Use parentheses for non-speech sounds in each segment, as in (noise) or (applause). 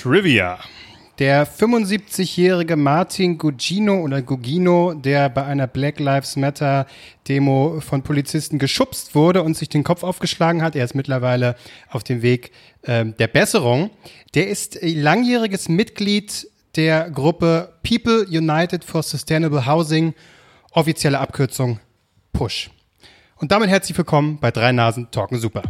Trivia. Der 75-jährige Martin Gugino oder Gugino, der bei einer Black Lives Matter Demo von Polizisten geschubst wurde und sich den Kopf aufgeschlagen hat, er ist mittlerweile auf dem Weg ähm, der Besserung. Der ist langjähriges Mitglied der Gruppe People United for Sustainable Housing, offizielle Abkürzung PUSH. Und damit herzlich willkommen bei Drei Nasen Talken Super.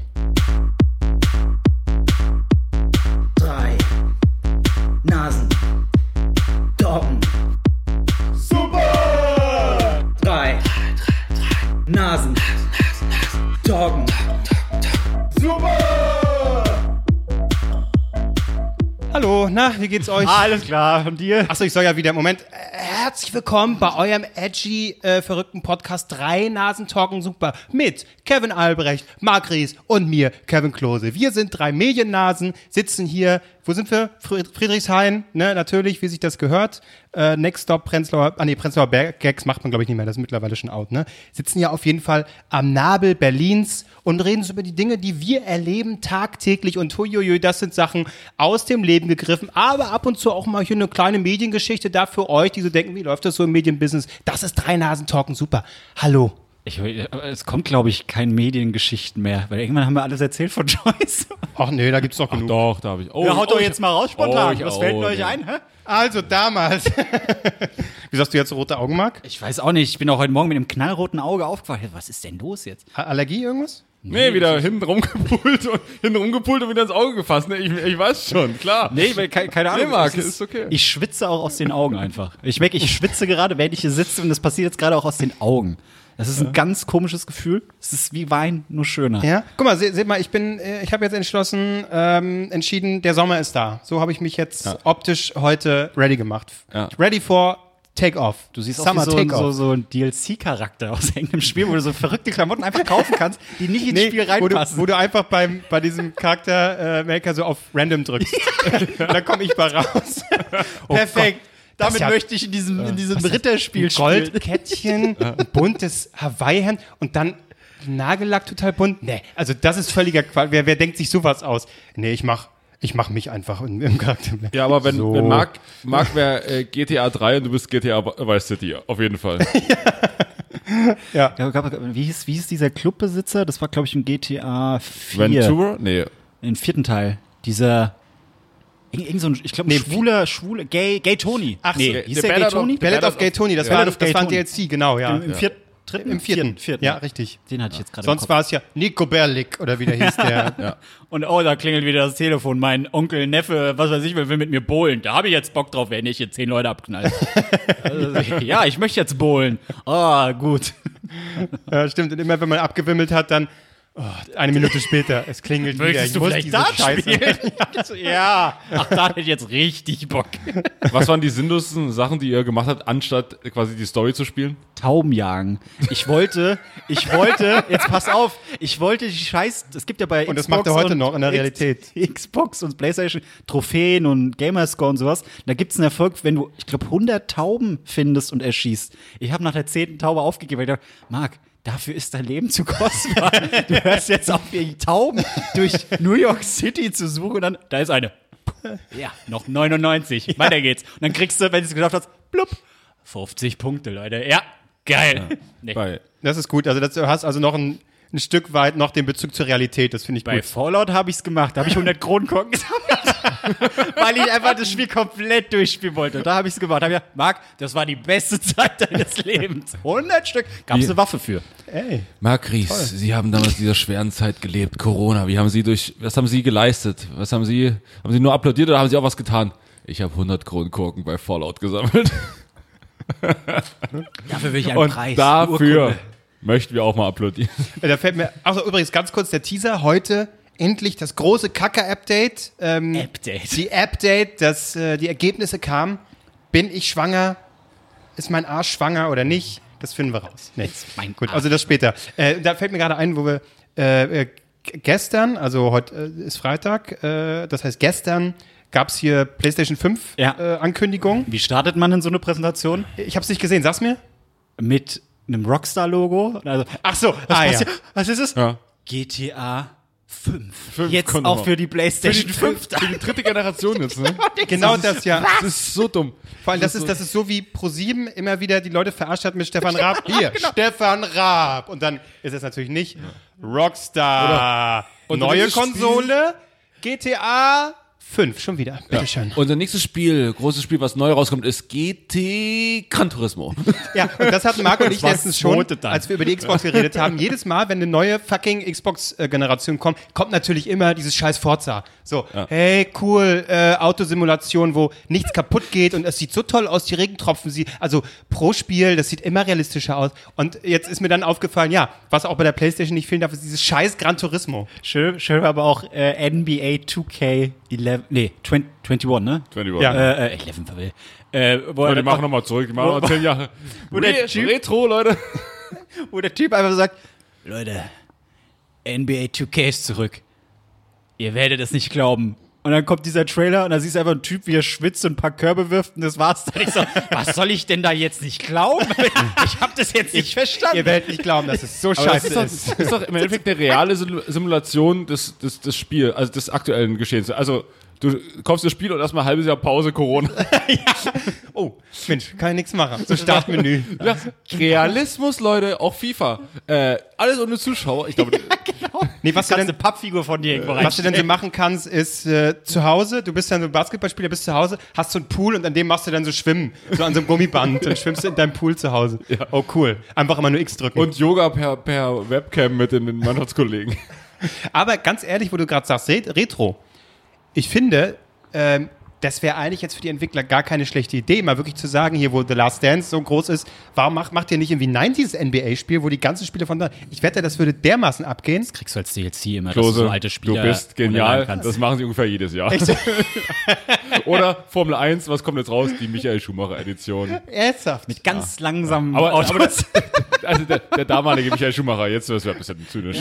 Hallo, na, wie geht's euch? Alles klar, und dir? Achso, ich soll ja wieder, Moment. Äh, Herzlich willkommen bei eurem edgy, äh, verrückten Podcast Drei Nasen Talken Super mit Kevin Albrecht, Marc Ries und mir, Kevin Klose. Wir sind drei Mediennasen, sitzen hier, wo sind wir? Fried- Friedrichshain, ne, natürlich, wie sich das gehört. Äh, Next Stop Prenzlauer, ah nee, Prenzlauer Berg Gags macht man glaube ich nicht mehr, das ist mittlerweile schon out, ne? Sitzen ja auf jeden Fall am Nabel Berlins und reden so über die Dinge, die wir erleben tagtäglich und huiuiui, das sind Sachen aus dem Leben gegriffen, aber ab und zu auch mal hier eine kleine Mediengeschichte da für euch, die so denken, wie läuft das so im Medienbusiness? Das ist drei Nasen talken, super. Hallo. Ich, es kommt, glaube ich, kein Mediengeschichten mehr, weil irgendwann haben wir alles erzählt von (laughs) Joyce. Ach nee, da gibt's doch Ach genug. doch, da habe ich. Oh, Ja, haut oh, doch ich- jetzt mal raus spontan. Oh, ich Was fällt denn euch nee. ein? Hä? Also damals. (laughs) Wieso hast du jetzt rote Augen, Marc? Ich weiß auch nicht, ich bin auch heute Morgen mit einem knallroten Auge aufgewacht. Was ist denn los jetzt? Allergie irgendwas? Nee, wieder hinten rumgepult und hinten rumgepult und wieder ins Auge gefasst. Nee, ich, ich weiß schon, klar. Nee, weil, keine, keine Ahnung. Nee, Marc, es ist okay. Ich schwitze auch aus den Augen einfach. Ich merke, ich schwitze gerade, während ich hier sitze und das passiert jetzt gerade auch aus den Augen. Das ist ein ganz komisches Gefühl. Es ist wie Wein, nur schöner. Ja. Guck mal, se- seht mal, ich bin, äh, ich habe jetzt entschlossen, ähm, entschieden, der Sommer ist da. So habe ich mich jetzt optisch heute ready gemacht. Ja. Ready for Take-Off. Du siehst Summer auch wie so, ein- so, so ein DLC-Charakter aus irgendeinem Spiel, wo du so verrückte Klamotten einfach kaufen kannst, die nicht ins Spiel wo du, reinpassen. wo du einfach beim, bei diesem Charakter äh, so auf Random drückst. (laughs) Und dann komme ich bei raus. Perfekt. Damit ja- möchte ich in diesem, in diesem Ritterspiel ein spielen. Goldkettchen, (laughs) ein buntes Hawaii-Hemd und dann Nagellack total bunt. Nee, also das ist völliger Quatsch. Wer, wer denkt sich sowas aus? Nee, ich mach, ich mach mich einfach im, im Charakter. Ja, aber wenn, So. wenn Marc, Marc wäre äh, GTA 3 und du bist GTA Vice City, auf jeden Fall. (laughs) Ja, gab- wie, hieß, wie hieß dieser Clubbesitzer? Das war, glaube ich, im GTA 4. Ventura? Nee. Im vierten Teil. Dieser. Irgend, irgend so ein, ich glaube, ein schwuler, schwuler, gay, gay Tony. Ach nee, so, hieß der der, Gay Ballad of- Tony? Ballad of Gay Tony, das, Ballad war, of das war ein Tony. DLC, genau, ja. Im, im vierten, dritten? Im vierten. vierten. Ja, richtig. Den hatte ich jetzt gerade Sonst war es ja Nico Berlik oder wie der hieß der. (laughs) Und oh, da klingelt wieder das Telefon. Mein Onkel, Neffe, was weiß ich, will mit mir bowlen. Da habe ich jetzt Bock drauf, wenn ich hier zehn Leute abknall. also, (laughs) ja, ich möchte jetzt bowlen. Ah, gut. Ja, stimmt. Und immer wenn man abgewimmelt hat, dann oh, eine Minute später, es klingelt wieder. Möchtest Ich du muss vielleicht diese Dart Scheiße- spielen? (laughs) ja. Ach, da hätte ich jetzt richtig Bock. Was waren die sinnlosesten Sachen, die ihr gemacht habt, anstatt quasi die Story zu spielen? Tauben jagen. Ich wollte, ich wollte, jetzt pass auf, ich wollte die Scheiß, es gibt ja bei Und das macht er heute noch in der Realität. Xbox und Playstation Trophäen und Gamerscore und sowas. Da gibt's einen Erfolg, wenn du, ich glaube, 100 Tauben findest und erschießt. Ich habe nach der zehnten Taube aufgegeben, weil ich dachte, Marc, dafür ist dein Leben zu kostbar. du hörst jetzt auf, die Tauben durch New York City zu suchen und dann, da ist eine. Ja, noch 99. Weiter geht's. Und dann kriegst du, wenn du es geschafft hast, blub, 50 Punkte, Leute. Ja, geil. Nee. Bei, Das ist gut. Also das, du hast also noch ein, ein Stück weit noch den Bezug zur Realität. Das finde ich Bei gut. Fallout habe ich es gemacht. Da habe ich 100 Kronkorken gesammelt. (laughs) Weil ich einfach das Spiel komplett durchspielen wollte. Da habe ich es gemacht. Da habe ich gedacht, Marc, das war die beste (laughs) Zeit deines Lebens. 100 Stück. Gab es eine Waffe für. Ey. Marc Ries, Sie haben damals in dieser schweren Zeit gelebt, Corona. Wie haben Sie durch, was haben Sie geleistet? Was haben Sie, haben Sie nur applaudiert oder haben Sie auch was getan? Ich habe 100 Kronkorken bei Fallout gesammelt. (laughs) Dafür will ich einen Und Preis. dafür Urkunde. möchten wir auch mal applaudieren. Da fällt mir, also übrigens ganz kurz der Teaser. Heute endlich das große Kacker-Update. Ähm, Update. Die Update, dass äh, die Ergebnisse kamen. Bin ich schwanger? Ist mein Arsch schwanger oder nicht? Das finden wir raus. Nee. mein Gut, Arsch. also das später. Äh, da fällt mir gerade ein, wo wir äh, äh, gestern, also heute äh, ist Freitag, äh, das heißt gestern gab es hier PlayStation 5 Ja. Ankündigung. Wie startet man in so eine Präsentation? Ich habe es nicht gesehen, sag's mir. Mit einem Rockstar-Logo. Also, Ach so, was, ah, ja. was ist es? Ja. GTA Fünf Jetzt auch für die Für die, PlayStation fünf, für die dritte Generation jetzt, ne? (laughs) Genau das ja. Das ist so dumm. Vor allem, das ist, das ist so wie ProSieben immer wieder die Leute verarscht hat mit Stefan Raab. genau. Hier, Stefan Raab. Und dann ist es natürlich nicht Rockstar. Und Neue Konsole, GTA 5, schon wieder. Bitteschön. Unser nächstes Spiel, großes Spiel, was neu rauskommt, ist GT Gran Turismo. (laughs) Ja, und das hatten Marco und ich letztens schon, dann. als wir über die Xbox geredet haben. (laughs) Jedes Mal, wenn eine neue fucking Xbox-Generation kommt, kommt natürlich immer dieses scheiß Forza. So, hey, cool, äh, Autosimulation, wo nichts kaputt geht und es sieht so toll aus, die Regentropfen, sie, also pro Spiel, das sieht immer realistischer aus. Und jetzt ist mir dann aufgefallen, ja, was auch bei der Playstation nicht fehlen darf, ist dieses scheiß Gran Turismo. Schön, schön aber auch äh, NBA 2K11, nee, 20, 21, ne? 21. Ja. Äh, äh, 11 verwählt. Äh, wo, Ja, er die machen nochmal zurück, die machen nochmal zehn Jahre. (laughs) wo der Typ- Retro, Leute. (laughs) wo der Typ einfach sagt, Leute, NBA 2K ist zurück. Ihr werdet es nicht glauben. Und dann kommt dieser Trailer und da siehst du einfach einen Typ, wie er schwitzt und ein paar Körbe wirft und das war's dann. Ich so, (laughs) was soll ich denn da jetzt nicht glauben? Ich hab das jetzt nicht verstanden. Ihr werdet nicht glauben, dass es so Aber das scheiße ist doch, ist. das ist doch im Endeffekt eine reale Sim- Simulation des, des, des Spiels, also des aktuellen Geschehens. Also, du kaufst das Spiel und erstmal ein halbes Jahr Pause Corona. (laughs) Oh, Mensch, kann ich nichts machen. So Startmenü. (laughs) Ja, Realismus, Leute, auch FIFA. Äh, alles ohne Zuschauer. Ich glaube, (laughs) Nee, was du kannst denn eine Pappfigur von dir irgendwo Was du denn so machen kannst, ist äh, zu Hause, du bist dann so ein Basketballspieler, bist zu Hause, hast so einen Pool und an dem machst du dann so Schwimmen, so an so einem Gummiband und schwimmst in deinem Pool zu Hause. Oh cool, einfach immer nur X drücken. und Yoga per, per Webcam mit den, den Mannschaftskollegen. Aber ganz ehrlich, wo du gerade sagst, Ret- Retro, ich finde, ähm, das wäre eigentlich jetzt für die Entwickler gar keine schlechte Idee, mal wirklich zu sagen, hier wo The Last Dance so groß ist, warum macht, macht ihr nicht irgendwie ein 90s NBA-Spiel, wo die ganzen Spiele von da, ich wette, das würde dermaßen abgehen. Kriegst du als DLC immer, Klose, dass du so alte Spieler du bist genial. Das machen sie ungefähr jedes Jahr. (laughs) Oder Formel 1, was kommt jetzt raus? Die Michael Schumacher Edition. Ernsthaft. Mit ganz langsamen Aber, Autos. aber das, (laughs) also der, der damalige Michael Schumacher, jetzt das wäre ein bisschen zynisch.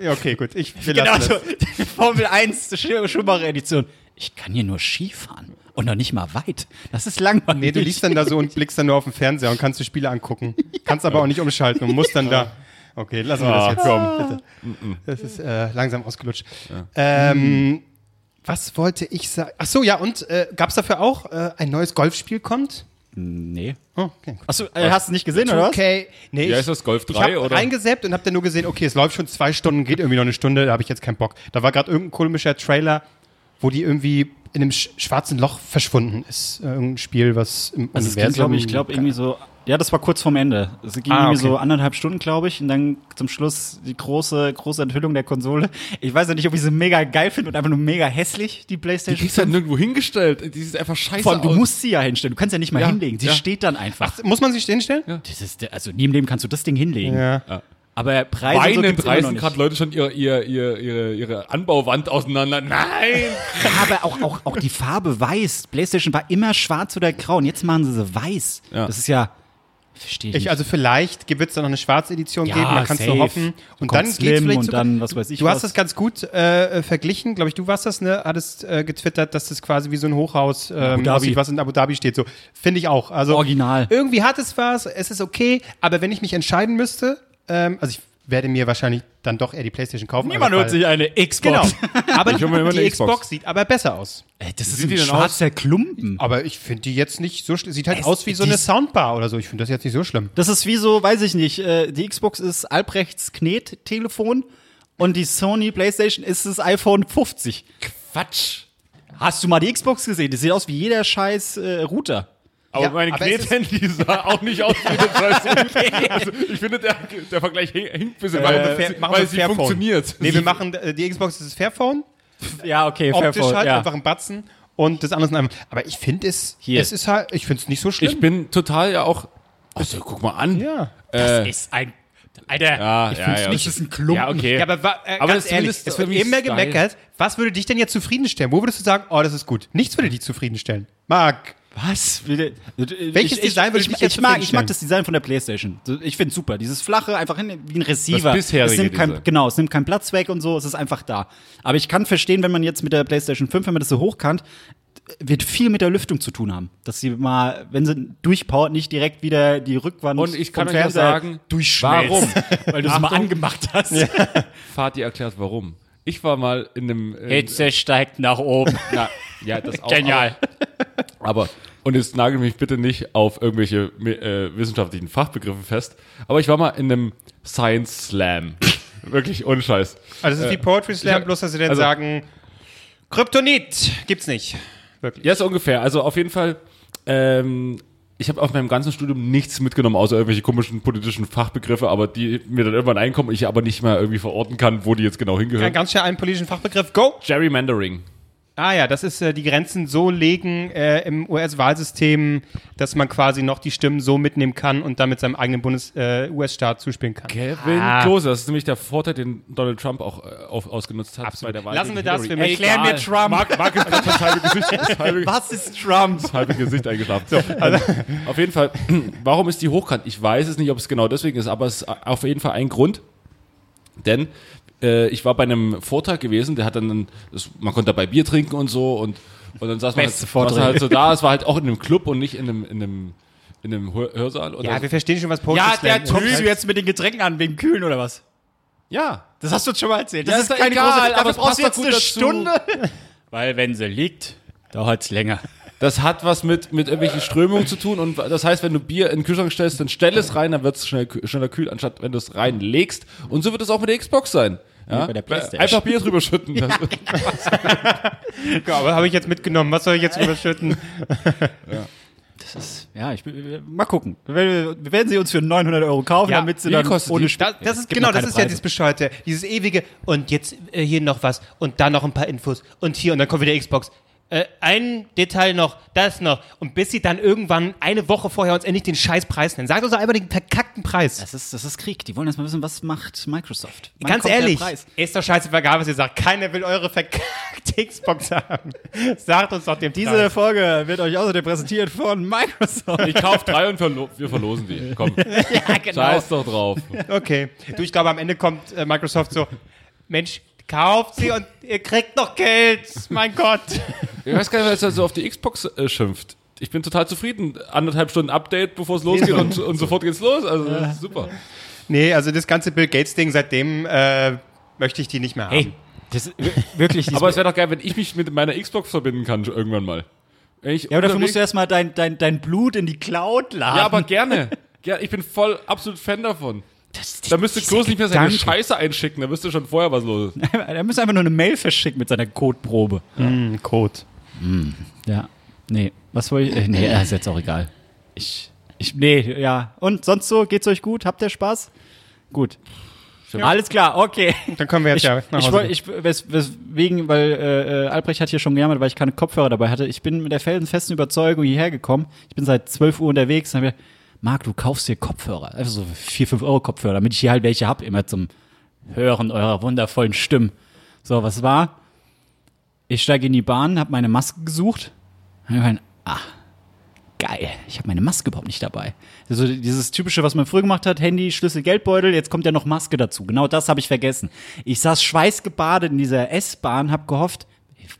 Ja, okay, gut, ich will genau so. Die Formel 1 Sch- Schumacher-Edition. Ich kann hier nur Ski fahren. Und noch nicht mal weit. Das ist langweilig. Nee, du liegst dann da so und blickst dann nur auf den Fernseher und kannst die Spiele angucken. Kannst aber auch nicht umschalten und musst dann da. Okay, lassen wir das Ah, jetzt. komm. Bitte. Das ist äh, langsam ausgelutscht. Ähm, was wollte ich sagen? Ach so, ja, und äh, gab es dafür auch äh, ein neues Golfspiel kommt? Nee. Oh, okay. Achso, äh, hast du nicht gesehen, oder was? Okay, nee. Ja, ich- ist das Golf Ich 3 habe oder? reingeseppt und habe dann nur gesehen, okay, es läuft schon zwei Stunden, geht irgendwie noch eine Stunde, da habe ich jetzt keinen Bock. Da war gerade irgendein komischer Trailer, wo die irgendwie in einem sch schwarzen Loch verschwunden ist. Äh, Irgendein Spiel, was im Also es ging, Universum... glaube ich, glaube irgendwie so. Ja, das war kurz vorm Ende. Es ging Ah, irgendwie okay. so anderthalb Stunden, glaube ich, und dann zum Schluss die große, große Enthüllung der Konsole. Ich weiß ja nicht, ob ich sie mega geil finde und einfach nur mega hässlich, die Die PlayStation. kriegst du halt nirgendwo hingestellt. Die sieht einfach scheiße Vor allem, du aus. musst sie ja hinstellen. Du kannst ja nicht mal Ja, hinlegen. Sie ja. steht dann einfach. Muss man sich den stellen? Das ist, also nie im Leben kannst du das Ding hinlegen. Ja. Aber Preise und so nicht. gerade Leute schon ihre, ihre, ihre, ihre, ihre Anbauwand auseinander. Nein! Ja, (laughs) aber auch, auch, auch die Farbe weiß. PlayStation war immer schwarz oder grau und jetzt machen sie sie weiß. Ja. Das ist ja. Verstehe ich, Ich, also vielleicht wird es da noch eine schwarze Edition Ja, geben, man kann es nur safe. hoffen. Und dann geht's vielleicht und sogar, dann was weiß ich Du hast was. das ganz gut äh, verglichen, glaube ich, du warst das, ne? Hattest äh, getwittert, dass das quasi wie so ein Hochhaus ähm, Dhabi. was in Abu Dhabi steht. So finde ich auch. Also Original. Irgendwie hat es was, es ist okay, aber wenn ich mich entscheiden müsste, ähm, also ich werde mir wahrscheinlich dann doch eher die PlayStation kaufen. Niemand holt sich eine Genau. Xbox. (laughs) Aber mir immer die eine Xbox. Xbox. sieht aber besser aus. Ey, das ist ein die schwarzer Klumpen. Aber ich finde die jetzt nicht so schlimm. Sieht halt Es- aus wie so die eine Soundbar oder so. Ich finde das jetzt nicht so schlimm. Das ist wie so, weiß ich nicht, äh, die Xbox ist Albrechts Knet-Telefon und die Sony PlayStation ist das iPhone 50. Quatsch! Hast du mal die Xbox gesehen? Das sieht aus wie jeder scheiß äh, Router. Aber Ja, mein aber es ist- Knethandy sah auch nicht aus wie eine Scheiße. (laughs) also, ich finde, der, der Vergleich hin- hinkt ein bisschen, weil, Machen wir Fair- machen weil sie Fairphone. funktioniert. Nee, wir machen, äh, die Xbox ist das Fairphone. Ja, okay, optisch Fairphone, halt ja. einfach ein Batzen und das andere ist einfach. Aber ich finde es, Hier. es ist halt, ich finde es nicht so schlimm. Ich bin total ja auch. Also, guck mal an. ja. Das Äh, ist ein. Alter, Ja, ich ja, ja. nicht, das ist ein Klumpen. Ja, okay. Ja, aber äh, Aber ganz das ehrlich, es wird immer Style. gemeckert. Was würde dich denn jetzt zufriedenstellen? Wo würdest du sagen, oh, das ist gut? Nichts würde dich zufriedenstellen. Marc. Was? Welches Welches Design würde ich, ich, ich mag, ich mag das Design von der PlayStation. Ich finde super. Dieses flache, einfach hin, wie ein Receiver. Das bisherige es nimmt kein, Design. Genau, es nimmt keinen Platz weg und so. Es ist einfach da. Aber ich kann verstehen, wenn man jetzt mit der PlayStation 5, wenn man das so hochkant, wird viel mit der Lüftung zu tun haben. Dass sie mal, wenn sie durchpowert, nicht direkt wieder die Rückwand Und ich kann euch ja sagen, durchschmelzt. warum? (laughs) Weil du es mal angemacht hast. (laughs) Fatih erklärt warum. Ich war mal in einem. Hitze steigt nach oben. Na, ja, das (laughs) auch. Genial. Aber, aber und jetzt nagel mich bitte nicht auf irgendwelche äh, wissenschaftlichen Fachbegriffe fest. Aber ich war mal in einem Science Slam. (laughs) Wirklich ohne Scheiß. Also es ist wie Poetry Slam, hab- bloß dass sie dann also- sagen, Kryptonit gibt's nicht. Wirklich. Ja, so ungefähr. Also auf jeden Fall, ähm, ich habe auf meinem ganzen Studium nichts mitgenommen, außer irgendwelche komischen politischen Fachbegriffe, aber die mir dann irgendwann einkommen, ich aber nicht mehr irgendwie verorten kann, wo die jetzt genau Ja, hingehören. ganz schnell einen politischen Fachbegriff. Go! Gerrymandering. Ah ja, das ist äh, die Grenzen so legen äh, im US-Wahlsystem, dass man quasi noch die Stimmen so mitnehmen kann und damit seinem eigenen Bundes äh, US-Staat zuspielen kann. Kevin Ah. Klose, das ist nämlich der Vorteil, den Donald Trump auch äh, auf, ausgenutzt hat bei der Wahl. Lassen wir das, Hillary. wir Erklär mir Egal. Trump. Mark, Mark ist gerade das halbe Gesicht, das halbe, (laughs) Was ist Trump? das halbe Gesicht eingeschlafen. Also, (laughs) auf jeden Fall, (clears throat) warum ist die hochkant? Ich weiß es nicht, ob es genau deswegen ist, aber es ist auf jeden Fall ein Grund. Denn äh, ich war bei einem Vortrag gewesen, der hat dann, das, man konnte dabei Bier trinken und so und, und dann saß man Beste halt, saß halt so da, es war halt auch in einem Club und nicht in einem, in einem, in einem Hör- Hörsaal. Und Ja, dann- wir verstehen schon, was Poetry Ja, der Kommst du jetzt mit den Getränken an, wegen Kühlen oder was? ja, Das hast du uns schon mal erzählt. Ja, Das ist ist keine egal, große, aber es brauchst du passt jetzt eine gut dazu. Stunde. (laughs) Weil wenn sie liegt, dauert's länger. Das hat was mit, mit irgendwelchen Strömungen zu tun und das heißt, wenn du Bier in den Kühlschrank stellst, dann stell es rein, dann wird es schnell, schneller kühl, anstatt wenn du es reinlegst. Und so wird es auch mit der Xbox sein. Ja? bei der PlayStation. Einfach Bier drüber schütten. (laughs) Das, (laughs) Ja, aber habe ich jetzt mitgenommen. Was soll ich jetzt überschütten? Das ist, ja, ich, bin- mal gucken. Wir wir werden sie uns für 900 Euro kaufen, Ja, damit sie dann kostet ohne die? Das, das Es ist genau, das ist ja Preise. dieses Bescheuerte. Dieses ewige und jetzt äh, hier noch was und da noch ein paar Infos und hier und dann kommt wieder Xbox. Äh, ein Detail noch, das noch. Und bis sie dann irgendwann eine Woche vorher uns endlich den scheiß Preis nennen. Sagt uns doch einfach den verkackten Preis. Das ist, das ist Krieg. Die wollen erst mal wissen, was macht Microsoft. Wann Ganz ehrlich, ist doch scheißegal, was ihr sagt. Keiner will eure verkackte Xbox haben. (laughs) Sagt uns doch den Diese Preis. Folge wird euch außerdem präsentiert von Microsoft. ich kauf drei und verlo wir verlosen die. Komm, (laughs) ja, genau. scheiß doch drauf. Okay. Du, ich glaube, am Ende kommt äh, Microsoft so, Mensch, kauft sie und ihr kriegt noch Geld. Mein Gott. Ich weiß gar nicht, wer jetzt so auf die Xbox äh, schimpft. Ich bin total zufrieden. Anderthalb Stunden Update, bevor es losgeht und, und sofort geht's los. Also das ist super. Nee, also das ganze Bill Gates-Ding, seitdem äh, möchte ich die nicht mehr haben. Hey, das wirklich. Aber es wäre doch geil, wenn ich mich mit meiner Xbox verbinden kann irgendwann mal. Ich ja, aber dafür musst du erstmal dein, dein, dein Blut in die Cloud laden. Ja, aber gerne. Ger- Ich bin voll absolut Fan davon. Das, Da müsste Klos nicht mehr seine Gedanke. Scheiße einschicken, da wüsste schon vorher was los. Er (laughs) müsste einfach nur eine Mail verschicken mit seiner Codeprobe. Hm, Code. Ja. Nee, was wollte ich? Äh, nee, (laughs) ist jetzt auch egal. Ich, ich, nee, ja. Und sonst so? Geht's euch gut? Habt ihr Spaß? Gut. Alles klar, okay. Dann können wir jetzt Ich, ja nach ich, Hause ich wes, weswegen, weil äh, äh, Albrecht hat hier schon gejammert, weil ich keine Kopfhörer dabei hatte. Ich bin mit der felsenfesten Überzeugung hierher gekommen. Ich bin seit 12 Uhr unterwegs und habe gedacht, Marc, du kaufst dir Kopfhörer. Also so 4, 5 Euro Kopfhörer, damit ich hier halt welche hab, immer zum Hören eurer wundervollen Stimmen. So, was war? Ich steige in die Bahn, habe meine Maske gesucht. Und ich mein, ah, geil, ich habe meine Maske überhaupt nicht dabei. Also dieses typische, was man früher gemacht hat, Handy, Schlüssel, Geldbeutel, jetzt kommt ja noch Maske dazu. Genau das habe ich vergessen. Ich saß schweißgebadet in dieser S-Bahn, habe gehofft,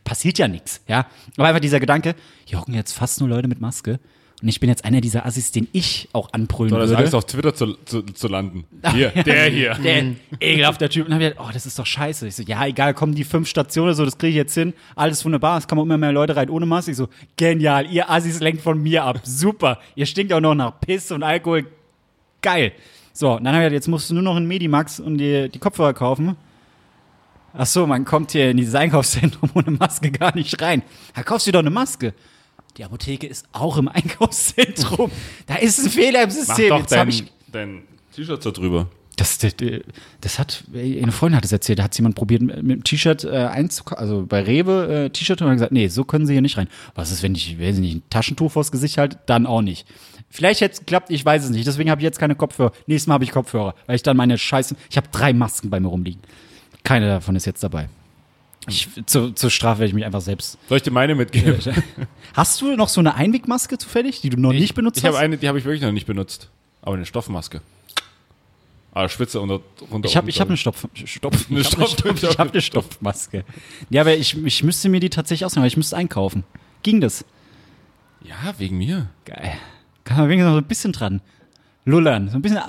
passiert ja nichts, ja. Aber einfach dieser Gedanke, hier hocken jetzt fast nur Leute mit Maske. Und ich bin jetzt einer dieser Assis, den ich auch anbrüllen Oder das würde. Angst, auf Twitter zu, zu, zu landen. Hier, (laughs) der hier. Der ekelhafter Typ. Und dann hab ich gedacht, oh, das ist doch scheiße. Ich so, ja, egal, kommen die fünf Stationen, so, das kriege ich jetzt hin. Alles wunderbar. Es kommen immer mehr Leute rein ohne Maske. Ich so, genial, ihr Assis lenkt von mir ab. Super. Ihr stinkt auch noch nach Piss und Alkohol. Geil. So, und dann habe ich gedacht, jetzt musst du nur noch in Medimax und die, die Kopfhörer kaufen. Ach so, man kommt hier in dieses Einkaufszentrum (laughs) ohne Maske gar nicht rein. Da kaufst du dir doch eine Maske. Die Apotheke ist auch im (laughs) Einkaufszentrum. Da ist ein Fehler im Mach System. doch Jetzt hab dein, ich dein T-Shirt da drüber. das, das, das hat, eine Freundin hat es erzählt, da hat jemand probiert, mit dem T-Shirt äh, einzukaufen, also bei Rewe äh, T-Shirt und hat gesagt, nee, so können sie hier nicht rein. Was ist, wenn ich, weiß ich nicht, ein Taschentuch vors Gesicht halte? Dann auch nicht. Vielleicht hätte es geklappt, ich weiß es nicht. Deswegen habe ich jetzt keine Kopfhörer. Nächstes Mal habe ich Kopfhörer, weil ich dann meine Scheiße, ich habe drei Masken bei mir rumliegen. Keine davon ist jetzt dabei. Ich, zu, zur Strafe werde ich mich einfach selbst. Soll ich dir meine mitgeben? (laughs) Hast du noch so eine Einwegmaske zufällig, die du noch nicht benutzt ich habe hast? eine, die habe ich wirklich noch nicht benutzt. Aber eine Stoffmaske. Ah, Spitze unter, runter. Ich habe (laughs) ich hab eine Stopf, Stopf, Eine ich hab Stopf- ich hab eine Stopfmaske. Ja, aber ich, ich müsste mir die tatsächlich ausnehmen, weil ich müsste einkaufen. Ging das? Ja, wegen mir. Geil. Kann man wenigstens noch so ein bisschen dran lullern, so ein bisschen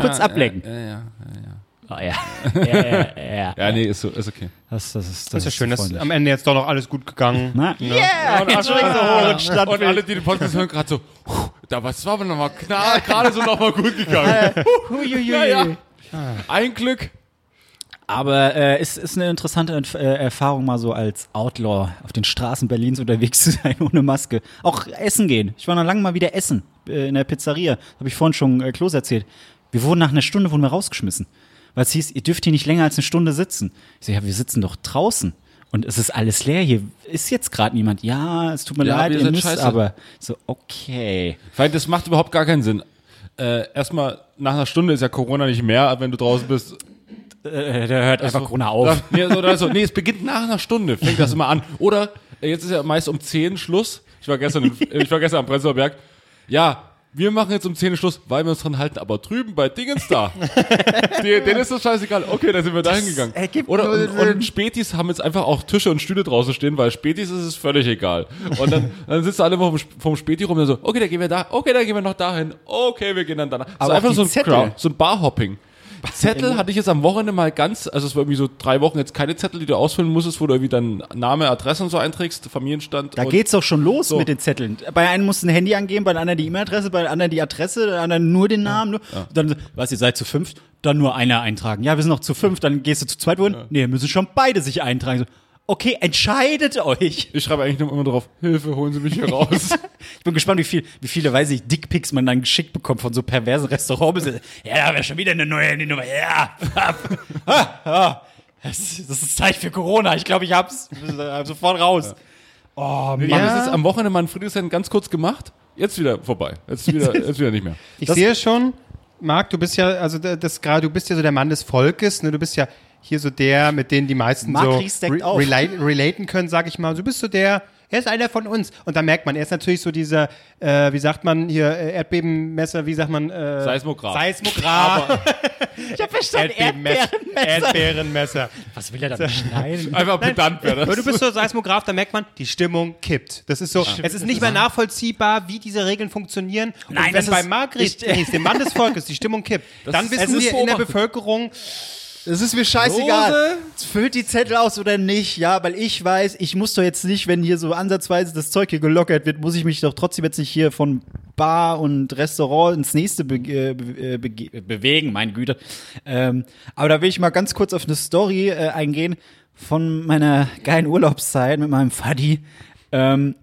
kurz ja, ablenken. Ja, ja, ja, ja. Oh, (laughs) ja. ja, ja, ja. Ja, nee, ist, so, ist okay. Das, das ist, Das ist ja schön, dass am Ende jetzt doch noch alles gut gegangen. Na, yeah, Und, jetzt schon so hoch und und alle, die den Podcast hören, gerade so, "Puh, da was war aber nochmal gerade so nochmal gut gegangen. Ja, ja. Ein Glück. Aber äh, ist, ist eine interessante Entf- äh, Erfahrung, mal so als Outlaw auf den Straßen Berlins unterwegs zu sein (laughs) ohne Maske. Auch essen gehen. Ich war noch lange mal wieder essen äh, in der Pizzeria. Habe ich vorhin schon äh, Klos erzählt. Wir wurden nach einer Stunde wurden wir rausgeschmissen. Weil es hieß, ihr dürft hier nicht länger als eine Stunde sitzen. Ich so, ja, wir sitzen doch draußen. Und es ist alles leer. Hier ist jetzt gerade niemand. Ja, es tut mir Ja, leid, aber ihr ihr müsst scheiße. aber. So, okay. Weil das macht überhaupt gar keinen Sinn. Äh, erstmal, nach einer Stunde ist ja Corona nicht mehr, wenn du draußen bist. Äh, der hört einfach Corona auf. Nee, so, so. nee, es beginnt nach einer Stunde, fängt das immer an. Oder, äh, jetzt ist ja meist um 10 Schluss. Ich war gestern, (laughs) ich war gestern am Prenzlauer Berg. Ja, wir machen jetzt um 10 Schluss, weil wir uns dran halten. Aber drüben bei Dingens da, (laughs) die, denen ist das scheißegal. Okay, dann sind wir da hingegangen. Oder und, und Spätis haben jetzt einfach auch Tische und Stühle draußen stehen, weil Spätis ist es völlig egal. Und dann, dann sitzen alle vom, vom Späti rum und so, okay, dann gehen wir da, okay, dann gehen wir noch dahin, okay, wir gehen dann danach. Aber so einfach so ein. Crowd, so ein Barhopping. Zettel hatte ich jetzt am Wochenende mal ganz, also es war irgendwie so drei Wochen jetzt keine Zettel, die du ausfüllen musstest, wo du irgendwie dann Name, Adresse und so einträgst, Familienstand. Da geht's doch schon los So. mit den Zetteln. Bei einem musst du ein Handy angeben, bei dem anderen die E-Mail-Adresse, bei dem anderen die Adresse, bei dem anderen nur den Namen. Nur. Dann, so, was, ihr seid zu fünf? Dann nur einer eintragen. Ja, wir sind noch zu fünf, dann gehst du zu zweit wohin? Nee, müssen schon beide sich eintragen. So, okay, entscheidet euch. Ich schreibe eigentlich nur immer drauf, Hilfe, holen Sie mich hier raus. (laughs) Ich bin gespannt, wie, viel, wie viele, weiß ich, Dickpics man dann geschickt bekommt von so perversen Restaurants. Ja, da haben wir schon wieder eine neue Handynummer. Ja. ah. (laughs) Das, ist- das ist Zeit für Corona. Ich glaube, ich hab's sofort raus. Oh, Wir Mann. haben das jetzt am Wochenende mal in Friedrichshain ganz kurz gemacht, jetzt wieder vorbei. Jetzt wieder, (laughs) jetzt wieder nicht mehr. Ich sehe schon, Marc, du bist ja, also da- das gerade, du bist ja so der Mann des Volkes, ne? Du bist ja hier so der, mit denen die meisten Marc so auf. relate, relaten können, sag ich mal. Du bist so der, er ist einer von uns. Und da merkt man, er ist natürlich so dieser, äh, wie sagt man hier, äh, Erdbebenmesser, wie sagt man? Äh, Seismograph. Seismograph. (laughs) ich hab verstanden, Erdbebenmesser. Erdbeerenmesser. Was will er damit schneiden? (laughs) Einfach pedant wäre das. du bist so Seismograph, da merkt man, die Stimmung kippt. Das ist so, es ist nicht mehr nachvollziehbar, wie diese Regeln funktionieren. Und Nein, wenn das bei Ries, dem Mann des Volkes, die Stimmung kippt, dann ist- wissen wir in der. Bevölkerung, Es ist mir scheißegal. Füllt die Zettel aus oder nicht, ja, weil ich weiß, ich muss doch jetzt nicht, wenn hier so ansatzweise das Zeug hier gelockert wird, muss ich mich doch trotzdem jetzt nicht hier von Bar und Restaurant ins nächste be äh, be äh, bege- bewegen, meine Güte. Ähm, aber da will ich mal ganz kurz auf eine Story äh, eingehen von meiner geilen Urlaubszeit mit meinem Faddy. Ähm,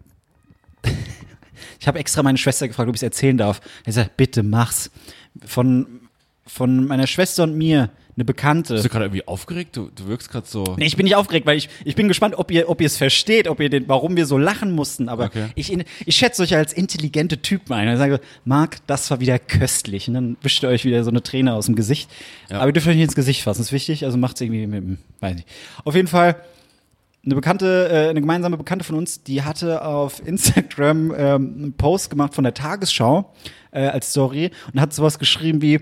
(laughs) ich habe extra meine Schwester gefragt, ob ich es erzählen darf. Er sagt, bitte mach's. Von, von meiner Schwester und mir, eine Bekannte. Bist du gerade irgendwie aufgeregt? Du, du wirkst gerade so. Nee, ich bin nicht aufgeregt, weil ich, ich bin gespannt, ob ihr, ob ihr es versteht, ob ihr den, warum wir so lachen mussten. Aber Okay. ich, ich schätze euch als intelligente Typen ein. Ich sage, Marc, das war wieder köstlich. Und dann wischt ihr euch wieder so eine Träne aus dem Gesicht. Aber ihr dürft euch nicht ins Gesicht fassen, das ist wichtig. Also macht's irgendwie mit dem, weiß nicht. Auf jeden Fall, eine bekannte, äh, eine gemeinsame Bekannte von uns, die hatte auf (laughs) Instagram ähm, einen Post gemacht von der Tagesschau äh, als Story und hat sowas geschrieben wie,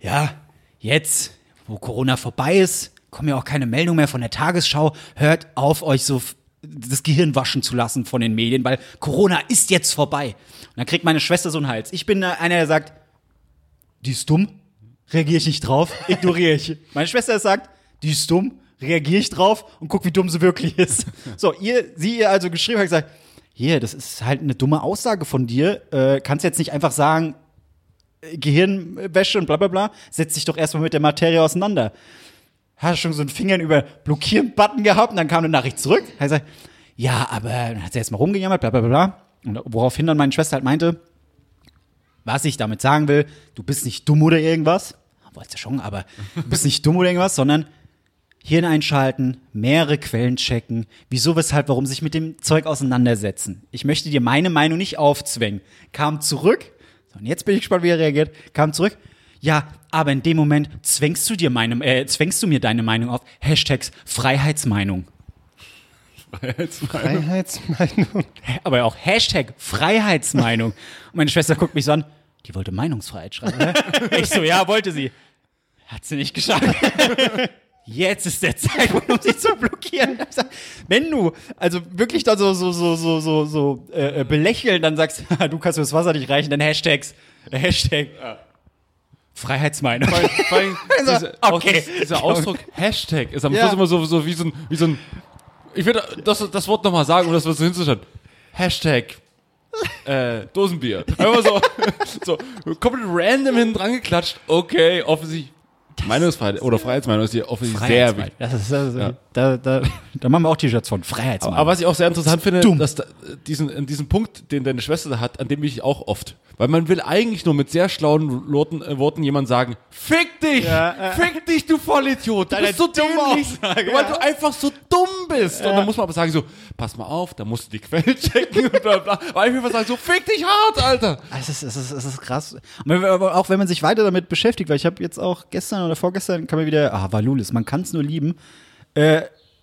ja, jetzt, wo Corona vorbei ist, kommen ja auch keine Meldungen mehr von der Tagesschau, hört auf, euch so das Gehirn waschen zu lassen von den Medien, weil Corona ist jetzt vorbei. Und dann kriegt meine Schwester so einen Hals. Ich bin einer, der sagt, die ist dumm, reagiere ich nicht drauf, ignoriere ich. (laughs) Meine Schwester sagt, die ist dumm, reagiere ich drauf und guck, wie dumm sie wirklich ist. (laughs) So, ihr, sie ihr also geschrieben hat gesagt, hier, das ist halt eine dumme Aussage von dir. Äh, kannst jetzt nicht einfach sagen, Gehirnwäsche und bla bla bla. Setz dich doch erstmal mit der Materie auseinander. Hast schon so einen Finger über Blockieren-Button gehabt und dann kam eine Nachricht zurück. Er sagt, ja, aber dann hat sie erstmal rumgejammert, bla bla bla. Und woraufhin dann meine Schwester halt meinte, was ich damit sagen will, du bist nicht dumm oder irgendwas. Wolltest du schon, aber du bist nicht dumm oder irgendwas, sondern Hirn einschalten, mehrere Quellen checken, wieso, weshalb, warum sich mit dem Zeug auseinandersetzen. Ich möchte dir meine Meinung nicht aufzwängen. Kam zurück, und jetzt bin ich gespannt, wie er reagiert, kam zurück, ja, aber in dem Moment zwängst du dir meine, äh, zwängst du mir deine Meinung auf. Hashtags Freiheitsmeinung. Freiheitsmeinung. Aber auch Hashtag Freiheitsmeinung. Und meine Schwester guckt mich so an, die wollte Meinungsfreiheit schreiben, ne? Ich so, ja, wollte sie. Hat sie nicht geschafft. Jetzt ist der (laughs) Zeitpunkt, um sie zu blockieren. Wenn du also wirklich da so, so, so, so, so, so äh, äh, belächeln, dann sagst (laughs) du kannst mir das Wasser nicht reichen, dann Hashtags, äh, Hashtag Freiheitsmeinung. Vor vor allem (laughs) diese, auch okay. das, dieser Ausdruck Hashtag ist am Ja. Schluss immer so, so wie so ein, wie so ein ich würde das, das Wort nochmal sagen, um das was so hinzuschauen. Hashtag äh, Dosenbier. Einfach so, so komplett random hinten dran geklatscht. Okay, offensichtlich Meinungsfreiheit oder Freiheitsmeinung ist hier offensichtlich sehr wichtig. Das ist, das ist, da, da, da machen wir auch T-Shirts von. Freiheitsmeinung. Aber was ich auch sehr interessant finde, dumm. dass da, diesen, diesen Punkt, den deine Schwester da hat, an dem bin ich auch oft. Weil man will eigentlich nur mit sehr schlauen Worten, äh, Worten jemand sagen, fick dich! Fick dich, du Vollidiot! Du bist so dämlich! Aussage, weil ja. du einfach so dumm bist! Und dann muss man aber sagen so, pass mal auf, da musst du die Quellen checken und bla bla. Weil ich will sagen, so fick dich hart, Alter! Es ist, es ist, es ist krass. Auch wenn man sich weiter damit beschäftigt, weil ich habe jetzt auch gestern oder vorgestern kam mir wieder, ah, Valulis, man kann es nur lieben. Äh,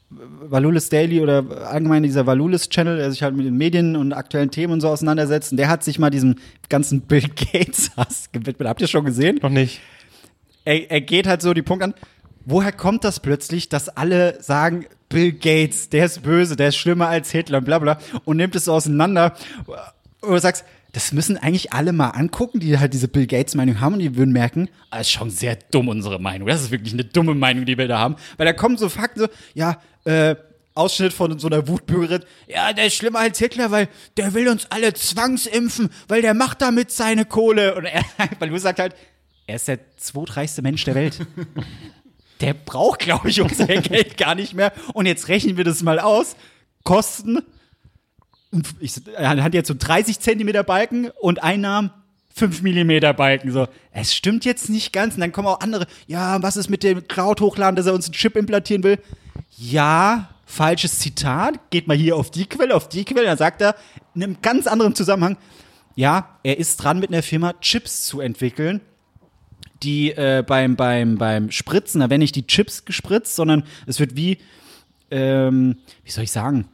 Valulis Daily oder allgemein dieser Valulis Channel, der sich halt mit den Medien und aktuellen Themen und so auseinandersetzt, und der hat sich mal diesem ganzen (laughs) Bill Gates Hass gewidmet. Habt ihr schon gesehen? Noch nicht. er, er geht halt so die Punkt an, woher kommt das plötzlich, dass alle sagen, Bill Gates, der ist böse, der ist schlimmer als Hitler, bla bla, und nimmt es so auseinander. Und du sagst, das müssen eigentlich alle mal angucken, die halt diese Bill Gates-Meinung haben und die würden merken, ah, ist schon sehr dumm, unsere Meinung. Das ist wirklich eine dumme Meinung, die wir da haben. Weil da kommen so Fakten so, ja, äh, Ausschnitt von so einer Wutbürgerin. Ja, der ist schlimmer als Hitler, weil der will uns alle zwangsimpfen, weil der macht damit seine Kohle. Und er, (laughs) weil du sagst halt, er ist der zweitreichste Mensch der Welt. (laughs) Der braucht, glaube ich, unser Geld gar nicht mehr. Und jetzt rechnen wir das mal aus. Kosten, ich, er hat jetzt so 30 Zentimeter Balken und Einnahmen 5 Millimeter Balken. So, es stimmt jetzt nicht ganz. Und dann kommen auch andere, ja, was ist mit dem Cloud-Hochladen, dass er uns einen Chip implantieren will? Ja, falsches Zitat. Geht mal hier auf die Quelle, auf die Quelle. Dann sagt er in einem ganz anderen Zusammenhang, ja, er ist dran mit einer Firma Chips zu entwickeln die äh, beim, beim, beim Spritzen, da werden nicht die Chips gespritzt, sondern es wird wie, ähm, wie soll ich sagen,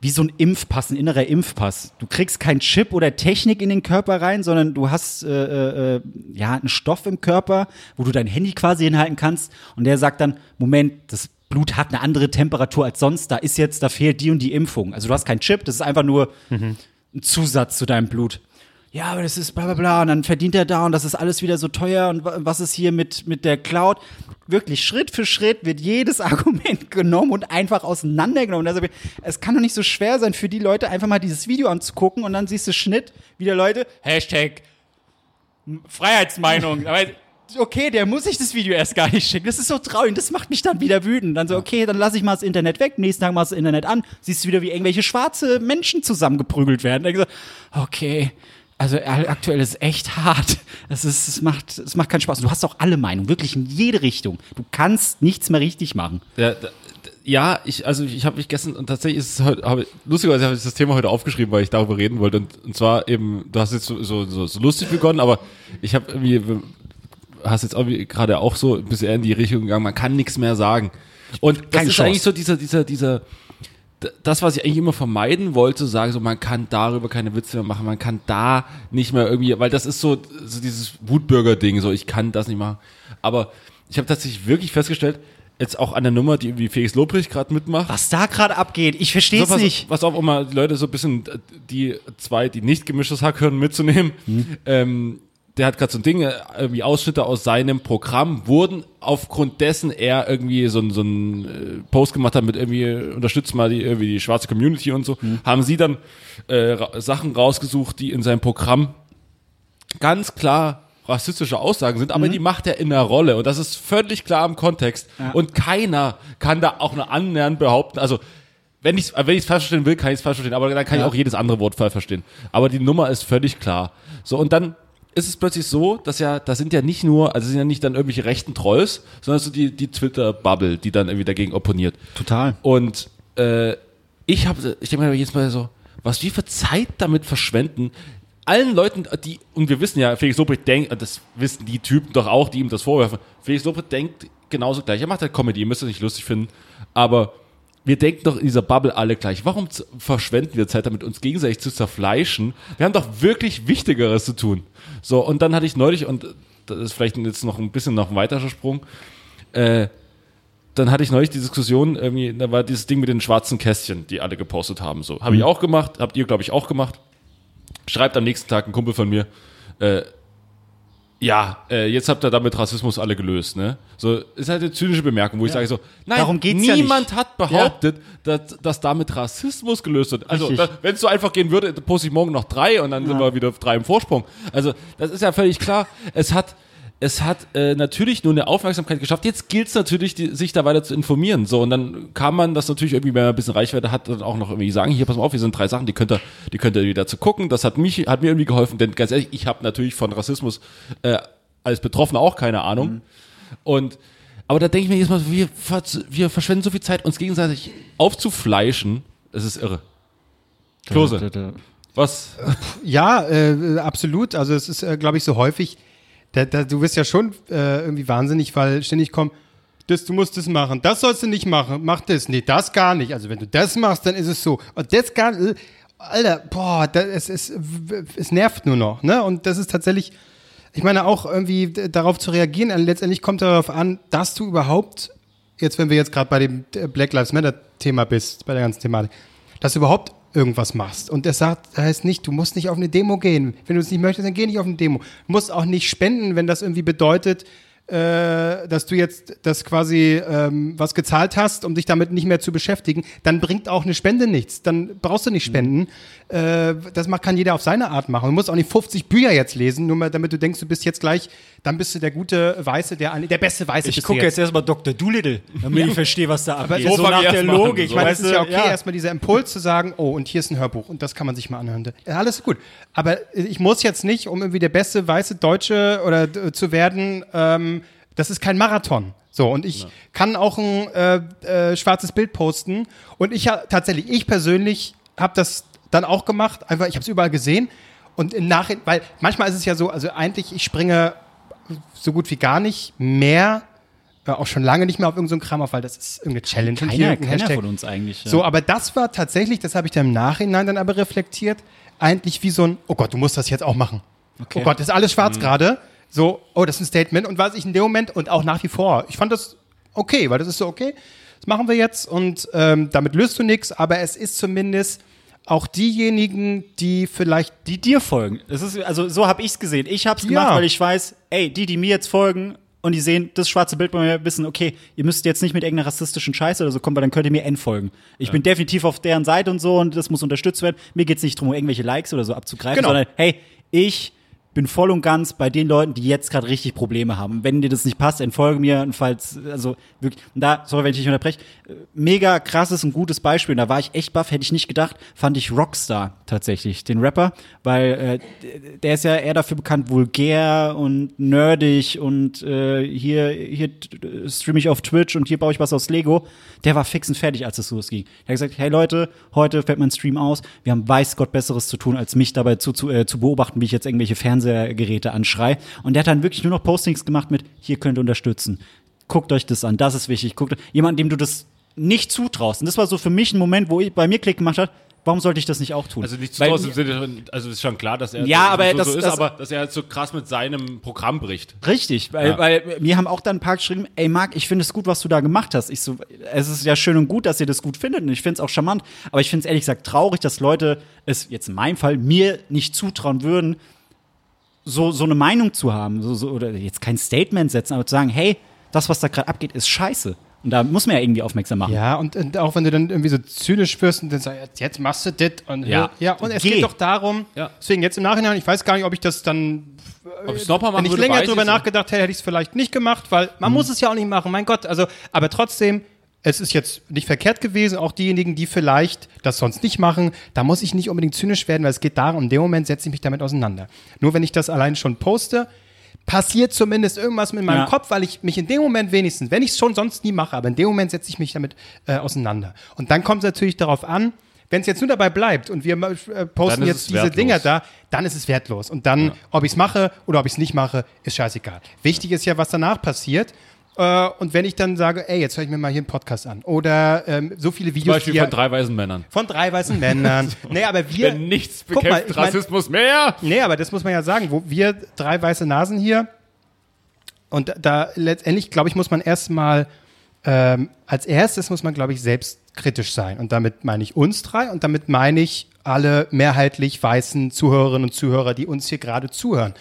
wie so ein Impfpass, ein innerer Impfpass. Du kriegst kein Chip oder Technik in den Körper rein, sondern du hast äh, äh, ja einen Stoff im Körper, wo du dein Handy quasi hinhalten kannst und der sagt dann, Moment, das Blut hat eine andere Temperatur als sonst, da ist jetzt, da fehlt die und die Impfung. Also du hast keinen Chip, das ist einfach nur ein Zusatz zu deinem Blut. Ja, aber das ist bla bla bla und dann verdient er da und das ist alles wieder so teuer und wa- was ist hier mit, mit der Cloud? Wirklich, Schritt für Schritt wird jedes (laughs) Argument genommen und einfach auseinandergenommen. Also, es kann doch nicht so schwer sein für die Leute, einfach mal dieses Video anzugucken und dann siehst du Schnitt, wieder Leute, Hashtag Freiheitsmeinung. Aber (laughs) okay, der muss sich das Video erst gar nicht schicken. Das ist so traurig. Das macht mich dann wieder wütend. Dann so, okay, dann lasse ich mal das Internet weg. Nächsten Tag machst du das Internet an. Siehst du wieder, wie irgendwelche schwarze Menschen zusammengeprügelt werden. Dann du, okay. Also aktuell ist echt hart. Es, ist, es, macht, es macht keinen Spaß. Du hast auch alle Meinungen, wirklich in jede Richtung. Du kannst nichts mehr richtig machen. Ja, ja, ich, also ich habe mich gestern und tatsächlich ist es heute, habe, lustigerweise habe ich das Thema heute aufgeschrieben, weil ich darüber reden wollte und, und zwar eben, du hast jetzt so, so, so, so lustig begonnen, aber ich habe irgendwie, hast jetzt gerade auch so ein bisschen in die Richtung gegangen, man kann nichts mehr sagen. Und das Keine ist Chance. eigentlich so dieser, dieser, dieser, das, was ich eigentlich immer vermeiden wollte, sagen, so man kann darüber keine Witze mehr machen, man kann da nicht mehr irgendwie, weil das ist so, so dieses Wutbürger-Ding, so ich kann das nicht machen. Aber ich habe tatsächlich wirklich festgestellt, jetzt auch an der Nummer, die irgendwie Felix Lobrecht gerade mitmacht. Was da gerade abgeht, ich verstehe es So, nicht. was auch immer Leute so ein bisschen, äh, die zwei, die nicht gemischtes Hack hören, mitzunehmen. Hm. Ähm, der hat gerade so ein Ding, äh, irgendwie Ausschnitte aus seinem Programm wurden aufgrund dessen er irgendwie so ein, so ein äh, Post gemacht hat mit irgendwie, unterstützt mal die, irgendwie die schwarze Community und so, Hm. haben sie dann äh, Sachen rausgesucht, die in seinem Programm ganz klar rassistische Aussagen sind, Mhm. aber die macht er in der Rolle und das ist völlig klar im Kontext und keiner kann da auch nur annähernd behaupten, also wenn ich wenn ich es falsch verstehen will, kann ich es falsch verstehen, aber dann kann ich auch jedes andere Wort falsch verstehen. Aber die Nummer ist völlig klar. So und dann ist es plötzlich so, dass ja, das sind ja nicht nur, also sind ja nicht dann irgendwelche rechten Trolls, sondern so die, die Twitter-Bubble, die dann irgendwie dagegen opponiert. Total. Und äh, ich habe, ich denke mir jedes Mal so, was wir für Zeit damit verschwenden, allen Leuten, die, und wir wissen ja, Felix Lobrecht denkt, das wissen die Typen doch auch, die ihm das vorwerfen, Felix Lobrecht denkt genauso gleich. Er macht halt Comedy, ihr müsst es nicht lustig finden, aber wir denken doch in dieser Bubble alle gleich. Warum verschwenden wir Zeit damit, uns gegenseitig zu zerfleischen? Wir haben doch wirklich Wichtigeres zu tun. So, und dann hatte ich neulich, und das ist vielleicht jetzt noch ein bisschen noch ein weiterer Sprung, äh, dann hatte ich neulich die Diskussion, irgendwie, da war dieses Ding mit den schwarzen Kästchen, die alle gepostet haben. So, habe ich auch gemacht, habt ihr, glaube ich, auch gemacht. Schreibt am nächsten Tag ein Kumpel von mir, äh, ja, äh, jetzt habt ihr damit Rassismus alle gelöst, ne? So, ist halt eine zynische Bemerkung, wo ich sage so, nein, Darum geht's ja niemand nicht. hat behauptet, dass, dass damit Rassismus gelöst wird. Also, wenn es so einfach gehen würde, poste ich morgen noch drei und dann sind wir wieder auf drei im Vorsprung. Also, das ist ja völlig klar. Es hat, es hat äh, natürlich nur eine Aufmerksamkeit geschafft. Jetzt gilt es natürlich, die, sich da weiter zu informieren. So, und dann kann man das natürlich irgendwie, wenn man ein bisschen Reichweite hat, dann auch noch irgendwie sagen, hier, pass mal auf, hier sind drei Sachen, die könnt ihr, die könnt ihr wieder zu gucken. Das hat mich, hat mir irgendwie geholfen, denn ganz ehrlich, ich habe natürlich von Rassismus äh, als Betroffener auch keine Ahnung. Und aber da denke ich mir jedes Mal, wir, wir verschwenden so viel Zeit, uns gegenseitig aufzufleischen. Es ist irre. Klose, was? Ja, äh, absolut. Also es ist, äh, glaube ich, so häufig. Da, da, du wirst ja schon äh, irgendwie wahnsinnig, weil ständig kommt, das, du musst das machen, das sollst du nicht machen, mach das. Nee, das gar nicht. Also wenn du das machst, dann ist es so. Und das gar äh, Alter, boah, das, es, es, es nervt nur noch. Ne? Und das ist tatsächlich, ich meine, auch irgendwie darauf zu reagieren, äh, letztendlich kommt darauf an, dass du überhaupt, jetzt wenn wir jetzt gerade bei dem Black Lives Matter Thema bist, bei der ganzen Thematik, dass du überhaupt irgendwas machst. Und das sagt, heißt nicht, du musst nicht auf eine Demo gehen. Wenn du es nicht möchtest, dann geh nicht auf eine Demo. Du musst auch nicht spenden, wenn das irgendwie bedeutet, äh, dass du jetzt das quasi ähm, was gezahlt hast, um dich damit nicht mehr zu beschäftigen, dann bringt auch eine Spende nichts. Dann brauchst du nicht spenden. Äh, das macht, kann jeder auf seine Art machen. Du musst auch nicht 50 Bücher jetzt lesen, nur mal damit du denkst, du bist jetzt gleich, dann bist du der gute Weiße, der, der beste Weiße. Ich gucke jetzt erstmal Dr. Doolittle, damit ich verstehe, was da abgeht. so so fang nach der Logik. so. Ich meine, es ist ja okay, erstmal dieser Impuls zu sagen, oh, und hier ist ein Hörbuch und das kann man sich mal anhören. Ja, alles gut. Aber ich muss jetzt nicht, um irgendwie der beste weiße Deutsche oder äh, zu werden, ähm, das ist kein Marathon. So, und ich kann auch ein äh, äh, schwarzes Bild posten. Und ich ha- tatsächlich, ich persönlich habe das dann auch gemacht. Einfach, ich habe es überall gesehen. Und im Nachhinein, weil manchmal ist es ja so, also eigentlich, ich springe so gut wie gar nicht mehr, äh, auch schon lange nicht mehr auf irgendeinen so Kram auf, weil das ist irgendeine Challenge. und hier Keiner, keiner Hashtag. von uns eigentlich. ja. So, aber das war tatsächlich, das habe ich dann im Nachhinein dann aber reflektiert, eigentlich wie so ein, oh Gott, du musst das jetzt auch machen. Okay. Oh Gott, ist alles schwarz gerade. So, oh, das ist ein Statement. Und was ich in dem Moment und auch nach wie vor, ich fand das okay, weil das ist so, okay, das machen wir jetzt und ähm, damit löst du nichts, aber es ist zumindest auch diejenigen, die vielleicht die dir folgen. Das ist, also so habe ich es gesehen. Ich habe es gemacht, Ja. weil ich weiß, ey, die, die mir jetzt folgen und die sehen das schwarze Bild bei mir, wissen, okay, ihr müsst jetzt nicht mit irgendeiner rassistischen Scheiße oder so kommen, weil dann könnt ihr mir entfolgen. Ich bin definitiv auf deren Seite und so und das muss unterstützt werden. Mir geht's nicht darum, irgendwelche Likes oder so abzugreifen, Genau. sondern hey, ich bin voll und ganz bei den Leuten, die jetzt gerade richtig Probleme haben. Wenn dir das nicht passt, entfolge mir und falls, also wirklich, und da, sorry, wenn ich dich unterbreche, mega krasses und gutes Beispiel, und da war ich echt baff, hätte ich nicht gedacht, fand ich Rockstar tatsächlich, den Rapper, weil äh, der ist ja eher dafür bekannt, vulgär und nerdig und äh, hier, hier streame ich auf Twitch und hier baue ich was aus Lego. Der war fix und fertig, als es losging. Er hat gesagt, hey Leute, heute fällt mein Stream aus, wir haben weiß Gott Besseres zu tun, als mich dabei zu, zu, äh, zu beobachten, wie ich jetzt irgendwelche Fernsehgeräte anschrei. Und der hat dann wirklich nur noch Postings gemacht mit, hier könnt ihr unterstützen. Guckt euch das an, das ist wichtig. Guckt, jemand, dem du das nicht zutraust. Und das war so für mich ein Moment, wo ich, bei mir Klick gemacht hat, warum sollte ich das nicht auch tun? Also nicht zu Weil- draußen im Sinne also ist schon klar, dass er Ja, so, aber so, das- so ist, das- aber dass er halt so krass mit seinem Programm bricht. Richtig, weil, Ja. weil mir haben auch dann ein paar geschrieben, ey Marc, ich finde es gut, was du da gemacht hast. Ich so, es ist ja schön und gut, dass ihr das gut findet und ich finde es auch charmant, aber ich finde es ehrlich gesagt traurig, dass Leute es jetzt in meinem Fall mir nicht zutrauen würden, so, so eine Meinung zu haben, so, so, oder jetzt kein Statement setzen, aber zu sagen, hey, das, was da gerade abgeht, ist scheiße. Und da muss man ja irgendwie aufmerksam machen. Ja, und, und auch wenn du dann irgendwie so zynisch wirst und dann sagst, jetzt- machst du das und Ja. ja, und es Geh. geht doch darum, Ja. deswegen jetzt im Nachhinein, ich weiß gar nicht, ob ich das dann, Ob ich es nochmal wenn machen ich würde, länger drüber nachgedacht hätte, hätte ich es vielleicht nicht gemacht, weil man muss es ja auch nicht machen, mein Gott, also, aber trotzdem, es ist jetzt nicht verkehrt gewesen, auch diejenigen, die vielleicht das sonst nicht machen, da muss ich nicht unbedingt zynisch werden, weil es geht darum, in dem Moment setze ich mich damit auseinander. Nur wenn ich das allein schon poste, passiert zumindest irgendwas mit meinem Ja. Kopf, weil ich mich in dem Moment wenigstens, wenn ich es schon sonst nie mache, aber in dem Moment setze ich mich damit äh, auseinander. Und dann kommt es natürlich darauf an, wenn es jetzt nur dabei bleibt und wir äh, posten jetzt es diese. Dinger da, dann ist es wertlos. Und dann, ob ich es mache oder ob ich es nicht mache, ist scheißegal. Wichtig ist ja, was danach passiert. Äh, und wenn ich dann sage, ey, jetzt höre ich mir mal hier einen Podcast an. Oder ähm, so viele Zum Videos, Beispiel die ja- von drei weißen Männern. von drei weißen Männern. (laughs) nee, aber wir. Denn nichts Guck mal, bekämpft ich mein- Rassismus mehr. Nee, aber das muss man ja sagen, wo wir drei weiße Nasen hier und da letztendlich, glaube ich, muss man erstmal ähm, als erstes muss man, glaube ich, selbstkritisch sein. Und damit meine ich uns drei und damit meine ich alle mehrheitlich weißen Zuhörerinnen und Zuhörer, die uns hier gerade zuhören.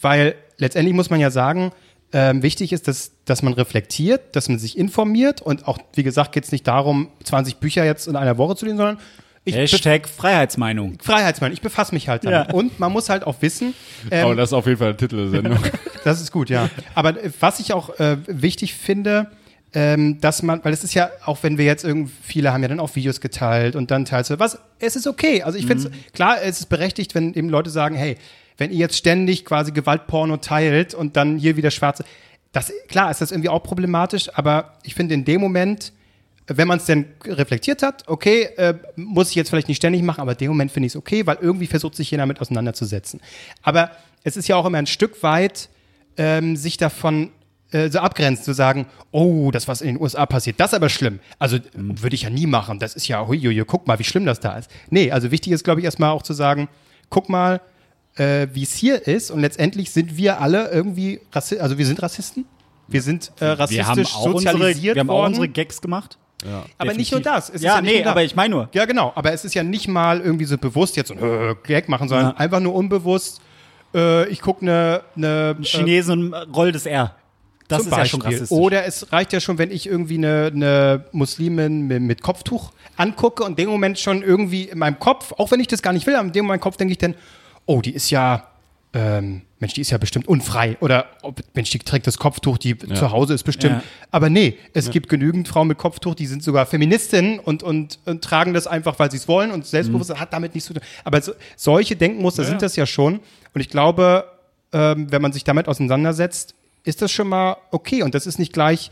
Weil letztendlich muss man ja sagen, ähm, wichtig ist, dass, dass man reflektiert, dass man sich informiert und auch, wie gesagt, geht es nicht darum, 20 Bücher jetzt in einer Woche zu lesen, sondern ich Hashtag Freiheitsmeinung. Freiheitsmeinung, ich befasse mich halt damit. Ja. Und man muss halt auch wissen, Aber ähm, das ist auf jeden Fall der Titel der Sendung. (laughs) das ist gut, ja. Aber äh, was ich auch äh, wichtig finde, ähm, dass man, weil es ist ja, auch wenn wir jetzt irgendwie, viele haben ja dann auch Videos geteilt und dann teilst du was, es ist okay. Also ich finde es, klar, es ist berechtigt, wenn eben Leute sagen, hey, wenn ihr jetzt ständig quasi Gewaltporno teilt und dann hier wieder schwarze, das, klar ist das irgendwie auch problematisch, aber ich finde in dem Moment, wenn man es denn reflektiert hat, okay, äh, muss ich jetzt vielleicht nicht ständig machen, aber in dem Moment finde ich es okay, weil irgendwie versucht sich jeder damit auseinanderzusetzen. Aber es ist ja auch immer ein Stück weit, ähm, sich davon äh, so abgrenzt, zu sagen, oh, das, was in den USA passiert, das ist aber schlimm. Also Mhm. würde ich ja nie machen. Das ist ja, huiuiui, guck mal, wie schlimm das da ist. Nee, also wichtig ist, glaube ich, erstmal auch zu sagen, guck mal, äh, wie es hier ist und letztendlich sind wir alle irgendwie Rassi also wir sind Rassisten. Wir sind äh, rassistisch Wir auch unsere, sozialisiert wir haben auch worden. unsere Gags gemacht. aber nicht nur das. Es ist ja, nicht nee, nur das. aber ich meine nur. Ja, genau. Aber es ist ja nicht mal irgendwie so bewusst jetzt so ein äh, Gag machen, sondern Ja. einfach nur unbewusst. Äh, ich gucke eine ne, Chinesen und rollt das R. Das ist ja schon Beispiel. rassistisch. Oder es reicht ja schon, wenn ich irgendwie eine, eine Muslimin mit, mit Kopftuch angucke und in dem Moment schon irgendwie in meinem Kopf, auch wenn ich das gar nicht will, aber in dem Moment Kopf denke ich dann, oh, die ist ja, ähm, Mensch, die ist ja bestimmt unfrei. Oder oh, Mensch, die trägt das Kopftuch, die zu Hause ist bestimmt. Ja. Aber nee, es gibt genügend Frauen mit Kopftuch, die sind sogar Feministinnen und, und, und tragen das einfach, weil sie es wollen und Selbstbewusstsein hat damit nichts zu tun. Aber so, solche Denkmuster sind das ja schon. Und ich glaube, ähm, wenn man sich damit auseinandersetzt, ist das schon mal okay. Und das ist nicht gleich,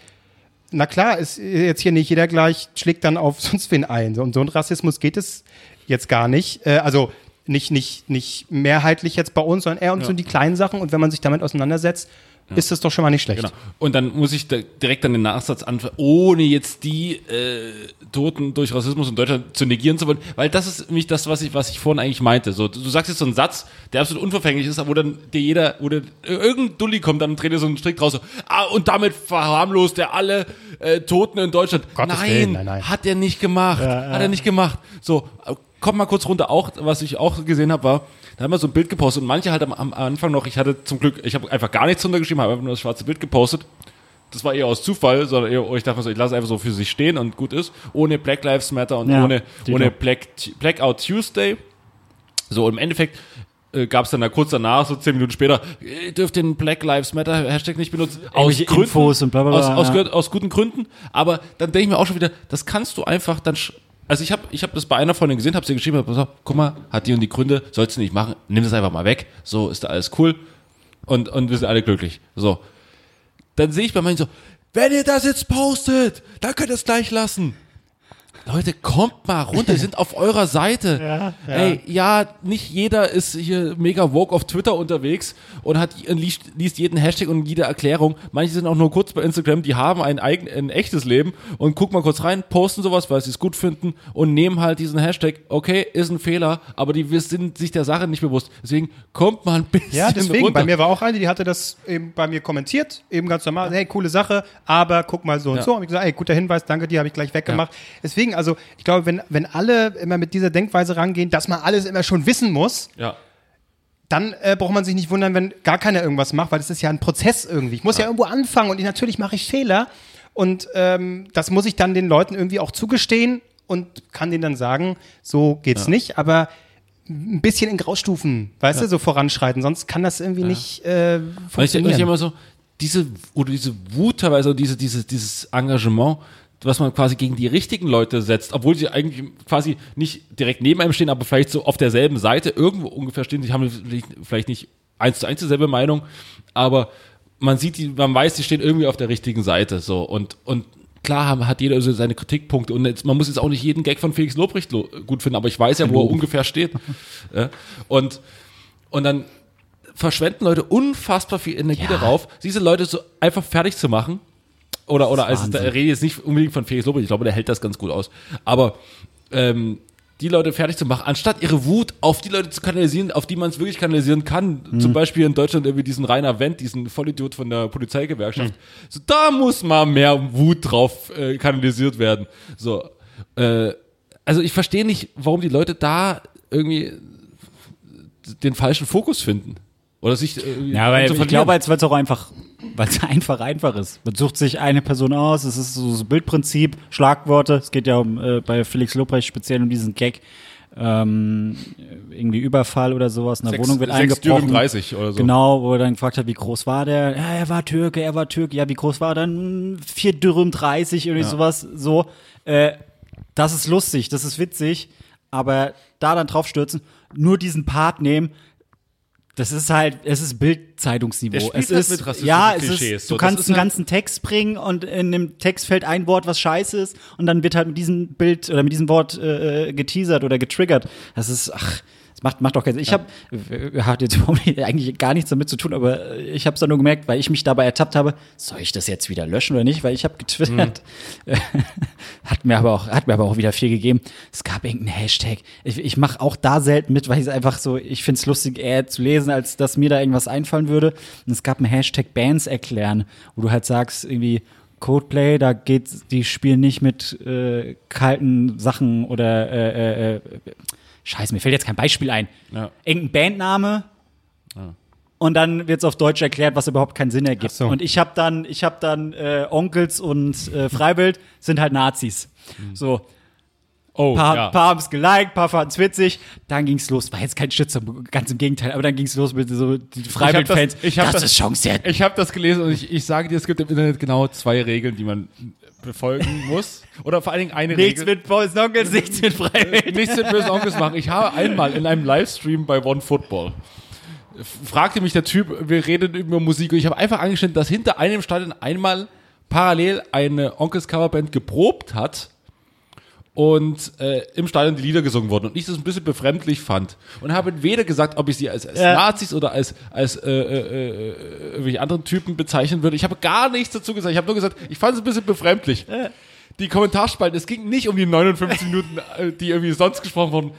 na klar, ist jetzt hier nicht jeder gleich, schlägt dann auf (laughs) sonst wen ein. Und so ein Rassismus geht es jetzt gar nicht. Äh, also nicht, nicht, nicht mehrheitlich jetzt bei uns, sondern eher um so die kleinen Sachen. Und wenn man sich damit auseinandersetzt, ist das doch schon mal nicht schlecht. Genau. Und dann muss ich da direkt dann den Nachsatz anfangen, ohne jetzt die äh, Toten durch Rassismus in Deutschland zu negieren zu wollen, weil das ist nämlich das, was ich, was ich vorhin eigentlich meinte. So, du, sagst jetzt so einen Satz, der absolut unverfänglich ist, aber wo dann dir jeder, wo dann irgendein Dulli kommt, dann dreht er so einen Strick draus, so, ah, und damit verharmlost er alle äh, Toten in Deutschland. Nein, Willen, nein, nein. hat er nicht gemacht. Hat er nicht gemacht. So, komm mal kurz runter. Auch, was ich auch gesehen habe, war, da haben wir so ein Bild gepostet und manche halt am, am Anfang noch, ich hatte zum Glück, ich habe einfach gar nichts runtergeschrieben, habe einfach nur das schwarze Bild gepostet. Das war eher aus Zufall, sondern eher, ich dachte mir so, ich lasse einfach so für sich stehen und gut ist. Ohne Black Lives Matter und Ja, ohne, ohne. Black, Blackout Tuesday. So, im Endeffekt äh, gab es dann da kurz danach, so zehn Minuten später, ihr dürft den Black Lives Matter Hashtag nicht benutzen. Infos und bla, bla, bla, aus, aus, ja. aus guten Gründen. Aber dann denke ich mir auch schon wieder, das kannst du einfach dann. Also ich habe ich hab das bei einer Freundin gesehen, habe sie geschrieben, hab gesagt, guck mal, hat die und die Gründe, sollst du nicht machen, nimm das einfach mal weg. So ist da alles cool und und wir sind alle glücklich. So, dann sehe ich bei manchen so, wenn ihr das jetzt postet, dann könnt ihr es gleich lassen. Leute, kommt mal runter, wir sind auf eurer Seite. (laughs) Ja, Ey, ja, nicht jeder ist hier mega woke auf Twitter unterwegs und hat liest, liest jeden Hashtag und jede Erklärung. Manche sind auch nur kurz bei Instagram, die haben ein, eigen, ein echtes Leben und gucken mal kurz rein, posten sowas, weil sie es gut finden und nehmen halt diesen Hashtag. Okay, ist ein Fehler, aber die wir sind sich der Sache nicht bewusst. Deswegen kommt mal ein bisschen Ja, deswegen. runter. Bei mir war auch eine, die hatte das eben bei mir kommentiert, eben ganz normal. Hey, coole Sache, aber guck mal so und Ja. so. Und ich gesagt, ey, guter Hinweis, danke dir, habe ich gleich weggemacht. Deswegen, also ich glaube, wenn, wenn alle immer mit dieser Denkweise rangehen, dass man alles immer schon wissen muss, ja. dann äh, braucht man sich nicht wundern, wenn gar keiner irgendwas macht, weil das ist ja ein Prozess irgendwie. Ich muss ja, irgendwo anfangen und ich, natürlich mache ich Fehler. Und ähm, das muss ich dann den Leuten irgendwie auch zugestehen und kann denen dann sagen, so geht's nicht, aber ein bisschen in Graustufen, weißt du, so voranschreiten, sonst kann das irgendwie nicht äh, Weil ich, ich funktionieren. immer so, diese, oder diese Wut teilweise, oder diese, diese, dieses Engagement, was man quasi gegen die richtigen Leute setzt, obwohl sie eigentlich quasi nicht direkt neben einem stehen, aber vielleicht so auf derselben Seite irgendwo ungefähr stehen. Die haben vielleicht nicht eins zu eins dieselbe Meinung, aber man sieht die, man weiß, die stehen irgendwie auf der richtigen Seite, so. Und, und klar hat jeder so seine Kritikpunkte und jetzt, man muss jetzt auch nicht jeden Gag von Felix Lobrecht lo gut finden, aber ich weiß ja, wo er ungefähr steht. (laughs) ja. Und, und dann verschwenden Leute unfassbar viel Energie darauf, diese Leute so einfach fertig zu machen. Oder, oder, also, da rede ich jetzt nicht unbedingt von Felix Lobrecht, ich glaube, der hält das ganz gut aus. Aber, ähm, die Leute fertig zu machen, anstatt ihre Wut auf die Leute zu kanalisieren, auf die man es wirklich kanalisieren kann. Zum Beispiel in Deutschland irgendwie diesen Rainer Wendt, diesen Vollidiot von der Polizeigewerkschaft. So, da muss mal mehr Wut drauf äh, kanalisiert werden. So, äh, also ich verstehe nicht, warum die Leute da irgendwie den falschen Fokus finden. Oder sich äh, Ja, zu ich glaube, weil es auch einfach, weil es (laughs) einfach einfach ist. Man sucht sich eine Person aus, es ist so, so Bildprinzip, Schlagworte. Es geht ja um äh, bei Felix Lobrecht speziell um diesen Gag. Ähm, irgendwie Überfall oder sowas, eine Sechs- Wohnung wird eingebrochen. Dürüm 30 oder so. Genau, wo er dann gefragt hat, wie groß war der? Ja, er war Türke, er war Türke. Ja, wie groß war er dann? Vier Dürüm 30, irgendwie sowas. So, äh, das ist lustig, das ist witzig, aber da dann drauf stürzen, nur diesen Part nehmen, das ist halt, es ist Bildzeitungsniveau. Es halt ist, mit rassistischen ja, es Klischees. ist, So, du das kannst einen halt- ganzen Text bringen und in dem Text fällt ein Wort, was scheiße ist und dann wird halt mit diesem Bild oder mit diesem Wort äh, geteasert oder getriggert. Das ist, ach, das macht, macht doch keinen Sinn. Ich habe, hat jetzt (laughs) eigentlich gar nichts damit zu tun, aber ich habe es dann nur gemerkt, weil ich mich dabei ertappt habe, soll ich das jetzt wieder löschen oder nicht? Weil ich habe getwittert. (laughs) Hat mir aber auch, hat mir aber auch wieder viel gegeben. Es gab irgendeinen Hashtag. Ich, ich mache auch da selten mit, weil ich es einfach so, ich finde es lustig, eher zu lesen, als dass mir da irgendwas einfallen würde. Und es gab einen Hashtag Bands erklären, wo du halt sagst, irgendwie, Codeplay, da geht's, die spielen nicht mit äh, kalten Sachen oder äh, äh, äh, Scheiße, mir fällt jetzt kein Beispiel ein. Ja. Irgendein Bandname und dann wird's auf Deutsch erklärt, was überhaupt keinen Sinn ergibt. So. Und ich habe dann, ich habe dann äh, Onkels und äh, Freiwild sind halt Nazis. So, oh, paar, ja. paar haben es geliked, paar fanden es witzig. Dann ging's los. War jetzt kein Shitstorm, ganz im Gegenteil. Aber dann ging's los mit so die Freiwild-Fans. ich hab das, das- ist Chance. Ich habe das gelesen und ich, ich sage dir, es gibt im Internet genau zwei Regeln, die man befolgen muss. Oder vor allen Dingen eine Nichts Regel. mit Boys Onkels, nichts mit Freiwild. nichts mit bösen Onkels machen. Ich habe einmal in einem Livestream bei One Football fragte mich der Typ, wir reden über Musik und ich habe einfach angeschnitten, dass hinter einem Stadion einmal parallel eine Onkels Coverband geprobt hat und äh, im Stadion die Lieder gesungen wurden und ich das ein bisschen befremdlich fand und habe weder gesagt, ob ich sie als, als Ja. Nazis oder als als äh, äh, äh, irgendwelche anderen Typen bezeichnen würde. Ich habe gar nichts dazu gesagt. Ich habe nur gesagt, ich fand es ein bisschen befremdlich. Die Kommentarspalten, es ging nicht um die 59 Minuten, äh, die irgendwie sonst gesprochen wurden.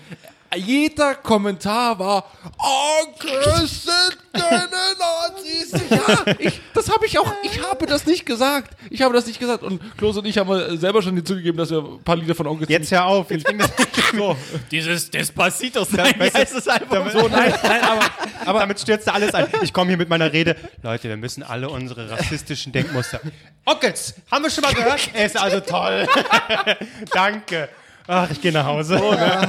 Jeder Kommentar war, Onkels sind keine Nazis. (laughs) Ja, ich, das habe ich auch, ich habe das nicht gesagt. Ich habe das nicht gesagt. Und Klose und ich haben selber schon zugegeben, dass wir ein paar Lieder von Onkels Jetzt ja auf. Jetzt fing das so. Dieses Despacitos, nein, wie weißt du, heißt es einfach damit, so? nein, nein, aber, (laughs) aber damit stürzt alles ein. Ich komme hier mit meiner Rede. Leute, wir müssen alle unsere rassistischen Denkmuster. Ockels, haben wir schon mal gehört? Er ist also toll. (laughs) Danke. Ach, ich gehe nach Hause.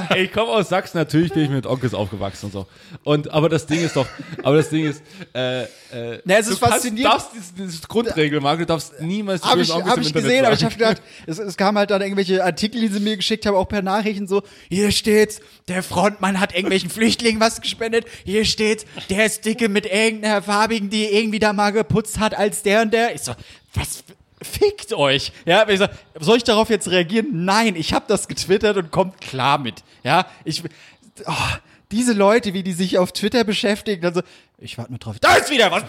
Ey, ich komme aus Sachsen, natürlich bin ich mit Onkels aufgewachsen und so. Und, aber das Ding ist doch, aber das Ding ist, äh, äh, Na, es ist du kannst, faszinierend. darfst diese, diese Grundregel, Marc, du darfst niemals die Habe bösen ich, Onkels hab ich gesehen, aber ich habe sagen. gedacht, es, es kamen halt dann irgendwelche Artikel, die sie mir geschickt haben, auch per Nachrichten so, hier steht's, der Frontmann hat irgendwelchen Flüchtlingen was gespendet, hier steht's, der ist dicke mit irgendeiner farbigen, die irgendwie da mal geputzt hat als der und der. Ich so, was fickt euch? Ja, ich so, soll ich darauf jetzt reagieren? Nein, ich habe das getwittert und kommt klar mit. Ja, ich oh, diese Leute, wie die sich auf Twitter beschäftigen, dann so, ich warte nur drauf. Da ist wieder was.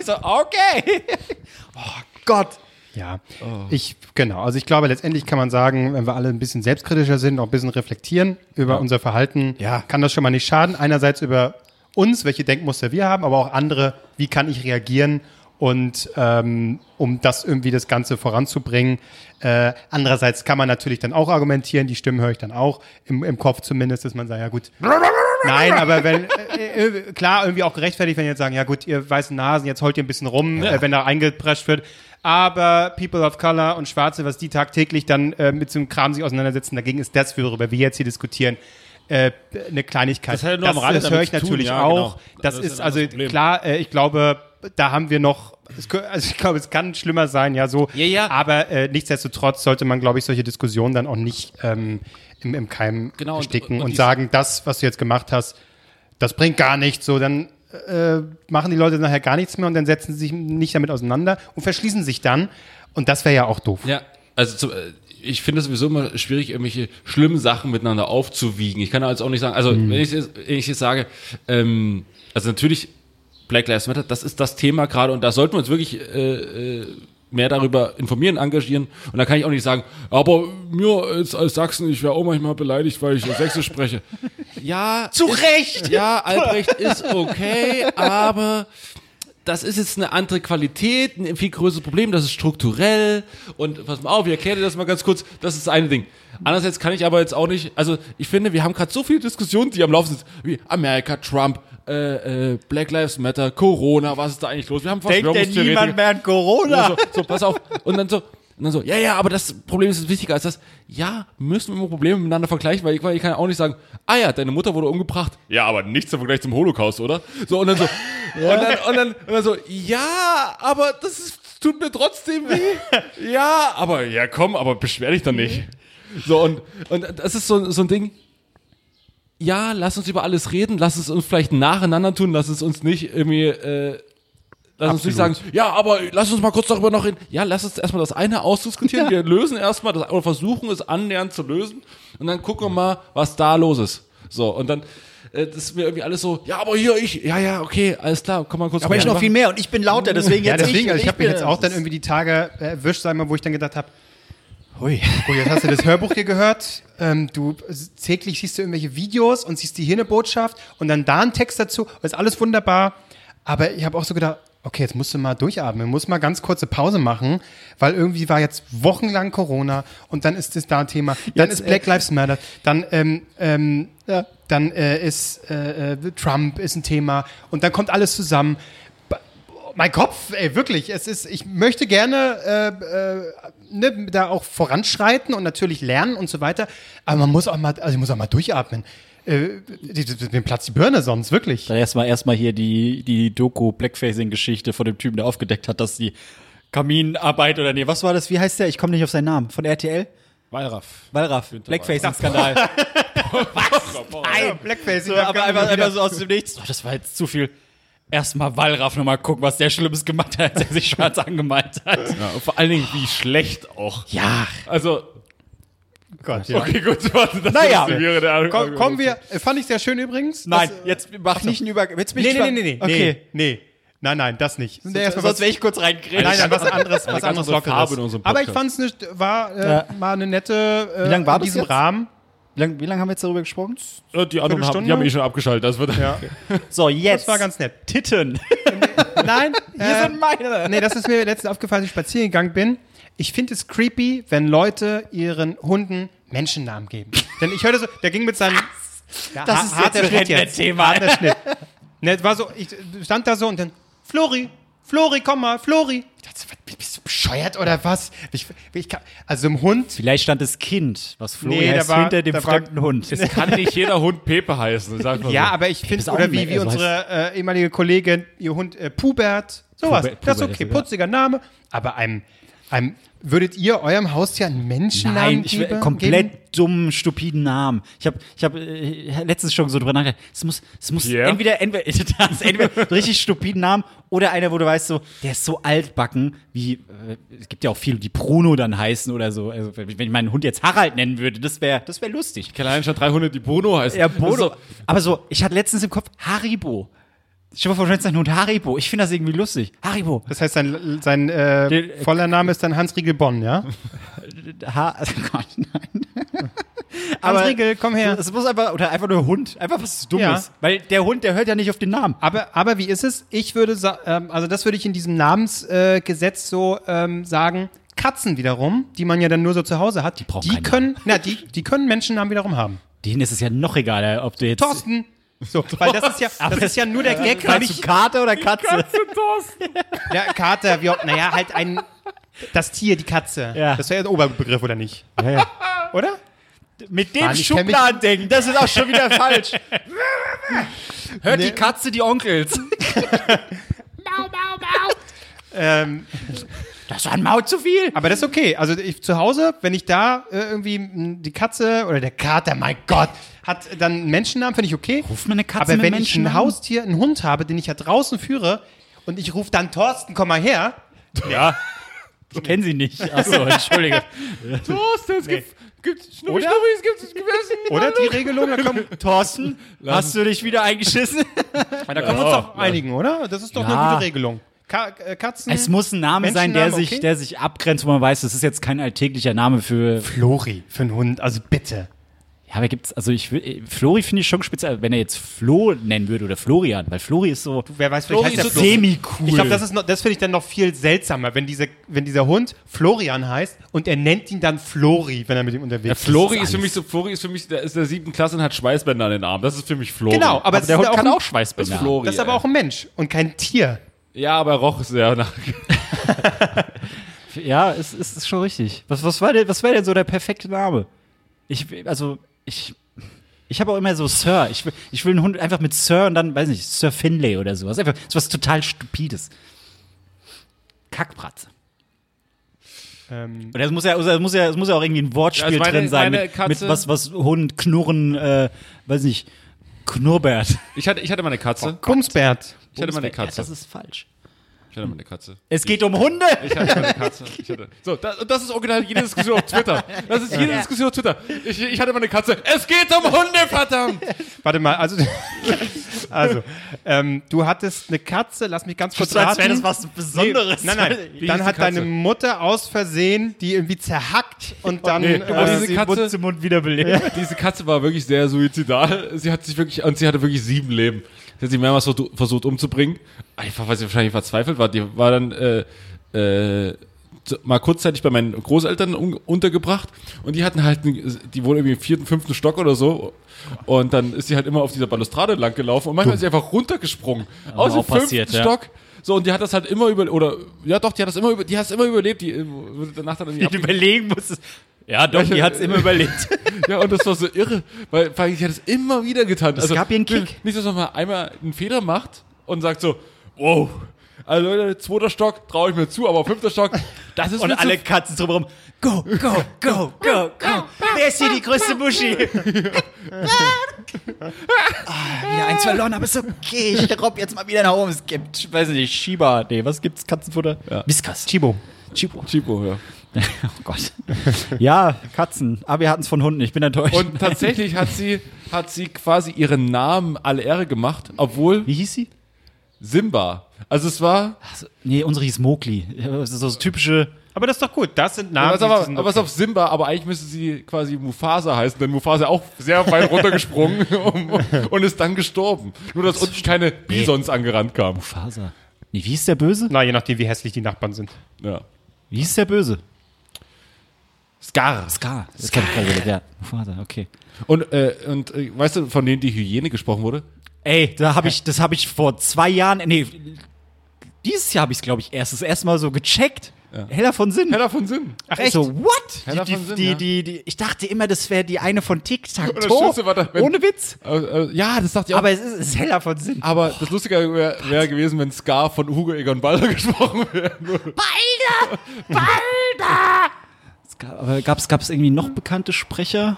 Ich so, okay. (laughs) Oh Gott. Ja, ich, genau. Also ich glaube, letztendlich kann man sagen, wenn wir alle ein bisschen selbstkritischer sind, auch ein bisschen reflektieren über unser Verhalten, Ja. kann das schon mal nicht schaden. Einerseits über uns, welche Denkmuster wir haben, aber auch andere, wie kann ich reagieren und ähm, um das irgendwie das Ganze voranzubringen. Äh, andererseits kann man natürlich dann auch argumentieren, die Stimmen höre ich dann auch im, im Kopf zumindest, dass man sagt, ja gut, Nein, aber wenn, äh, äh, klar, irgendwie auch gerechtfertigt, wenn die jetzt sagen, ja gut, ihr weißen Nasen, jetzt holt ihr ein bisschen rum, äh, wenn da eingeprescht wird. Aber People of Color und Schwarze, was die tagtäglich dann äh, mit so einem Kram sich auseinandersetzen, dagegen ist das, worüber wir jetzt hier diskutieren, äh, eine Kleinigkeit. Das hat ja nur am Rande das höre ich zu tun, natürlich ja, auch. genau. Das, Das ist ist also klar, äh, ich glaube, da haben wir noch, also ich glaube, es kann schlimmer sein, ja so. Ja, ja. Aber äh, nichtsdestotrotz sollte man, glaube ich, solche Diskussionen dann auch nicht ähm, im, im Keim Genau, und- ersticken und und, die- sagen, das, was du jetzt gemacht hast, das bringt gar nichts. So, dann äh, machen die Leute nachher gar nichts mehr und dann setzen sie sich nicht damit auseinander und verschließen sich dann. Und das wäre ja auch doof. Ja, also zu, äh, ich finde es sowieso immer schwierig, irgendwelche schlimmen Sachen miteinander aufzuwiegen. Ich kann also auch nicht sagen, also wenn, ich jetzt, wenn ich jetzt sage, ähm, also natürlich Black Lives Matter, das ist das Thema gerade und da sollten wir uns wirklich äh, äh, mehr darüber informieren, engagieren. Und da kann ich auch nicht sagen, aber mir als, als Sachsen, ich wäre auch manchmal beleidigt, weil ich Sächsisch spreche. (laughs) Ja, Zu Recht! ja, Albrecht ist okay, aber das ist jetzt eine andere Qualität, ein viel größeres Problem, das ist strukturell und pass mal auf, ich erkläre dir das mal ganz kurz, das ist das eine Ding. Andererseits kann ich aber jetzt auch nicht, also ich finde, wir haben gerade so viele Diskussionen, die am Laufen sind, wie Amerika, Trump, äh, äh, Black Lives Matter, Corona, was ist da eigentlich los? Wir haben Denkt denn niemand mehr an Corona? so, so, pass auf. Und dann so, und dann so, ja, ja, aber das Problem ist wichtiger als das. Ja, müssen wir immer Probleme miteinander vergleichen, weil ich, weil ich kann ja auch nicht sagen, ah ja, deine Mutter wurde umgebracht. Ja, aber nichts im Vergleich zum Holocaust, oder? So, und dann so, (laughs) und, dann, und, dann, und dann so, ja, aber das ist, tut mir trotzdem weh. (laughs) Ja, aber, ja, komm, aber beschwer dich dann nicht. So, und, und das ist so, so ein Ding, ja, lass uns über alles reden, lass es uns vielleicht nacheinander tun, lass es uns nicht irgendwie, äh, lass uns nicht sagen, ja, aber lass uns mal kurz darüber noch reden. Ja, lass uns erstmal das eine ausdiskutieren, wir lösen erstmal das, oder versuchen es annähernd zu lösen und dann gucken wir mal, was da los ist. So, und dann, äh, das ist mir irgendwie alles so, ja, aber hier, ich, ja, ja, okay, alles klar, komm mal kurz Aber ich noch viel mehr und ich bin lauter, deswegen Ja, jetzt deswegen, ich. also ich habe mich jetzt auch dann irgendwie die Tage erwischt, sag mal, wo ich dann gedacht habe, Hui. Gut, jetzt hast du das Hörbuch hier gehört. Ähm, du täglich siehst du irgendwelche Videos und siehst die hier eine Botschaft und dann da ein Text dazu. Ist alles wunderbar. Aber ich habe auch so gedacht, okay, jetzt musst du mal durchatmen, musst mal ganz kurze Pause machen, weil irgendwie war jetzt wochenlang Corona und dann ist das da ein Thema, dann Jetzt, ist Black Lives Matter, dann ähm, ähm, dann äh, ist äh, äh, Trump ist ein Thema und dann kommt alles zusammen. Ba- Mein Kopf, ey, wirklich, es ist, ich möchte gerne äh, äh, ne, da auch voranschreiten und natürlich lernen und so weiter, aber man muss auch mal, also ich muss auch mal durchatmen. Äh, den Platz die Birne sonst, wirklich. Dann erstmal erstmal hier die, die Doku-Blackfacing-Geschichte von dem Typen, der aufgedeckt hat, dass die Kaminarbeit oder nee, was war das? Wie heißt der? Ich komme nicht auf seinen Namen. Von RTL? Wallraff. Wallraff. Blackfacing-Skandal. (laughs) (laughs) Nein, Blackface. So, aber einfach, einfach so aus dem Nichts. Oh, das war jetzt zu viel. Erstmal Wallraff nochmal gucken, was der Schlimmes gemacht hat, als er sich schwarz angemalt hat. Ja, und vor allen Dingen, wie schlecht auch. Ja. Also, Gott, ja. okay, gut, warte, das Naja. der Komm, kommen wir, äh, fand ich sehr schön übrigens. Nein, Das, jetzt mach nicht einen Über... Jetzt bin Nee, ich nee, nee, nee, nee, Okay. nee, nee. Nein, nein, das nicht. Nee, Sonst, erstmal sonst wäre ich kurz reingrätscht. Nein, nein, was (laughs) anderes, was anderes Lockeres. in unserem Aber ich fand es war äh, Ja. mal eine nette, äh, Wie lang war in das diesem jetzt? Rahmen. Wie lange wie lang haben wir jetzt darüber gesprochen? Ja, die anderen haben, die haben eh schon abgeschaltet. Das wird Ja. (laughs) So, jetzt. Das war ganz nett. Titten. (laughs) Nein, (laughs) Hier äh, sind meine. nee, das ist mir letztens aufgefallen, als ich spazieren gegangen bin. Ich finde es creepy, wenn Leute ihren Hunden Menschennamen geben. Denn ich hörte so, der ging mit seinem. Ja, Das ha- ist harter jetzt ein Schnitt jetzt. Rednet-Thema. Harter Schnitt. Ne, war so, ich stand da so und dann, Flori, Flori, komm mal, Flori. Ich dachte, was, bist du bescheuert oder was? Ich, ich kann, also im Hund. Vielleicht stand das Kind, was Flori Nee, heißt, war- hinter dem da war- fremden Hund. Es kann nicht jeder Hund Pepe heißen. Sag mal Ja, so. aber ich finde, oder wie, wie also unsere äh, ehemalige Kollegin, ihr Hund äh, Pubert, sowas. Pubert- das ist Pubert okay, ist sogar- putziger Name. Aber einem, einem, würdet ihr eurem Haustier einen Menschennamen Nein, ich will geben? komplett dummen, stupiden Namen. Ich habe ich hab, äh, letztens schon so drüber nachgedacht. Es muss, es muss Pierre? entweder, entweder, (laughs) das, entweder einen richtig stupiden Namen oder einer, wo du weißt, so, der ist so altbacken, wie, äh, es gibt ja auch viele, die Bruno dann heißen oder so. Also, wenn ich meinen Hund jetzt Harald nennen würde, das wäre das wär lustig. Ich kenne allein schon drei Hunde, die Bruno heißen. Ja, Das ist Bodo. so- Aber so, ich hatte letztens im Kopf Haribo. Dir mal vor, du nennst Hund Haribo. Ich finde das irgendwie lustig. Haribo. Das heißt, sein, sein äh, Den- voller Name ist dann Hans Riegel Bonn, ja? (laughs) Ha oh Gott, nein. (laughs) Hans Riegel, komm her. Es muss einfach, oder einfach nur Hund. Einfach was Dummes. Ja. Weil der Hund, der hört ja nicht auf den Namen. Aber, aber wie ist es? Ich würde ähm, also das würde ich in diesem Namensgesetz äh, so ähm, sagen. Katzen wiederum, die man ja dann nur so zu Hause hat, die, brauchen keinen können, na, die, die können Menschennamen wiederum haben. Denen ist es ja noch egaler, ob du jetzt. Thorsten. So, (laughs) weil das ist ja, das ist ja nur der Gag, weil ich, Kater oder Katze? der (laughs) Kater, wie auch, naja, halt ein, das Tier, die Katze. Ja. Das wäre ja der Oberbegriff, oder nicht? Ja, ja. Oder? Mit dem Mann, Schubladendenken, das ist auch schon wieder falsch. (laughs) Hört Nee. die Katze die Onkels. Ähm, Das war ein Maut zu viel. aber das ist okay. Also ich zu Hause, wenn ich da äh, irgendwie die Katze oder der Kater, mein Gott, hat dann einen Menschennamen, finde ich okay. Ruft man eine Katze Aber mit wenn ich ein? Haustier, einen Hund habe, den ich ja draußen führe und ich rufe dann Thorsten, komm mal her, (laughs) Ja. Ich kenne sie nicht. Achso, (laughs) entschuldige. Thorsten, es gibt, gibt Schnuffi, Oder? Schnuffi, es gibt gegessen. oder die Regelung, da können, (laughs) Thorsten, hast du dich wieder eingeschissen? da können wir uns doch einigen, oder? Das ist doch Ja. eine gute Regelung. Ka äh, Katzen. Es muss ein Name sein, der sich, okay? der sich abgrenzt, wo man weiß, das ist jetzt kein alltäglicher Name für. Flori für einen Hund, also bitte. Ja, aber gibt's, also ich will, äh, Flori finde ich schon speziell, wenn er jetzt Flo nennen würde oder Florian, weil Flori ist so Wer weiß, vielleicht heißt der so semi-cool. Ich glaube, das, ist noch- das finde ich dann noch viel seltsamer, wenn, diese, wenn dieser Hund Florian heißt und er nennt ihn dann Flori, wenn er mit ihm unterwegs Ja, ist. Flori ist für mich so, Flori ist für mich, der ist der siebten Klasse und hat Schweißbänder an den Armen. Das ist für mich Flori. Genau, aber, aber der ist Hund auch kann ein, auch Schweißbänder. Das ist Flori. Das ist aber auch ein Mensch und kein Tier. Ja, aber er roch sehr nach. (laughs) Ja, es, es ist schon richtig. Was, was war denn, was wäre denn so der perfekte Name? Ich, will- also, ich, ich habe auch immer so Sir. Ich will, ich will einen Hund einfach mit Sir und dann, weiß nicht, Sir Finlay oder sowas. Einfach so was total Stupides. Kackbratze. Ähm, Und es muss ja, es muss ja, es muss ja auch irgendwie ein Wortspiel Also meine- drin sein meine mit, Katze- mit was, was Hund, Knurren, äh, weiß nicht, Knurbert. Ich hatte, ich hatte mal eine Katze. Kumsbert. Ich hatte mal eine Ja, Katze. das ist falsch. Ich hatte mal eine Katze. Es geht um Hunde. Ich hatte mal eine Katze. Ich hatte. So, das, das ist original jede Diskussion auf Twitter. Das ist jede Diskussion auf Twitter. Ich, ich hatte mal eine Katze. Es geht um Hunde, verdammt! Warte mal, also, (laughs) also ähm, du hattest eine Katze, lass mich ganz kurz So, raten. wäre das was Besonderes. Nee, nein, nein. Wie dann hat deine Mutter aus Versehen die irgendwie zerhackt und dann. Nee, äh, diese Katze- Mund zu Mund wiederbelebt. Diese Katze war wirklich sehr suizidal. Sie hat sich wirklich, und sie hatte wirklich sieben Leben. Sie hat sich mehrmals versucht, versucht umzubringen. Einfach, weil sie wahrscheinlich verzweifelt war. Die war dann, äh, äh, mal kurzzeitig bei meinen Großeltern un untergebracht und die hatten halt, die wohnen irgendwie im vierten, fünften Stock oder so und dann ist sie halt immer auf dieser Balustrade lang gelaufen und manchmal ist sie einfach runtergesprungen aus dem auch passiert, fünften ja. So, und die hat das halt immer über, oder, ja doch, die hat das immer über, die hat es immer überlebt, die äh, danach dann irgendwie überlegen musstest. Ja, doch, die hat es immer überlebt. (laughs) ja, und das war so irre, weil, weil ich hat es immer wieder getan. Also, Es gab ihr einen Kick. Nicht, dass man mal einmal einen Fehler macht und sagt so, wow, also Leute, zweiter Stock traue ich mir zu, aber fünfter Stock, das ist Und mir alle zu, Katzen drumherum. Go, go, go, go, go. Wer ist hier die größte Muschi? (laughs) ah, wieder eins verloren, aber ist okay. Ich robb jetzt mal wieder nach oben. Es gibt, weiß nicht, Shiba. Nee, was gibt's? Katzenfutter? Ja. Whiskas. Chibo. Chibo. Chipo, ja. (laughs) Oh Gott. Ja, Katzen. Aber wir hatten es von Hunden. Ich bin enttäuscht. Und tatsächlich hat sie, hat sie quasi ihren Namen alle Ehre gemacht, obwohl wie hieß sie? Simba. Also es war, Also, nee, unsere hieß Mowgli. Das ist so das typische. Aber das ist doch gut. Das sind Namen. aber, die aber, sind aber es ist auf Simba, aber eigentlich müsste sie quasi Mufasa heißen, denn Mufasa auch sehr weit runtergesprungen (laughs) (laughs) um, und ist dann gestorben. Nur, dass unten keine Bisons angerannt kamen. Faser. Nee, wie hieß der Böse? Na, je nachdem, wie hässlich die Nachbarn sind. Ja. Wie hieß der Böse? Scar. Scar. Das kann ich. Ja, Mufasa, okay. Und, äh, und äh, weißt du, von denen die Hyäne gesprochen wurde? Ey, da habe ich, das habe ich vor zwei Jahren, nee, dieses Jahr habe ich es, glaube ich, erst das erste Mal so gecheckt. Heller von Sinn. Heller von Sinn. Ach, echt? So, what? Heller die, von Sinn, die, ja. die, die, ich dachte immer, das wäre die eine von da, wenn- Ohne Witz. Äh, äh, ja, das dachte ich auch. Aber es ist, es ist heller von Sinn. Aber das Lustige wäre wär gewesen, wenn Scar von Hugo Egon Balder (laughs) gesprochen wäre. (laughs) Es gab, aber gab es irgendwie noch bekannte Sprecher?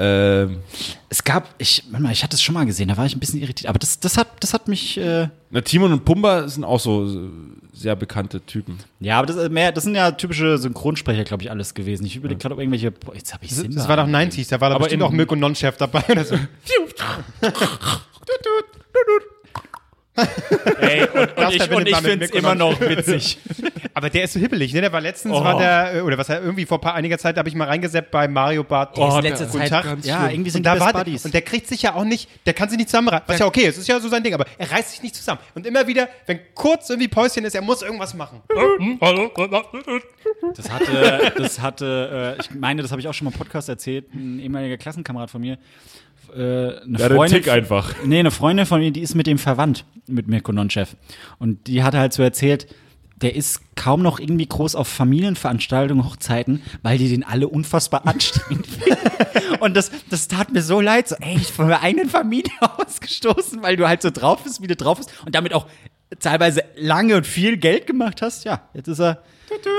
Ähm, Es gab, ich, warte mal, ich hatte es schon mal gesehen, da war ich ein bisschen irritiert. Aber das, das, hat, das hat mich, äh, na, Timon und Pumba sind auch so äh, sehr bekannte Typen. ja, aber das, ist mehr, das sind ja typische Synchronsprecher, glaube ich, alles gewesen. Ich überlege gerade, ob irgendwelche, boah, jetzt habe ich Simba. Das war doch 90s. Da war da Aber bestimmt auch Milk und Non-Chef dabei oder so. (laughs) (laughs) Ey, und, und ich, verbindet und ich finde es immer noch witzig. (laughs) Aber der ist so hibbelig, ne? Der war letztens, Oh. war der, äh, oder was, irgendwie vor paar, einiger Zeit habe ich mal reingeseppt bei Mario Bart. Oh, letzter Guten Zeit, Tag. ja, irgendwie sind und da die war Buddies. und der kriegt sich ja auch nicht, der kann sich nicht zusammenreißen. Was ja okay ist, ist ja so sein Ding, aber er reißt sich nicht zusammen. Und immer wieder, wenn kurz irgendwie Päuschen ist, er muss irgendwas machen. Das hatte, das hatte, äh, ich meine, das habe ich auch schon mal im Podcast erzählt, ein ehemaliger Klassenkamerad von mir. Äh, eine Ja, der Freundin, Tick einfach. Nee, eine Freundin von mir, die ist mit dem verwandt, mit Mirko Nonchef. Und die hatte halt so erzählt, der ist kaum noch irgendwie groß auf Familienveranstaltungen, Hochzeiten, weil die den alle unfassbar (laughs) anstrengend finden. Und das, das tat mir so leid, so, ey, ich bin von meiner eigenen Familie (laughs) ausgestoßen, weil du halt so drauf bist, wie du drauf bist und damit auch teilweise lange und viel Geld gemacht hast. Ja, jetzt ist er.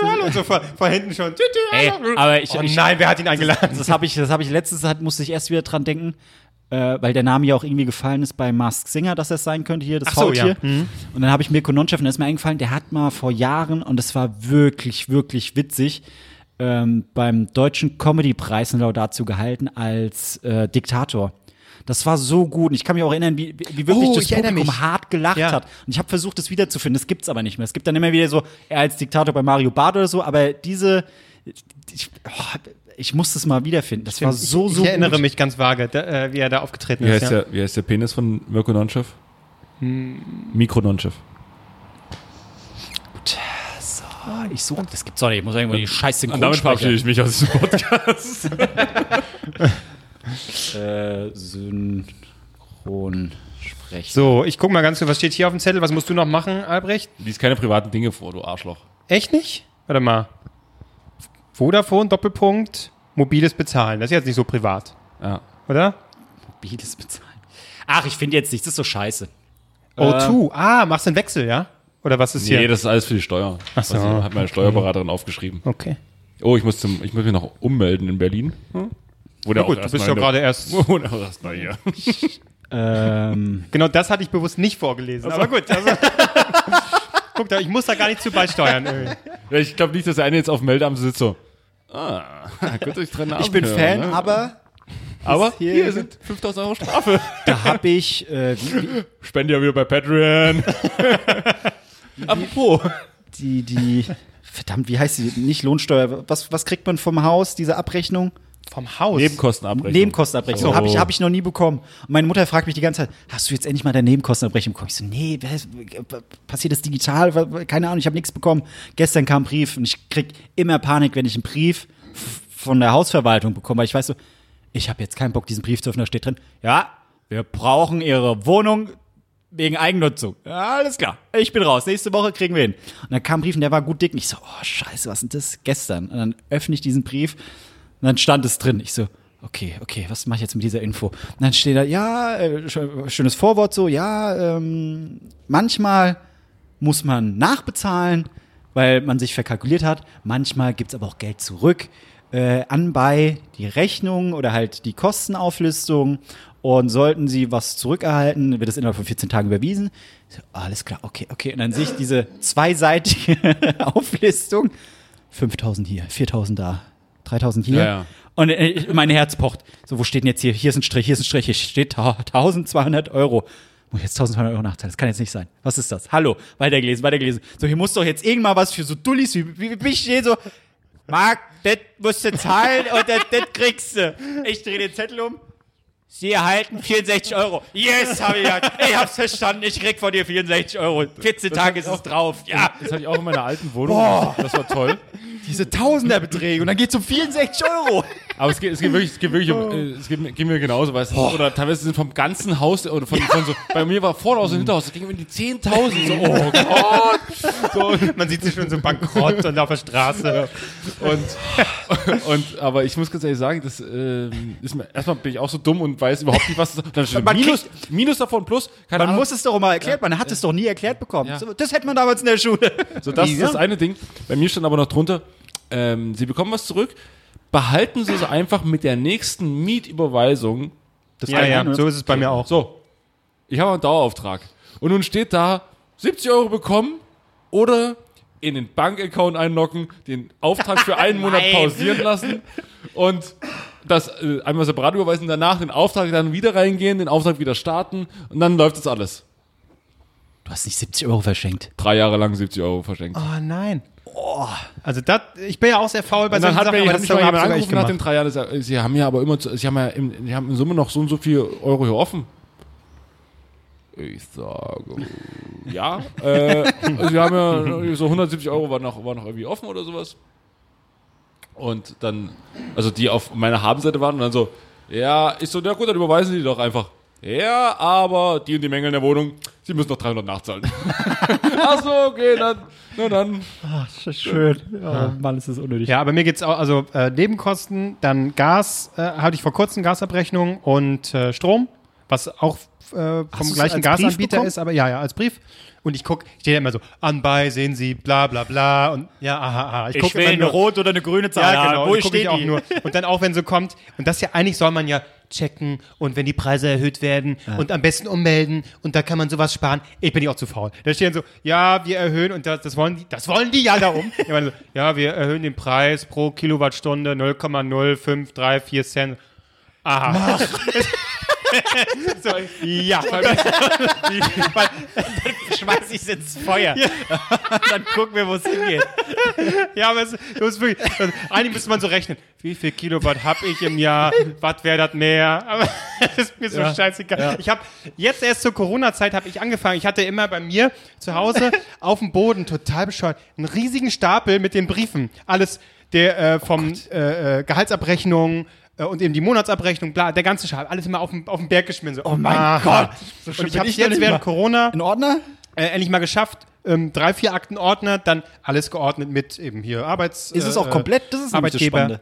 Hallo, und so vor, vor hinten schon. Tü, tü, Ey, aber ich, oh ich, nein, wer hat ihn eingeladen? das habe ich, das habe ich letztens, hat, musste ich erst wieder dran denken, äh, weil der Name ja auch irgendwie gefallen ist bei Mask Singer, dass es sein könnte hier, das Ach so, Faultier. ja. Mhm. Und dann habe ich Mirko Nonchef und da ist mir eingefallen, der hat mal vor Jahren, und das war wirklich, wirklich witzig, ähm, beim Deutschen Comedy-Preis eine Laudatio gehalten als äh, Diktator. Das war so gut. Und ich kann mich auch erinnern, wie, wie wirklich Oh, das Publikum mich. hart gelacht Ja. hat. Und ich habe versucht, das wiederzufinden. Das gibt's aber nicht mehr. Es gibt dann immer wieder so, er als Diktator bei Mario Barth oder so, aber diese, ich, oh, ich muss das mal wiederfinden. Das war so, ich, so ich erinnere gut. mich ganz vage, da, äh, wie er da aufgetreten Wie ist. heißt, Ja. der, wie heißt der Penis von Mirko Nonchev? Mikro Nonchev. Ah, Ich suche, das gibt's doch nicht. Ich muss irgendwo die scheiß Und damit verabschiede ich mich aus diesem Podcast. Äh, Synchron sprechen. So, ich guck mal ganz kurz, was steht hier auf dem Zettel? Was musst du noch machen, Albrecht? Lies keine privaten Dinge vor, du Arschloch. Echt nicht? Warte mal. Vodafone, Doppelpunkt, mobiles Bezahlen. Das ist jetzt nicht so privat, Ja. oder? Mobiles bezahlen. Ach, ich finde jetzt nichts, das ist so scheiße. O2. Ah, machst du einen Wechsel, ja? Oder was ist Nee, hier? das ist alles für die Steuer. Ach so. Was hat meine Steuerberaterin aufgeschrieben. Okay. Oh, ich muss, zum, ich muss mich noch ummelden in Berlin. Hm? Wo der Na gut, auch du bist ja gerade erst. (laughs) Wo der auch erst mal hier. (laughs) Ähm, Genau das hatte ich bewusst nicht vorgelesen. Aber gut. Also, (laughs) guck da, ich muss da gar nicht zu beisteuern. Ja, ich glaube nicht, dass der eine jetzt auf dem Meldeamt sitzt so. Ah, (laughs) gut, ich trenne Ich bin Fan, ne? aber Aber hier- hier, sind 5000 Euro Strafe. (laughs) da habe ich, äh, wie, wie, (laughs) Spende ja wieder bei Patreon. Apropos. die, die, verdammt, wie heißt die? Nicht Lohnsteuer. Was, was kriegt man vom Haus, diese Abrechnung? Vom Haus. Nebenkostenabrechnung. Nebenkostenabrechnung. Oh. Habe ich, hab ich noch nie bekommen. Und meine Mutter fragt mich die ganze Zeit, hast du jetzt endlich mal deine Nebenkostenabrechnung bekommen? Ich so, nee, was- passiert das digital? Keine Ahnung, ich habe nichts bekommen. Gestern kam ein Brief und ich krieg immer Panik, wenn ich einen Brief von der Hausverwaltung bekomme, weil ich weiß so, ich habe jetzt keinen Bock, diesen Brief zu öffnen, da steht drin, ja, wir brauchen ihre Wohnung wegen Eigennutzung. Ja, alles klar. Ich bin raus. Nächste Woche kriegen wir hin. Und dann kam ein Brief und der war gut dick. Und ich so, oh, scheiße, was ist denn das? Gestern. Und dann öffne ich diesen Brief und dann stand es drin. Ich so, okay, okay, was mache ich jetzt mit dieser Info? Und dann steht da, ja, äh, sch- schönes Vorwort so, ja, ähm, manchmal muss man nachbezahlen, weil man sich verkalkuliert hat. Manchmal gibt's aber auch Geld zurück. Äh, anbei die Rechnung oder halt die Kostenauflistung. Und sollten Sie was zurückerhalten, wird es innerhalb von 14 Tagen überwiesen. So, alles klar, okay, okay. Und dann sehe ich diese zweiseitige (laughs) Auflistung. 5000 hier, 4000 da, 3000 hier. Ja, ja. Und äh, mein Herz pocht. So, wo steht denn jetzt hier? Hier ist ein Strich, hier ist ein Strich, hier steht ta- 1200 Euro. Muss ich jetzt 1200 Euro nachzahlen? Das kann jetzt nicht sein. Was ist das? Hallo, weitergelesen, weitergelesen. So, hier muss doch jetzt irgendwann was für so Dullis wie, wie, wie ich stehe so. Marc, das musst du zahlen und das kriegst du. Ich drehe den Zettel um. Sie erhalten 64 Euro. Yes, hab ich gesagt. Ich hab's verstanden. Ich krieg von dir 64 Euro. 14 Tage ist es drauf. Ja. Das hatte ich auch in meiner alten Wohnung. Das war toll. diese Tausenderbeträge und dann geht's um 64 Euro. Aber es geht, es geht wirklich, es geht wirklich um, äh, es geht, mir- geht mir genauso, weißt du, oder teilweise sind vom ganzen Haus, oder von, von so, bei mir war Vorhaus und Hinterhaus, das ging um die 10.000, so, oh Gott. So, Man sieht sich schon so bankrott und auf der Straße. und, und, aber ich muss ganz ehrlich sagen, das, ähm, ist mir, erstmal bin ich auch so dumm und weiß überhaupt nicht, was das Dann steht Man Minus, Minus davon plus, keine Man Ahnung. muss es doch mal erklärt, man hat es doch nie erklärt bekommen. Ja. So, das hätte man damals in der Schule. So, das ist das eine Ding. Bei mir stand aber noch drunter, ähm, Sie bekommen was zurück, behalten Sie es einfach mit der nächsten Mietüberweisung. Das Ja, ja, so ist es bei mir auch. So, ich habe einen Dauerauftrag. Und nun steht da, 70 Euro bekommen oder in den Bankaccount einloggen, den Auftrag für einen (laughs) Monat pausieren lassen und das äh, einmal separat überweisen, danach den Auftrag dann wieder reingehen, den Auftrag wieder starten und dann läuft das alles. Du hast nicht 70 Euro verschenkt. Drei Jahre lang 70 Euro verschenkt. Oh nein. Also das, ich bin ja auch sehr faul bei Und dann solchen hat mir Sachen, aber hat das mich ist mal sogar jemand angerufen nach den drei Jahren, sie haben ja aber immer, zu- sie haben ja im, sie haben in Summe noch so und so viel Euro hier offen. Ich sage, ja. Äh, sie haben ja so 170 Euro war noch, war noch irgendwie offen oder sowas. Und dann, also die auf meiner Habenseite waren und dann so, ja, ich so, na gut, dann überweisen Sie die doch einfach. Ja, aber die und die Menge in der Wohnung, Sie müssen noch 300 nachzahlen. (laughs) Ach so, okay, dann, na dann. Schön. Ja, Mann, ist das unnötig. Ja, aber mir geht's auch, also äh, Nebenkosten, dann Gas, äh, hatte ich vor kurzem Gasabrechnung und äh, Strom, was auch äh, vom du's gleichen Gasanbieter ist, aber ja, ja, als Brief. Und ich guck, steht ja immer so, anbei, sehen Sie, bla bla bla und ja, aha, aha. Ich guck will immer eine nur- rote oder eine grüne Zahl. Ja, genau. Wo guck steht ich auch nur. Und dann auch, wenn so kommt, und das ja eigentlich soll man ja checken und wenn die Preise erhöht werden und am besten ummelden und da kann man sowas sparen. Ich bin ja auch zu faul. Da stehen so, ja, wir erhöhen und das, das wollen die, das wollen die ja da um. (laughs) Ich meine so, ja, wir erhöhen den Preis pro Kilowattstunde 0,0534 Cent. Aha. (laughs) (laughs) so, ja. (laughs) Schmeiß ich ins Feuer. (laughs) Dann gucken wir, wo es hingeht. Ja, aber es, musst wirklich, also, eigentlich müsste man so rechnen. Wie viel Kilowatt habe ich im Jahr? Was wäre das mehr? Aber das ist mir so scheißegal. Ich habe jetzt erst zur Corona-Zeit habe ich angefangen. Ich hatte immer bei mir zu Hause auf dem Boden total bescheuert einen riesigen Stapel mit den Briefen. Alles der äh, vom äh, äh, Gehaltsabrechnung und eben die Monatsabrechnung, bla, der ganze Schal, alles immer auf den, auf den Berg geschmissen. So, oh mein Gott. So und ich habe jetzt während. Corona In Ordner? äh, endlich mal geschafft. Ähm, drei, vier Akten Ordner, dann alles geordnet mit eben hier Arbeits. Ist es äh, auch komplett? Das ist das Arbeitgeber. Spannende.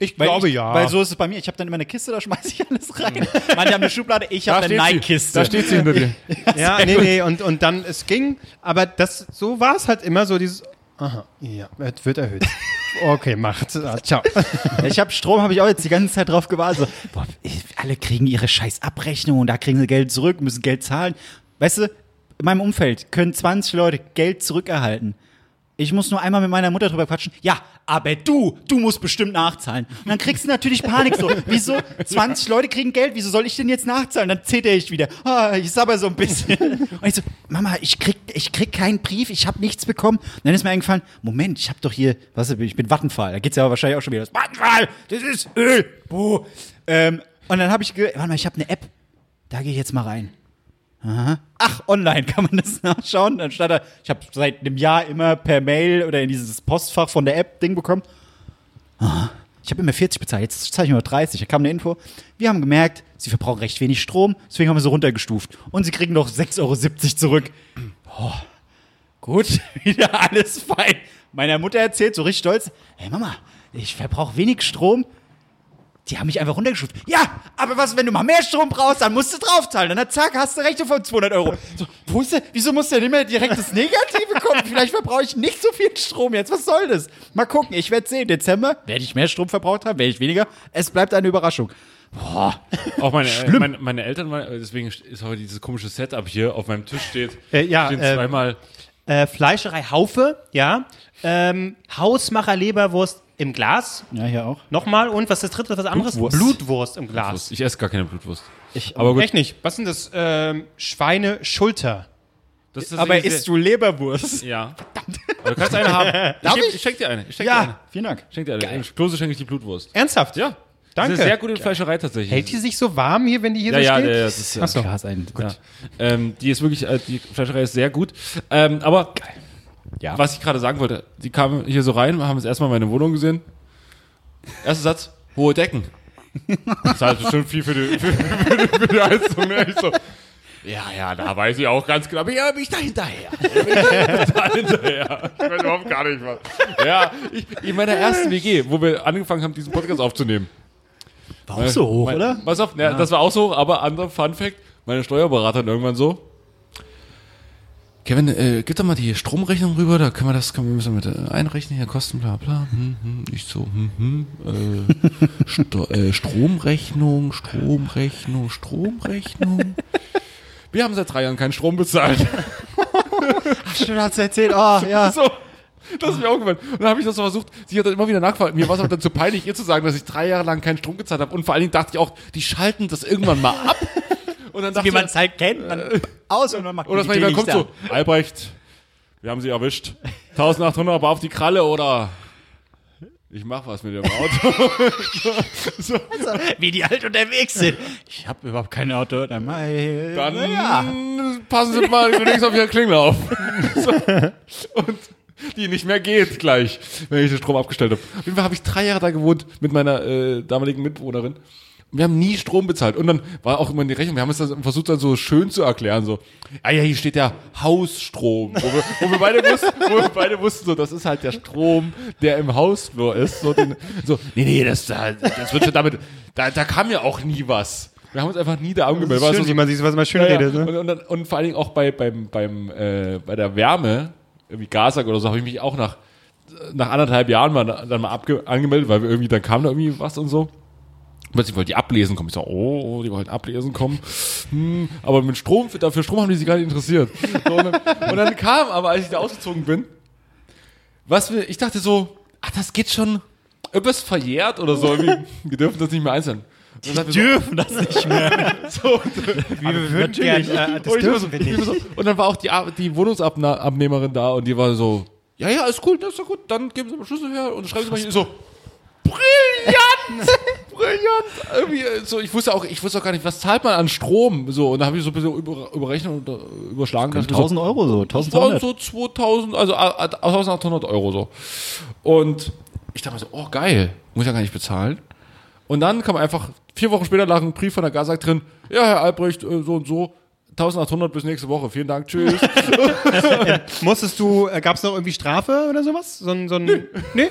Ich Weil glaube ich, ja. Weil so ist es bei mir. Ich habe dann immer eine Kiste, da schmeiße ich alles rein. (laughs) Manche haben eine Schublade, ich habe eine. Nike-Kiste. Da steht sie hinter dir. (laughs) ja, nee, nee, und, und dann, es ging, aber das, so war es halt immer so dieses, aha, ja, es wird erhöht. (laughs) Okay, macht, ah, ciao. (laughs) Ich habe Strom, habe ich auch jetzt die ganze Zeit drauf gewartet. So, boah, alle kriegen ihre scheiß Abrechnung und da kriegen sie Geld zurück, müssen Geld zahlen. Weißt du, in meinem Umfeld können 20 Leute Geld zurückerhalten. Ich muss nur einmal mit meiner Mutter drüber quatschen. Ja, aber du, du musst bestimmt nachzahlen. Und dann kriegst du natürlich Panik so. (laughs) Wieso? 20 Leute kriegen Geld, wieso soll ich denn jetzt nachzahlen? Dann zählt ich wieder. Ah, ich sabber so ein bisschen. (laughs) Und ich so, Mama, ich krieg, ich krieg keinen Brief, ich habe nichts bekommen. Und dann ist mir eingefallen, Moment, ich habe doch hier, was ich bin Vattenfall. Da geht's ja wahrscheinlich auch schon wieder. los. Vattenfall, das ist Öl. Buh. Ähm, und dann habe ich, warte mal, ich habe eine App. Da gehe ich jetzt mal rein. Aha. Ach, online kann man das (laughs) nachschauen. Anstatt ich habe seit einem Jahr immer per Mail oder in dieses Postfach von der App Ding bekommen. Aha. Ich habe immer 40 bezahlt, jetzt zahle ich nur 30. Da kam eine Info. Wir haben gemerkt, sie verbrauchen recht wenig Strom, deswegen haben wir sie runtergestuft. Und sie kriegen noch 6,70 Euro zurück. Oh. Gut, (laughs) wieder alles fein. Meiner Mutter erzählt so richtig stolz: Hey Mama, ich verbrauche wenig Strom. Die haben mich einfach runtergeschuft. Ja, aber was, wenn du mal mehr Strom brauchst, dann musst du draufzahlen. Dann zack, hast du Rechnung von 200 Euro. So, wo ist der, wieso muss der immer direkt das Negative kommen? Vielleicht verbrauche ich nicht so viel Strom jetzt. Was soll das? Mal gucken, ich werde sehen. Dezember werde ich mehr Strom verbraucht haben, werde ich weniger. Es bleibt eine Überraschung. Boah. Auch meine, äh, meine, meine Eltern, waren- deswegen ist heute dieses komische Setup hier auf meinem Tisch steht. Äh, ja, stehen äh, zweimal. Äh, Fleischerei Haufe, ja. Ähm, Hausmacher Leberwurst im Glas. Ja, hier auch. Nochmal. Und was ist das dritte, was anderes? Blutwurst. Blutwurst im Glas. Ich esse gar keine Blutwurst. Ich, Aber gut. Echt nicht. Was sind das? Ähm, Schweineschulter. Das ist aber tatsächlich isst du Leberwurst? Ja. (laughs) Aber du kannst eine haben. Ich, ich? ich schenk dir eine. Ich schenk dir eine. Ja, vielen Dank. Ich schenk dir eine. Im Klose schenke ich die Blutwurst. Ernsthaft? Ja. Danke. Das ist sehr gute Fleischerei tatsächlich. Hält die sich so warm hier, wenn die hier ja, so ja, steht? ja, das ist ja. Achso. Glas ein. Gut. Ja. Ähm, die ist wirklich, äh, die Fleischerei ist sehr gut. Ähm, aber Ja. was ich gerade sagen wollte, die kamen hier so rein, haben das erstmal meine Wohnung gesehen. Erster Satz, hohe Decken. (laughs) Das heißt bestimmt viel für die, für, für, die, für die Heizung. Ne? Ich so, ja, ja, da weiß ich auch ganz genau. Ja, bin ich da hinterher. Ich (laughs) da hinterher. Ich weiß überhaupt gar nicht was. Ja, ich, in meiner ersten WG, wo wir angefangen haben, diesen Podcast aufzunehmen. War auch so hoch, Mein- oder? Pass auf, ja, das war auch so, aber anderer Fun Fact, meine Steuerberaterin irgendwann so. Kevin, äh, gib doch mal die Stromrechnung rüber, da können wir das, können wir müssen mit äh, einrechnen, hier Kosten, bla bla. Hm, hm, ich so, hm, hm, äh, (laughs) Sto äh, Stromrechnung, Stromrechnung, Stromrechnung. Wir haben seit drei Jahren keinen Strom bezahlt. Stimmt, hat's erzählt. Oh, (laughs) ja. So. Das ist mir auch gefallen. Und dann habe ich das so versucht. Sie hat dann immer wieder nachgefragt. Mir war es aber dann zu peinlich, ihr zu sagen, dass ich drei Jahre lang keinen Strom gezahlt habe. Und vor allen Dingen dachte ich auch, die schalten das irgendwann mal ab. Und dann dachte Wie man es halt kennt. Man aus und man macht oder dass man jemand kommt so, Albrecht, wir haben sie erwischt. 1800, aber auf die Kralle oder ich mach was mit dem Auto. (laughs) Wie die halt unterwegs sind. Ich habe überhaupt kein Auto. Dann, Dann ja. passen Sie mal (laughs) links auf Ihre Klingel auf. so. Und die nicht mehr geht gleich, wenn ich den Strom abgestellt habe. Auf jeden Fall habe ich drei Jahre da gewohnt mit meiner äh, damaligen Mitbewohnerin. Wir haben nie Strom bezahlt. Und dann war auch immer die Rechnung. Wir haben es dann versucht, dann so schön zu erklären. So, ah ja, hier steht der Hausstrom. Wo wir, wo wir, beide, wussten, wo wir beide wussten, so, das ist halt der Strom, der im Hausflur ist. So, den, so nee, nee, das, das wird schon damit, da, da kam ja auch nie was. Wir haben uns einfach nie da angemeldet. War Schön, so- wie man sich was mal schön ja, ja. redet. Ne? Und, und, dann, und vor allen Dingen auch bei, beim, beim, äh, bei der Wärme, irgendwie Gasak oder so, habe ich mich auch nach, nach anderthalb Jahren mal, dann mal abge angemeldet, weil wir irgendwie, dann kam da irgendwie was und so. Plötzlich wollte die ablesen kommen. Ich so, oh, oh, die wollten ablesen kommen. Hm, aber mit Strom, für, dafür Strom haben die sich gar nicht interessiert. So, und, dann, und dann kam aber, als ich da ausgezogen bin, was wir, ich dachte so, ach, das geht schon irgendwas verjährt oder so. Wir dürfen das nicht mehr einzeln. Ich Dürfen das nicht mehr. (laughs) so, wir würden gern, äh, das und, dürfen so, wir nicht. so, und dann war auch die, die Wohnungsabnehmerin da und die war so, ja, ja, ist cool, das ist doch gut, dann geben Sie mal Schlüssel her und schreiben Sie mal hier so, brillant, (laughs) brillant. Irgendwie, so, ich wusste auch, ich wusste auch gar nicht, was zahlt man an Strom, so, und da habe ich so ein bisschen über, überrechnet und äh, überschlagen. dachte mir so, 1000 Euro so, das waren 1200. so 2000, also äh, äh, 1800 Euro so. Und ich dachte mir so, oh geil, muss ja gar nicht bezahlen. Und dann kam einfach, vier Wochen später lag ein Brief von der Gazak drin, ja, Herr Albrecht, äh, so und so, 1800 bis nächste Woche, vielen Dank, tschüss. (laughs) Musstest du, äh, gab es noch irgendwie Strafe oder sowas? So ein, so ein, nee.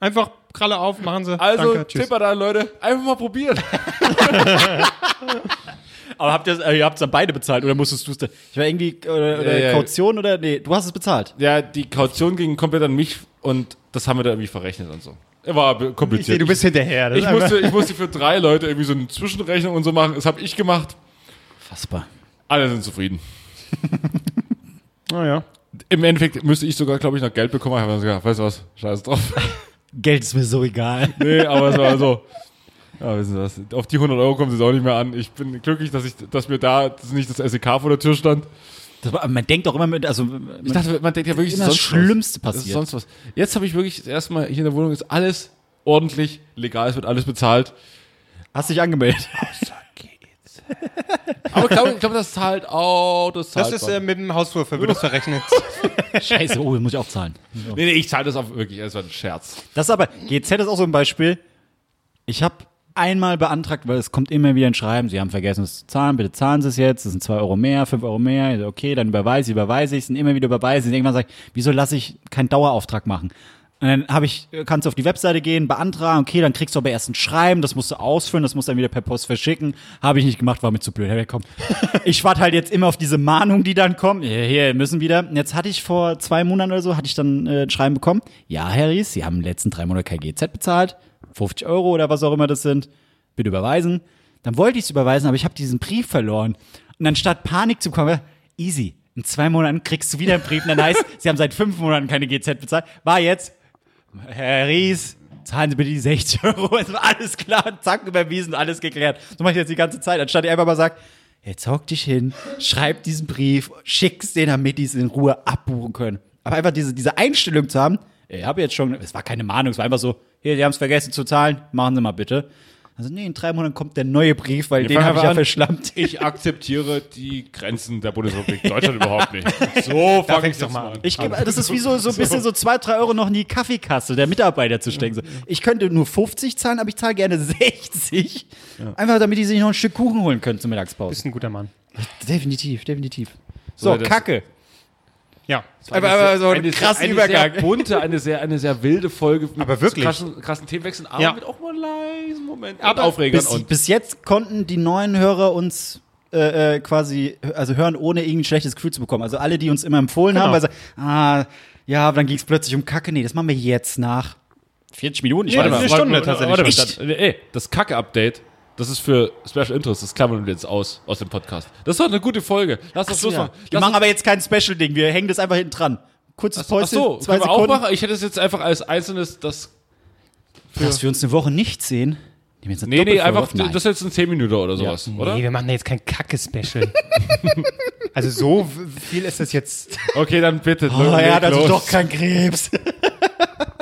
Einfach Kralle auf, machen Sie. Also, Danke, tschüss. Tipp an alle Leute, einfach mal probieren. (laughs) Aber habt ihr, äh, ihr habt es dann beide bezahlt oder musstest du es? Ich war irgendwie oder, oder Ja, ja. Kaution oder nee, du hast es bezahlt. Ja, die Kaution ging komplett an mich und das haben wir da irgendwie verrechnet und so. War be- Ich kompliziert. sehe, du bist hinterher. Das ich, ist einfach- musste, ich musste für drei Leute irgendwie so eine Zwischenrechnung und so machen. Das habe ich gemacht. Fassbar. Alle sind zufrieden. (laughs) Naja. Im Endeffekt müsste ich sogar, glaube ich, noch Geld bekommen. Ich habe gesagt, weißt du was, scheiß drauf. Geld ist mir so egal. (laughs) nee, aber es war so. Ja, wissen Sie was, auf die 100 Euro kommt es auch nicht mehr an. Ich bin glücklich, dass, ich, dass mir da nicht das SEK vor der Tür stand. Das man denkt doch immer mit, also Ich dachte, man denkt ja wirklich, das Schlimmste was. Passiert. sonst was. Jetzt habe ich wirklich das erste Mal hier in der Wohnung ist alles ordentlich, legal, es wird alles bezahlt. Hast dich angemeldet. Aber ich glaube, ich glaube, das zahlt auch, das zahlt Das ist äh, mit dem Hausflur, wird das verrechnet. (laughs) Scheiße, oh, muss ich auch zahlen. Nee, nee, ich zahle das auch wirklich, das war ein Scherz. Das ist aber, GZ ist auch so ein Beispiel. Ich habe einmal beantragt, weil es kommt immer wieder ein Schreiben, Sie haben vergessen es zu zahlen, bitte zahlen Sie es jetzt, das sind 2 Euro mehr, 5 Euro mehr, okay, dann überweise ich, überweise ich es und immer wieder überweise ich. Und Irgendwann sage ich, wieso lasse ich keinen Dauerauftrag machen? Und dann habe ich, kannst du auf die Webseite gehen, beantragen, okay, dann kriegst du aber erst ein Schreiben, das musst du ausfüllen, das musst du dann wieder per Post verschicken. Habe ich nicht gemacht, war mir zu blöd. Ja, komm. (laughs) Ich warte halt jetzt immer auf diese Mahnung, die dann kommt. Hier, hier müssen wieder. Und Jetzt hatte ich vor zwei Monaten oder so, hatte ich dann äh, ein Schreiben bekommen. Ja, Herr Ries, Sie haben in den letzten drei Monaten kein GZ bezahlt. 50 Euro oder was auch immer das sind. Bitte überweisen. Dann wollte ich es überweisen, aber ich habe diesen Brief verloren. Und anstatt Panik zu bekommen, easy. In zwei Monaten kriegst du wieder einen Brief und dann heißt, (laughs) Sie haben seit fünf Monaten keine GZ bezahlt. War jetzt, Herr Ries, zahlen Sie bitte die 60 Euro. Es war alles klar, zack, überwiesen, alles geklärt. So mache ich jetzt die ganze Zeit, anstatt ich einfach mal sage, jetzt hock dich hin, schreib diesen Brief, schick's den, damit die es in Ruhe abbuchen können. Aber einfach diese, diese Einstellung zu haben, ich habe jetzt schon, es war keine Mahnung, es war einfach so, hier, Sie haben es vergessen zu zahlen, machen Sie mal bitte. Also nee, in drei Monaten kommt der neue Brief, weil den fangen habe ich wir ja an. verschlammt. (laughs) Ich akzeptiere die Grenzen der Bundesrepublik Deutschland (laughs) überhaupt nicht. So fang fängst ich doch mal an. Ich gebe, das ist wie so, so ein bisschen so zwei, drei Euro noch in die Kaffeekasse der Mitarbeiter zu stecken. So. Ich könnte nur 50 zahlen, aber ich zahle gerne 60. Einfach damit die sich noch ein Stück Kuchen holen können zur Mittagspause. Ist ein guter Mann. Definitiv, definitiv. So, das- Kacke. Ja. Aber, aber so ein eine, krasser eine Übergang. Sehr bunte, eine sehr, eine sehr wilde Folge. Mit Aber wirklich. Krassen, krassen Themenwechseln, aber Ja. mit auch mal leisen Momenten. Aber und Aufregern. Bis, und bis jetzt konnten die neuen Hörer uns äh, äh, quasi, also hören, ohne irgendwie ein schlechtes Gefühl zu bekommen. Also alle, die uns immer empfohlen Genau. haben, weil sie, ah, ja, aber dann ging es plötzlich um Kacke. Nee, das machen wir jetzt nach 40 Minuten. Ich Ja, warte eine mal. Stunde warte, tatsächlich. Warte, Echt? warte, das Kacke-Update, das ist für Special Interest, das klammern wir jetzt aus, aus dem Podcast. Das ist doch eine gute Folge. Lass das Schluss Ja. machen. Wir Lass machen aber jetzt kein Special-Ding, wir hängen das einfach hinten dran. Kurzes Ach Päuschen, so, zwei können wir auch Sekunden. machen? Ich hätte es jetzt einfach als einzelnes, das. Dass wir uns eine Woche nicht sehen. nehmen wir jetzt eine Nee, nee, einfach? Nein. das ist jetzt ein 10 Minuten oder sowas, oder? Nee, wir machen da jetzt kein Kacke-Special. (laughs) also so viel ist das jetzt. Okay, dann bitte. Oh, hat also los. doch kein Krebs. (laughs)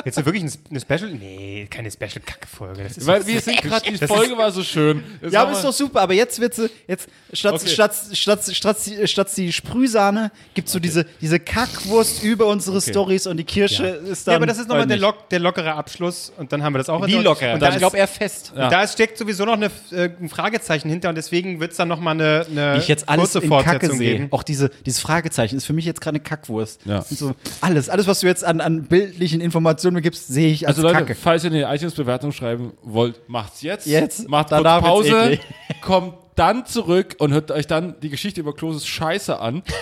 Jetzt wirklich ein, eine Special? Nee, keine Special-Kacke-Folge. Weil wir sind gerade, die Folge war so schön. Jetzt Ja, aber ist doch super. Aber jetzt wird sie, jetzt, statt, Okay. statt, statt, statt, statt die Sprühsahne gibt's so diese, diese Kackwurst über unsere Stories und die Kirsche ist dann. ja, aber das ist nochmal der, lock, der lockere Abschluss und dann haben wir das auch Wie locker. Und da, ich glaube eher fest. und da steckt sowieso noch eine, äh, ein Fragezeichen hinter und deswegen wird es dann nochmal eine, eine ich jetzt alles kurze in Kacke Fortsetzung sehe. geben. Auch diese, dieses Fragezeichen ist für mich jetzt gerade eine Kackwurst. Ja. So, alles, alles, was du jetzt an, an bildlichen Informationen mir gibst, sehe ich als Also Leute, Kacke. falls ihr eine iTunes-Bewertung schreiben wollt, macht's jetzt. Jetzt. Macht Danach kurz wird's Pause, eklig. (laughs) kommt dann zurück und hört euch dann die Geschichte über Kloses Scheiße an. (laughs)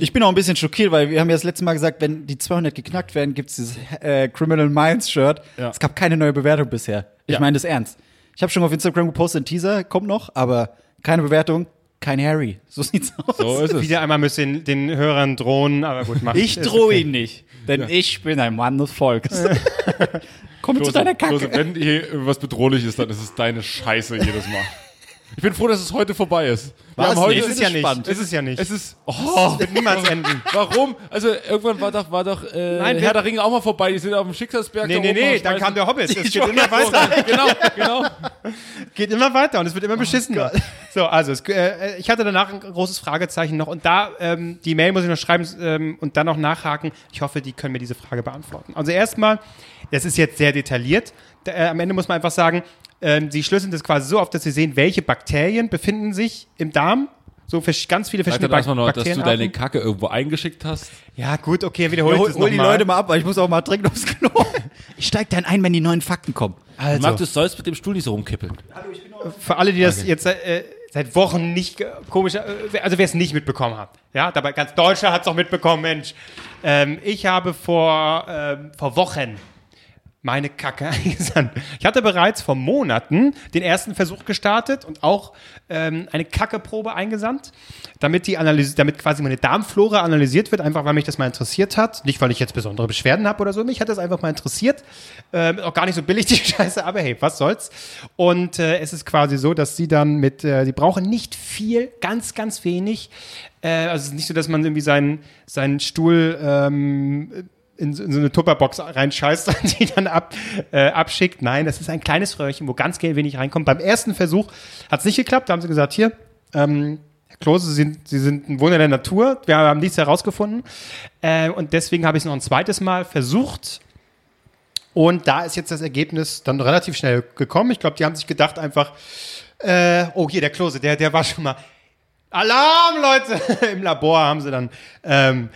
Ich bin auch ein bisschen schockiert, weil wir haben ja das letzte Mal gesagt, wenn die 200 geknackt werden, gibt es dieses äh, Criminal Minds Shirt. Ja. Es gab keine neue Bewertung bisher. Ich Ja. meine das ernst. Ich habe schon auf Instagram gepostet, ein Teaser kommt noch, aber keine Bewertung. kein Harry. So sieht's aus. So ist es. Wieder einmal müssen den, den Hörern drohen, aber gut, mach Ich drohe okay. ihn nicht, denn ich bin ein Mann des Volkes. (laughs) Komm zu Klose, deiner Kacke. Klose, wenn hier was bedrohlich ist, dann ist es deine Scheiße jedes Mal. Ich bin froh, dass es heute vorbei ist. Wir Was? haben heute, Nee, Ist es ja nicht. spannend. Ist es ja nicht. Es ist. Oh, wird niemals enden. warum? Also irgendwann war doch, war doch äh, Nein, wir- Herr der Ringe auch mal vorbei. Die sind auf dem Schicksalsberg. Nee, da nee, nee, dann kam der Hobbit. Es (laughs) geht Ich immer weiter. (laughs) Genau, genau. Geht immer weiter und es wird immer beschissener. So, also es, äh, ich hatte danach ein großes Fragezeichen noch und da, ähm, die Mail muss ich noch schreiben ähm, und dann noch nachhaken. Ich hoffe, die können mir diese Frage beantworten. Also erstmal, das ist jetzt sehr detailliert. Da, äh, am Ende muss man einfach sagen, ähm, sie schlüsseln das quasi so auf, dass sie sehen, welche Bakterien befinden sich im Darm. So ganz viele verschiedene erstmal noch, dass du deine Kacke irgendwo eingeschickt hast. Ja, gut, okay, wiederhole ich hol, das hol die. Leute mal ab, weil ich muss auch mal dringend aufs Klo. (laughs) Ich steig dann ein, wenn die neuen Fakten kommen. Also, Marc, du sollst mit dem Stuhl nicht so rumkippeln. für alle, die das jetzt äh, seit Wochen nicht komisch, äh, also wer es nicht mitbekommen hat, ja, dabei ganz Deutschland hat es auch mitbekommen, Mensch. Ähm, ich habe vor, ähm, vor Wochen meine Kacke (laughs) eingesandt. Ich hatte bereits vor Monaten den ersten Versuch gestartet und auch ähm, eine Kackeprobe eingesandt, damit die Analyse, damit quasi meine Darmflora analysiert wird, einfach weil mich das mal interessiert hat. Nicht, weil ich jetzt besondere Beschwerden habe oder so, mich hat das einfach mal interessiert. Ähm, auch gar nicht so billig, (laughs) die Scheiße, aber hey, was soll's. Und äh, es ist quasi so, dass sie dann mit, äh, brauchen nicht viel, ganz, ganz wenig. Äh, also es ist nicht so, dass man irgendwie seinen, seinen Stuhl ähm, in, so- in so eine Tupperbox reinscheißt und die dann ab, äh, abschickt. Nein, das ist ein kleines Röhrchen, wo ganz wenig reinkommt. Beim ersten Versuch hat es nicht geklappt. Da haben sie gesagt, hier, ähm, Herr Klose, Sie sind, sie sind ein Wunder der Natur. Wir haben nichts herausgefunden. Äh, und deswegen habe ich es noch ein zweites Mal versucht. Und da ist jetzt das Ergebnis dann relativ schnell gekommen. Ich glaube, die haben sich gedacht einfach, äh, oh, hier, der Klose, der, der war schon mal. Alarm, Leute! (laughs) Im Labor haben sie dann ähm,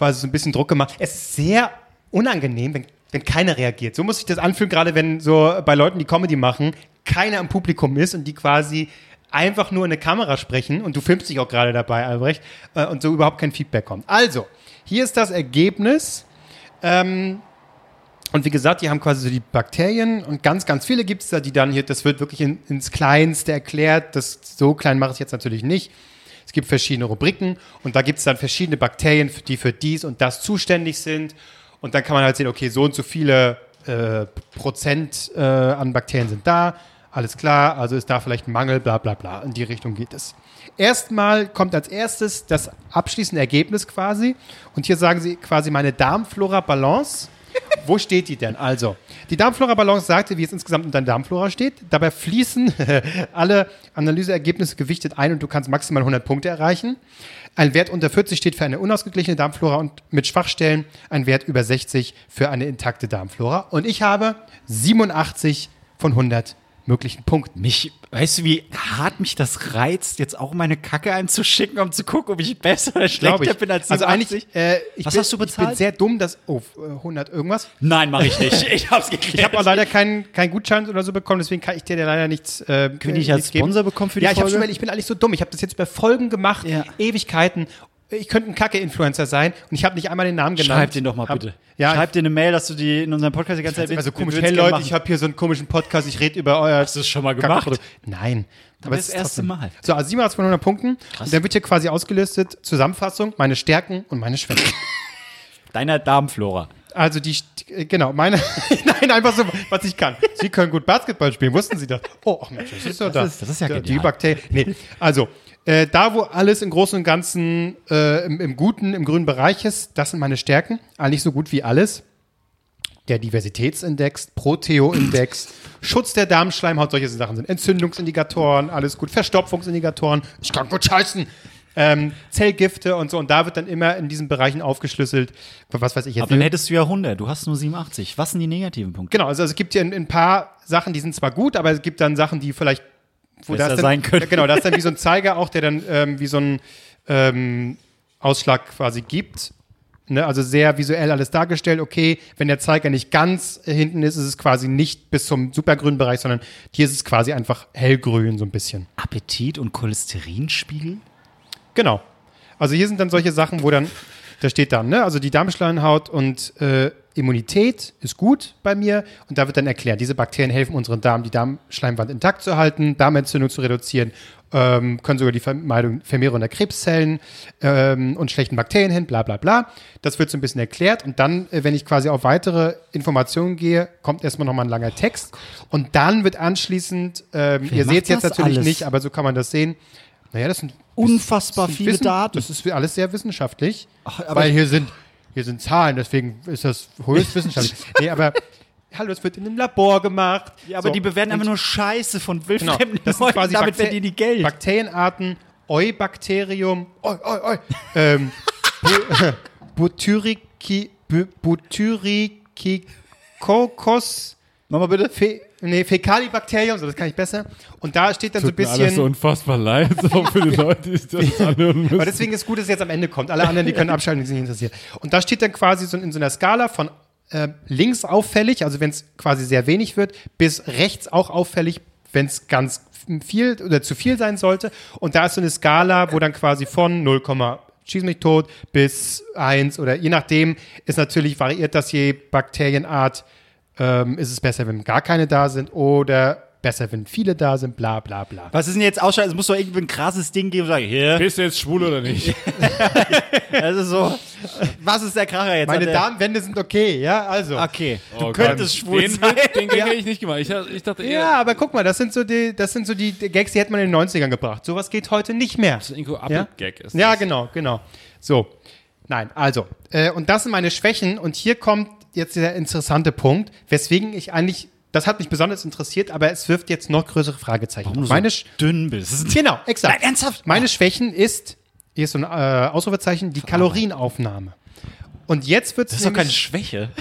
quasi so ein bisschen Druck gemacht. Es ist sehr unangenehm, wenn, wenn keiner reagiert. So muss sich das anfühlen, gerade wenn so bei Leuten, die Comedy machen, keiner im Publikum ist und die quasi einfach nur in eine Kamera sprechen und du filmst dich auch gerade dabei, Albrecht, äh, und so überhaupt kein Feedback kommt. Also, hier ist das Ergebnis. Ähm, und wie gesagt, die haben quasi so die Bakterien und ganz, ganz viele gibt es da, die dann hier, das wird wirklich in, ins Kleinste erklärt. Das, so klein mache ich jetzt natürlich nicht. Es gibt verschiedene Rubriken und da gibt es dann verschiedene Bakterien, die für dies und das zuständig sind. Und dann kann man halt sehen, okay, so und so viele äh, Prozent äh, an Bakterien sind da. Alles klar, also ist da vielleicht ein Mangel, bla bla bla. In die Richtung geht es. Erstmal kommt als erstes das abschließende Ergebnis quasi. Und hier sagen sie quasi meine Darmflora-Balance. Wo steht die denn? Also, die Darmflora-Balance sagte, wie es insgesamt in deiner Darmflora steht. Dabei fließen (laughs) alle Analyseergebnisse gewichtet ein und du kannst maximal 100 Punkte erreichen. Ein Wert unter 40 steht für eine unausgeglichene Darmflora und mit Schwachstellen ein Wert über 60 für eine intakte Darmflora. Und ich habe 87 von 100 möglichen Punkten. Mich, weißt du, wie hart mich das reizt, jetzt auch meine Kacke einzuschicken, um zu gucken, ob ich besser oder schlechter ich. bin als also 87? eigentlich, äh, ich Was bin, hast du Ich bin bezahlt? sehr dumm, dass, oh, äh, 100 irgendwas. Nein, mache ich nicht. (laughs) Ich hab's geklärt. Ich habe auch leider keinen keinen Gutschein oder so bekommen, deswegen kann ich dir leider nichts. Äh, Können wir nicht als nichts geben. Sponsor bekommen für die Ja, ich habe Folge? schon überlegt, ich bin eigentlich so dumm. Ich habe das jetzt bei Folgen gemacht, Ja. Ewigkeiten. Ich könnte ein Kacke-Influencer sein und ich habe nicht einmal den Namen genannt. Schreib den doch mal Hab- bitte. Ja, Schreib dir eine Mail, dass du die in unserem Podcast die ganze Zeit also komisch. Hey Leute, ich habe hier so einen komischen Podcast, ich rede über euer. Hast du das schon mal gemacht? Kacke-Produkt. Nein. Aber das ist erste Mal. So, also 700 von 100 Punkten. Und dann wird hier quasi ausgelistet, Zusammenfassung, meine Stärken und meine Schwächen. (laughs) Deiner Darmflora. Also die, äh, genau, meine, (laughs) nein, einfach so, was ich kann. Sie können gut Basketball spielen, wussten Sie das? Oh, ach Mensch, das ist ja da. ist- das ist ja Die- Die genial. Bakterien, nee, also, äh, da wo alles im Großen und Ganzen äh, im, im guten, im grünen Bereich ist, das sind meine Stärken. Eigentlich so gut wie alles. Der Diversitätsindex, Proteo-Index, (clears throat) Schutz der Darmschleimhaut, solche Sachen sind Entzündungsindikatoren, alles gut, Verstopfungsindikatoren, ich kann gut scheißen. Ähm, Zellgifte und so, und da wird dann immer in diesen Bereichen aufgeschlüsselt, was weiß ich jetzt. Aber dann hättest du ja 100. Du hast nur 87. Was sind die negativen Punkte? Genau, also, es gibt hier ein, ein paar Sachen, die sind zwar gut, aber es gibt dann Sachen, die vielleicht wo das dann, sein können. Ja, Genau, da ist dann wie so ein Zeiger auch, der dann ähm, wie so ein ähm, Ausschlag quasi gibt. Ne? Also sehr visuell alles dargestellt. Okay, wenn der Zeiger nicht ganz hinten ist, ist es quasi nicht bis zum supergrünen Bereich, sondern hier ist es quasi einfach hellgrün so ein bisschen. Appetit und Cholesterinspiegel? Genau. Also hier sind dann solche Sachen, wo dann, da steht dann, ne, also die Darmschleimhaut und äh, Immunität ist gut bei mir und da wird dann erklärt, diese Bakterien helfen unseren Darm, die Darmschleimwand intakt zu halten, Darmentzündung zu reduzieren, ähm, können sogar die Vermeidung, Vermehrung der Krebszellen ähm, und schlechten Bakterien hin, bla bla bla. Das wird so ein bisschen erklärt und dann, äh, wenn ich quasi auf weitere Informationen gehe, kommt erstmal nochmal ein langer Text und dann wird anschließend, ähm, ihr seht es jetzt natürlich alles? nicht, aber so kann man das sehen. Naja, das sind Unfassbar das sind viele Wissen- Daten. Das ist alles sehr wissenschaftlich. aber weil hier sind, hier sind Zahlen, deswegen ist das höchst wissenschaftlich. (laughs) nee, aber hallo, das wird in einem Labor gemacht. Ja, aber So, die bewerten einfach nur Scheiße von Genau, wildfremden das sind (laughs) quasi damit Bakter- verdienen die Geld. Bakterienarten, Eubacterium, oi, oi, oi, ähm, (laughs) Bu- Butyriki, Bu- Butyrikikokos, Nochmal bitte. Fe, nee, Fäkalibakterium, so das kann ich besser. Und da steht dann so ein Tut mir alles so bisschen, unfassbar leid, so für die (laughs) Leute, die das anhören müssen. aber deswegen ist gut, dass es jetzt am Ende kommt. Alle anderen, die können abschalten, die sind nicht interessiert. Und da steht dann quasi so in so einer Skala von äh, links auffällig, also wenn es quasi sehr wenig wird, bis rechts auch auffällig, wenn es ganz viel oder zu viel sein sollte. Und da ist so eine Skala, wo dann quasi von 0, schieß mich tot bis 1 oder je nachdem ist natürlich variiert das je Bakterienart. Ähm, ist es besser, wenn gar keine da sind oder besser, wenn viele da sind, bla bla bla. Was ist denn jetzt ausschalten? Es muss doch irgendwie ein krasses Ding geben, sagen, hier, Bist du jetzt schwul oder nicht? (laughs) das ist so, was ist der Kracher jetzt? Meine Darmwände sind okay, ja, also. Okay, du Oh könntest Gott. schwul den, sein. Den Gag hätte ich nicht gemacht. Ich, ich dachte eher, Ja, aber guck mal, das sind so die, das sind so die Gags, die hätte man in den 90ern gebracht. Sowas geht heute nicht mehr. dass Ingo Ja, Appel-Gag ist. ja das. genau, genau. So. Nein, also. Äh, und das sind meine Schwächen. Und hier kommt jetzt der interessante Punkt, weswegen ich eigentlich, das hat mich besonders interessiert, aber es wirft jetzt noch größere Fragezeichen. auf. Meine Sch dünn bist. (laughs) genau, exakt. Nein, ernsthaft? Meine Schwächen ist, hier ist so ein äh, Ausrufezeichen, die Kalorienaufnahme. Und jetzt wird es Das ist doch keine Schwäche. (laughs)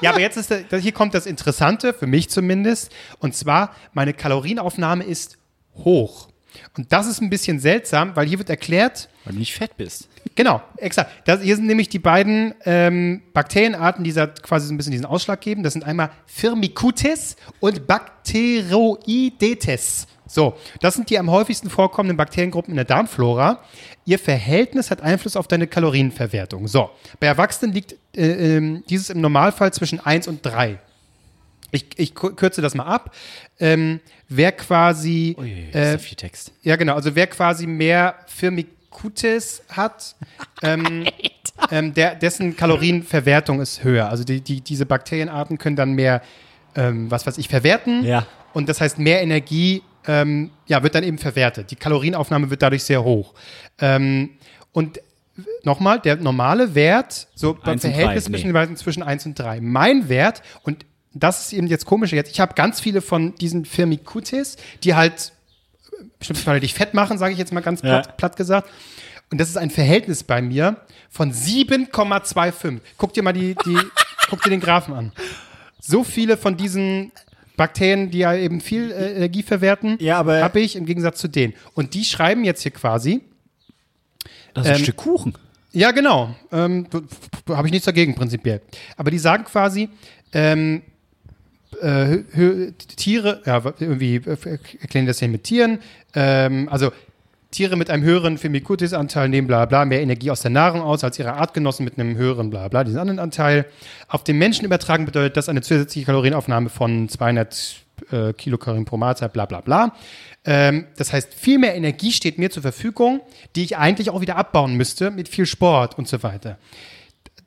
Ja, aber jetzt ist der, hier kommt das Interessante, für mich zumindest. Und zwar, meine Kalorienaufnahme ist hoch. Und das ist ein bisschen seltsam, weil hier wird erklärt, Weil du nicht fett bist. genau, exakt. Das, hier sind nämlich die beiden ähm, Bakterienarten, die quasi so ein bisschen diesen Ausschlag geben. Das sind einmal Firmicutes und Bacteroidetes. So, das sind die am häufigsten vorkommenden Bakteriengruppen in der Darmflora. Ihr Verhältnis hat Einfluss auf deine Kalorienverwertung. So, bei Erwachsenen liegt äh, ähm, dieses im Normalfall zwischen 1 und 3. Ich, ich kürze das mal ab. Ähm, wer quasi Ui, äh, ist ja viel Text. ja, genau. Also wer quasi mehr Firmicutes hat, (laughs) ähm, ähm, der, dessen Kalorienverwertung ist höher. Also die, die, diese Bakterienarten können dann mehr, ähm, was weiß ich, verwerten. Ja. Und das heißt, mehr Energie ähm, ja, wird dann eben verwertet. Die Kalorienaufnahme wird dadurch sehr hoch. Ähm, und nochmal, der normale Wert, so beim Eins und Verhältnis drei, zwischen nee. zwischen 1 und 3. Mein Wert, und das ist eben jetzt komisch jetzt, ich habe ganz viele von diesen Firmicutes, die halt bestimmte Leute dich fett machen, sage ich jetzt mal ganz Ja. platt, platt gesagt. Und das ist ein Verhältnis bei mir von 7,25. Guck dir mal die, die (laughs) guck dir den Graphen an. So viele von diesen Bakterien, die ja eben viel äh, Energie verwerten, Ja, habe ich im Gegensatz zu denen. Und die schreiben jetzt hier quasi, Das ist ein Ähm, Stück Kuchen. ja, genau. Ähm, Habe ich nichts dagegen, prinzipiell. Aber die sagen quasi, ähm, äh, Tiere, ja, irgendwie äh, erklären das ja mit Tieren, ähm, also Tiere mit einem höheren Firmicutes-Anteil nehmen bla bla mehr Energie aus der Nahrung aus als ihre Artgenossen mit einem höheren bla bla, diesen anderen Anteil. Auf den Menschen übertragen bedeutet das eine zusätzliche Kalorienaufnahme von 200 äh, Kilokalorien pro Mahlzeit, bla bla bla. Ähm, das heißt, viel mehr Energie steht mir zur Verfügung, die ich eigentlich auch wieder abbauen müsste mit viel Sport und so weiter.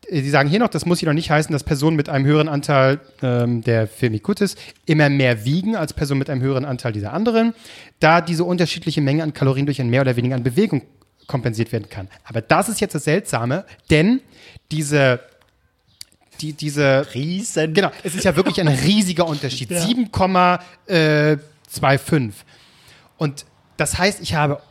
Sie sagen hier noch, das muss jedoch nicht heißen, dass Personen mit einem höheren Anteil ähm, der Firmicutes immer mehr wiegen als Personen mit einem höheren Anteil dieser anderen, da diese unterschiedliche Menge an Kalorien durch ein mehr oder weniger an Bewegung kompensiert werden kann. Aber das ist jetzt das Seltsame, denn diese, die, diese Riesen. Genau, es ist ja wirklich ein riesiger Unterschied. (laughs) 7,25. Und das heißt, ich habe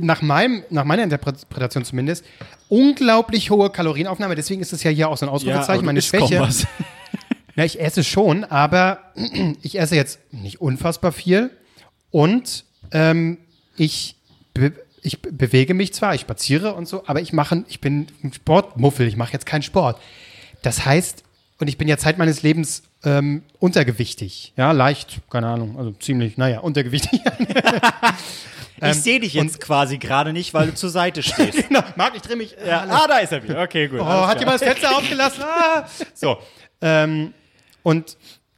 nach, meinem, nach meiner Interpretation zumindest unglaublich hohe Kalorienaufnahme. Deswegen ist es ja hier auch so ein Ausrufezeichen, meine Schwäche. Ja, (laughs) ich esse schon, aber (clears throat) ich esse jetzt nicht unfassbar viel und ähm, ich, be ich be- bewege mich zwar, ich spaziere und so, aber ich mache, ich bin ein Sportmuffel, ich mache jetzt keinen Sport. Das heißt, und ich bin ja Zeit meines Lebens ähm, untergewichtig. Ja, leicht, keine Ahnung, also ziemlich, naja, untergewichtig. (laughs) ich sehe dich jetzt quasi gerade nicht, weil du zur Seite (laughs) stehst. genau, Marc, ich drehe mich. ja. Ah, da ist er wieder. Okay, gut. Oh, hat jemand das Fenster aufgelassen? Ah. So. Ähm, und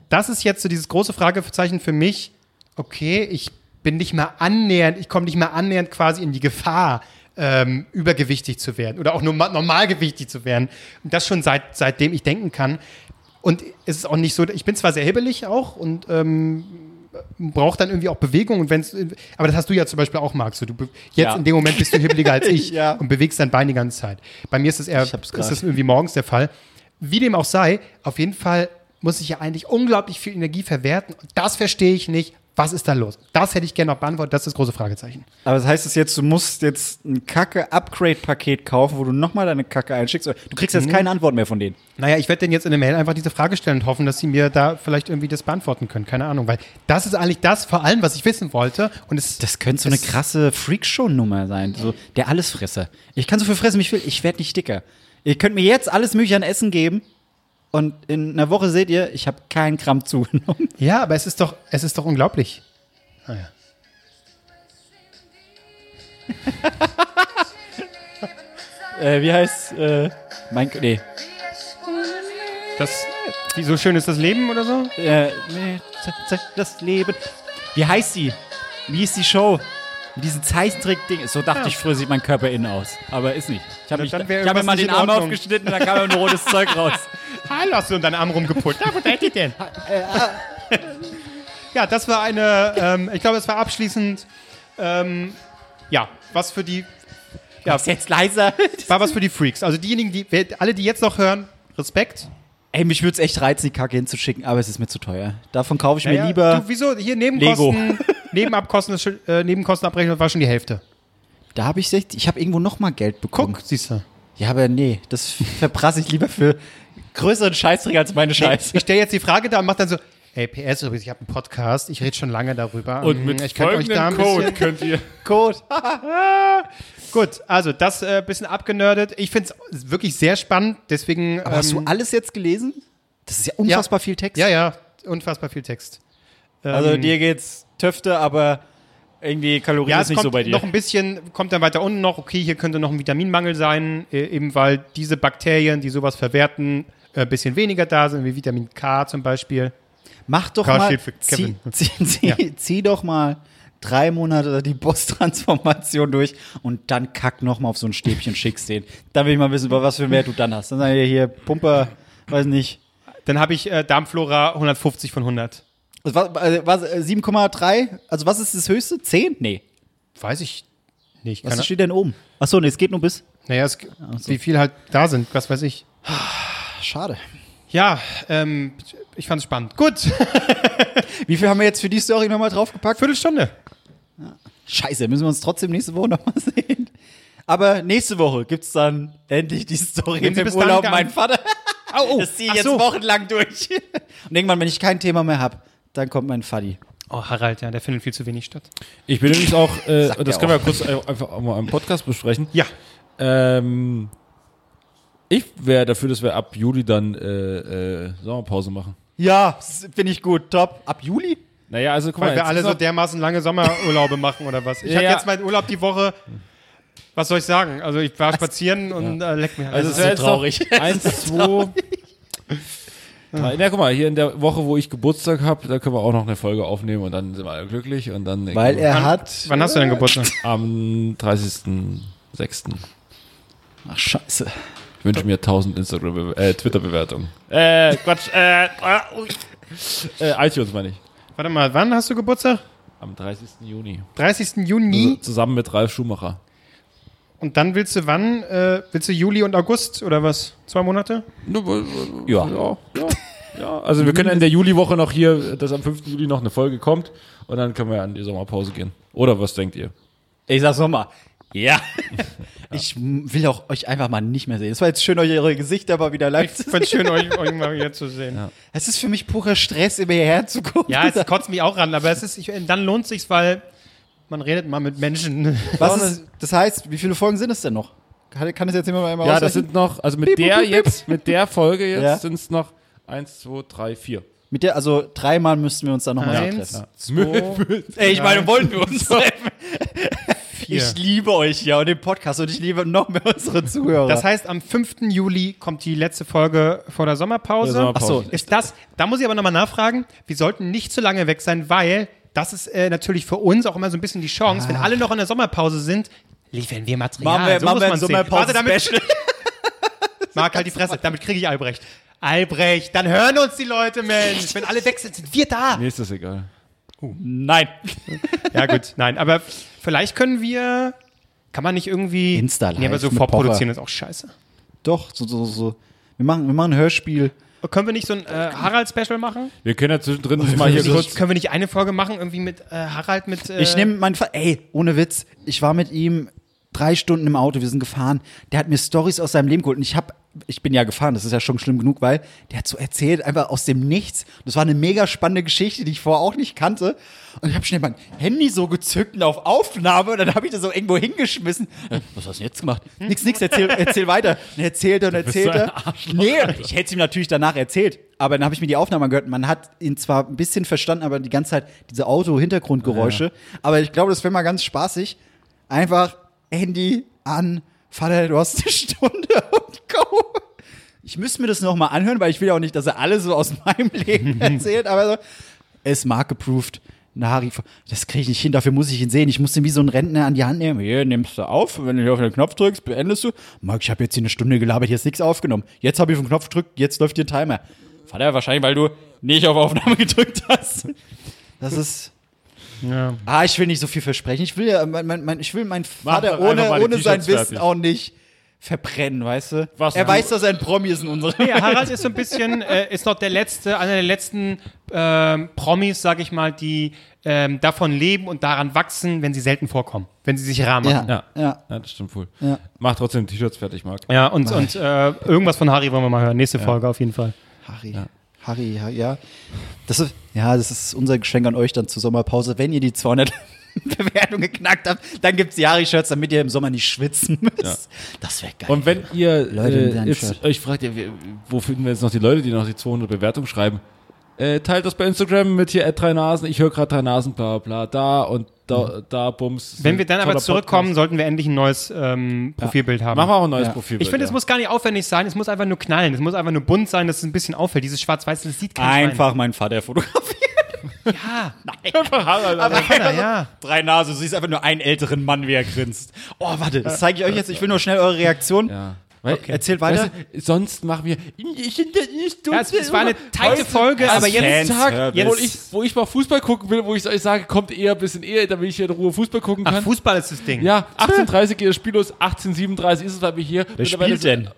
das ist jetzt so dieses große Fragezeichen für mich. Okay, ich bin nicht mehr annähernd, ich komme nicht mehr annähernd quasi in die Gefahr, ähm, übergewichtig zu werden oder auch nur ma- normalgewichtig zu werden. Und das schon seit, seitdem ich denken kann. Und es ist auch nicht so, ich bin zwar sehr hibbelig auch und ähm, brauche dann irgendwie auch Bewegung und wenn's, aber das hast du ja zum Beispiel auch, Marc. So, du jetzt Ja. in dem Moment bist du hibbeliger als (laughs) ich Ja. und bewegst dein Bein die ganze Zeit. Bei mir ist es eher, ist das irgendwie morgens der Fall. Wie dem auch sei, auf jeden Fall muss ich ja eigentlich unglaublich viel Energie verwerten. Und das verstehe ich nicht. Was ist da los? Das hätte ich gerne noch beantwortet. Das ist das große Fragezeichen. Aber das heißt es jetzt, du musst jetzt ein Kacke-Upgrade-Paket kaufen, wo du nochmal deine Kacke einschickst. Du kriegst jetzt keine Antwort mehr von denen. Naja, ich werde denen jetzt in der Mail einfach diese Frage stellen und hoffen, dass sie mir da vielleicht irgendwie das beantworten können. Keine Ahnung, weil das ist eigentlich das vor allem, was ich wissen wollte. Und es, Das könnte so eine krasse Freakshow-Nummer sein. So der Allesfresser. Ich kann so viel fressen, wie ich will. Ich werde nicht dicker. Ihr könnt mir jetzt alles Mögliche an Essen geben. Und in einer Woche seht ihr, ich habe keinen Gramm (laughs) zugenommen. Ja, aber es ist doch, es ist doch unglaublich. (laughs) Äh, wie heißt, äh, mein, nee, Das, wie so schön ist das Leben oder so? äh, nee, das Leben. Wie heißt sie? Wie ist die Show? Mit diesem Zeichentrick-Ding. So dachte ich, früher sieht mein Körper innen aus. Aber ist nicht. Ich habe hab mir mal den Arm aufgeschnitten und dann kam nur rotes Zeug raus. (laughs) Hallo, hast du in deinen Arm rumgepult. Ja, wo seid ihr denn? ja, das war eine, ähm, ich glaube, es war abschließend, ähm, ja, was für die, ja, Ist jetzt leiser. (laughs) war was für die Freaks. Also diejenigen, die, alle, die jetzt noch hören, Respekt. Ey, mich würde es echt reizen, die Kacke hinzuschicken, aber es ist mir zu teuer. Davon kaufe ich mir lieber. Du, wieso? Hier Nebenkosten, (laughs) Nebenabkosten, äh, Nebenkostenabrechnung war schon die Hälfte. Da habe ich 60, ich habe irgendwo noch mal Geld bekommen. Guck, siehst du. Ja, aber nee, das verprasse ich lieber für größeren Scheißdreck als meine Scheiße. Ich stelle jetzt die Frage da und mach dann so, Ey, PS übrigens, ich habe einen Podcast, ich rede schon lange darüber. Und Ähm, mit ich könnte euch da ein folgendem Code bisschen- könnt ihr. (laughs) Code. (laughs) Gut, also das äh, bisschen abgenördet. Ich finde es wirklich sehr spannend, deswegen. Aber hast du ähm, alles jetzt gelesen? Das ist ja unfassbar viel Text. Ja, ja, unfassbar viel Text. Also Ähm, dir geht's Töfte, aber irgendwie Kalorien Ja, ist es nicht kommt so bei dir. noch ein bisschen, kommt dann weiter unten noch, okay, hier könnte noch ein Vitaminmangel sein, äh, eben weil diese Bakterien, die sowas verwerten, äh, ein bisschen weniger da sind, wie Vitamin K zum Beispiel. Mach doch K mal. steht für Zieh, Kevin. zieh, zieh, (laughs) zieh doch mal drei Monate die Boss-Transformation durch und dann kack noch mal auf so ein Stäbchen, schickst den. Dann will ich mal wissen, was für Wert du dann hast. Dann sag ich hier, Pumper, weiß nicht. Dann habe ich äh, Darmflora 150 von 100. Was, was, was, äh, 7,3? Also was ist das höchste? 10? Nee. Weiß ich nicht. Was steht denn oben? Achso, nee, es geht nur bis. naja, es, wie viel halt da sind, was weiß ich. (sighs) Schade. Ja, ähm, ich fand es spannend. Gut, (laughs) Wie viel haben wir jetzt für die Story nochmal draufgepackt? Viertelstunde. Scheiße, müssen wir uns trotzdem nächste Woche nochmal (laughs) sehen. Aber nächste Woche gibt's dann endlich die Story Wenn dahin Urlaub mein Vater. Oh, (laughs) oh. Das ziehe ich jetzt so. wochenlang durch. Und irgendwann, wenn ich kein Thema mehr habe, dann kommt mein Faddy. Oh, Harald, ja, der findet viel zu wenig statt. Ich bin nämlich auch, äh, das können wir auch. kurz äh, einfach auch mal im Podcast besprechen. Ja. Ähm, ich wäre dafür, dass wir ab Juli dann äh, äh, Sommerpause machen. Ja, finde ich gut. Top. Ab Juli? Naja, also guck Weil mal, wir jetzt alle ist so dermaßen lange Sommerurlaube machen oder was? Ich Ja, ja. jetzt meinen Urlaub die Woche. Was soll ich sagen? Also ich war spazieren und äh, leck mir. Also Also es wäre jetzt so traurig. (laughs) eins, (laughs) zwei. Na, guck mal, hier in der Woche, wo ich Geburtstag habe, da können wir auch noch eine Folge aufnehmen und dann sind wir alle glücklich und dann Weil er wann, hat. wann hast du denn Geburtstag? am 30.06. Ach, scheiße. Ich wünsche mir 1000 Instagram, äh, Twitter-Bewertungen. Äh, Quatsch, äh, äh, iTunes meine ich. Warte mal, wann hast du Geburtstag? Am 30. Juni. 30. Juni. Also zusammen mit Ralf Schumacher. Und dann willst du wann? Äh, willst du Juli und August oder was? Zwei Monate? Ja. Ja, ja, ja. Also wir können in der Juliwoche noch hier, dass am 5. Juli noch eine Folge kommt und dann können wir an die Sommerpause gehen. Oder was denkt ihr? Ich sag's nochmal. Ja. (laughs) Ich will auch euch einfach mal nicht mehr sehen. Es war jetzt schön, euch eure Gesichter mal wieder live zu Ich find's schön, euch, euch mal wieder zu sehen. Ja, Es ist für mich purer Stress, immer hierher zu gucken. es kotzt mich auch ran, aber es ist, ich, dann lohnt sich's, weil man redet mal mit Menschen. (laughs) Was ist, das heißt, wie viele Folgen sind es denn noch? Kann, kann es jetzt jemand mal einmal Ja, das sind noch, also mit der jetzt, mit der Folge jetzt Ja. sind es noch eins, zwei, drei, vier. Mit der, also dreimal müssten wir uns dann nochmal Eins, treffen. Ey, ich meine, wollen wir uns treffen? Vier. Ich liebe euch ja und den Podcast und ich liebe noch mehr unsere Zuhörer. Das heißt, am 5. Juli kommt die letzte Folge vor der Sommerpause. Der Sommerpause. Ach so, ist das, da muss ich aber nochmal nachfragen, wir sollten nicht zu lange weg sein, weil das ist äh, natürlich für uns auch immer so ein bisschen die Chance, wenn alle noch in der Sommerpause sind, liefern wir Material. machen wir, so machen muss wir man ein sehen. Sommerpause Warte, damit, Special. (laughs) Marc, halt die Fresse, damit kriege ich Albrecht. Albrecht, dann hören uns die Leute, Mensch. Wenn alle weg sind, sind wir da. Mir ist das egal. Nein. (laughs) Ja, gut, nein, aber vielleicht können wir, kann man nicht irgendwie. Insta Nee, aber so vorproduzieren ist auch scheiße. Doch, so, so, so. Wir machen, wir machen ein Hörspiel. Können wir nicht so ein äh, Harald-Special machen? Wir können ja zwischendrin uns mal hier Können wir nicht- kurz. können wir nicht eine Folge machen, irgendwie mit äh, Harald mit. Äh, Ich nehme meinen Vater, ey, ohne Witz, ich war mit ihm drei Stunden im Auto, wir sind gefahren. Der hat mir Stories aus seinem Leben geholt und ich habe, ich bin ja gefahren, das ist ja schon schlimm genug, weil der hat so erzählt, einfach aus dem Nichts. Das war eine mega spannende Geschichte, die ich vorher auch nicht kannte. Und ich habe schnell mein Handy so gezückt und auf Aufnahme und dann habe ich das so irgendwo hingeschmissen. Äh, Was hast du denn jetzt gemacht? Nix, nix, erzähl, erzähl weiter. Und er erzählte und erzählte. Nee, ich hätte es ihm natürlich danach erzählt. Aber dann habe ich mir die Aufnahme angehört. Man hat ihn zwar ein bisschen verstanden, aber die ganze Zeit diese Auto-Hintergrundgeräusche. Aber ich glaube, das wäre mal ganz spaßig. Einfach Handy an, Vater, du hast eine Stunde (laughs) und go. Ich müsste mir das noch mal anhören, weil ich will ja auch nicht, dass er alles so aus meinem (laughs) Leben erzählt. Aber so, es mark approved. Na, Harry, das kriege ich nicht hin, dafür muss ich ihn sehen. Ich muss ihn wie so ein Rentner an die Hand nehmen. Hier, nimmst du auf, wenn du hier auf den Knopf drückst, beendest du. Marc, ich habe jetzt hier eine Stunde gelabert, hier ist nichts aufgenommen. Jetzt habe ich auf den Knopf gedrückt, jetzt läuft hier ein Timer. Vater, wahrscheinlich, weil du nicht auf Aufnahme (laughs) gedrückt hast. Das ist. Ja. Ah, ich will nicht so viel versprechen. Ich will ja, mein, mein, mein, ich will meinen Vater ohne, ohne sein Wissen auch nicht verbrennen, weißt du? Was er du- weiß, dass er ein Promi ist in unserem. Ja, Harald ist so ein bisschen, äh, ist noch der letzte, einer der letzten ähm, Promis, sag ich mal, die ähm, davon leben und daran wachsen, wenn sie selten vorkommen, wenn sie sich rar machen. Ja. ja. Ja, das stimmt wohl. Ja. Mach trotzdem T-Shirts fertig, Marc. Ja, und, und äh, irgendwas von Harry wollen wir mal hören. Nächste Folge auf jeden Fall. Harry, Harry, Harry, ja. Das ist, ja, das ist unser Geschenk an euch dann zur Sommerpause. Wenn ihr die 200 (laughs) Bewertungen geknackt habt, dann gibt's die Harry-Shirts, damit ihr im Sommer nicht schwitzen müsst. Das wäre geil. Und wenn ihr Leute äh, jetzt euch fragt, ja, wo finden wir jetzt noch die Leute, die noch die 200 Bewertungen schreiben? Äh, teilt das bei Instagram mit hier drei Nasen. Ich höre gerade drei Nasen, bla bla, da und da, da Bums. Wenn wir dann aber zurückkommen, Podcast. sollten wir endlich ein neues ähm, Profilbild haben. machen wir auch ein neues Ja. Profil. ich finde, es muss gar nicht aufwendig sein, es muss einfach nur knallen, es muss einfach nur bunt sein, dass es ein bisschen auffällt. Dieses Schwarz-Weiß, das sieht kein Einfach meinen Vater fotografieren. Schwein. Ja, (laughs) (laughs) Aber Vater, ja. Drei Nase, du siehst einfach nur einen älteren Mann, wie er grinst. Oh, warte, das zeige ich euch jetzt. Ich will nur schnell eure Reaktion. Ja. Weil, Erzählt weiter. Weißt du, sonst machen wir. Ich finde nicht Ja, es, es war eine tighte Folge, aber jetzt Tag, hört wo, es. ich, wo ich mal Fußball gucken will, wo ich euch sage, kommt eher ein bisschen eher, damit ich hier in Ruhe Fußball gucken Ach, kann. Fußball ist das Ding. ja, 18.30 geht das Spiel los, 18.37 ist es, weil wir hier. Wer spielt denn?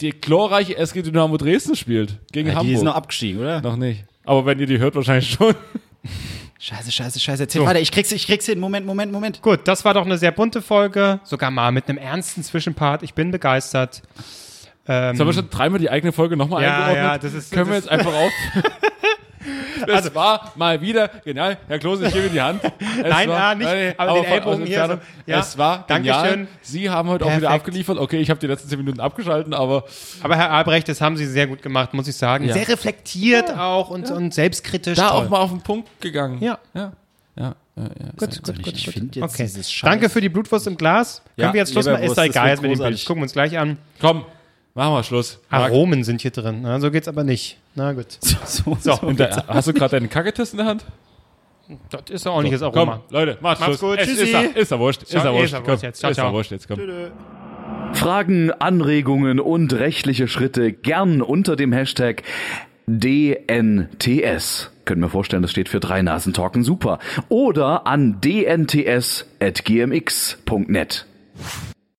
Die glorreiche SG Dynamo Dresden spielt. Gegen Ja, die Hamburg. ist noch abgestiegen, oder? noch nicht. Aber wenn ihr die hört, wahrscheinlich schon. (laughs) Scheiße, scheiße, scheiße. Erzähl weiter. Ich krieg's, ich krieg's hin. Moment, Moment, Moment. Gut, das war doch eine sehr bunte Folge, sogar mal mit einem ernsten Zwischenpart. Ich bin begeistert. Ähm, Jetzt haben wir schon dreimal die eigene Folge nochmal Ja, eingeordnet. ja, das ist- Können wir das- jetzt einfach auf. (laughs) Das war mal wieder genial. Herr Klose, ich gebe die Hand. (laughs) Es Nein, war, ja, nicht, aber den Ellbogen hier so. Ja, es war Dankeschön. genial. Sie haben heute auch wieder Perfekt. abgeliefert. Okay, ich habe die letzten zehn Minuten abgeschalten, aber aber Herr Albrecht, das haben Sie sehr gut gemacht, muss ich sagen. Ja. Sehr reflektiert auch und, und selbstkritisch. da Toll. auch mal auf den Punkt gegangen. Ja. Ja. Ja. ja, ja. Gut, gut, gut, Ich gut. finde jetzt Okay. dieses Scheiß. Danke für die Blutwurst im Glas. Ja, Können wir jetzt Schluss machen? Ist da egal mit dem Bild. Gucken wir uns gleich an. Komm, machen wir Schluss. Marc, Aromen sind hier drin. Na, so geht's aber nicht. Na gut. (laughs) So, So, und da, hast du gerade deinen Kacketest in der Hand? das ist ein ordentliches Aroma. Komm, Leute, macht's, Macht's Schluss. gut. Es Tschüssi. Ist er, ist er wurscht. Ist er ist wurscht. er Komm, wurscht jetzt. Ciao, ist er wurscht jetzt. Komm. Fragen, Anregungen und rechtliche Schritte gern unter dem Hashtag DNTS. Können wir vorstellen, das steht für drei Nasen talken super. Oder an dnts.gmx.net.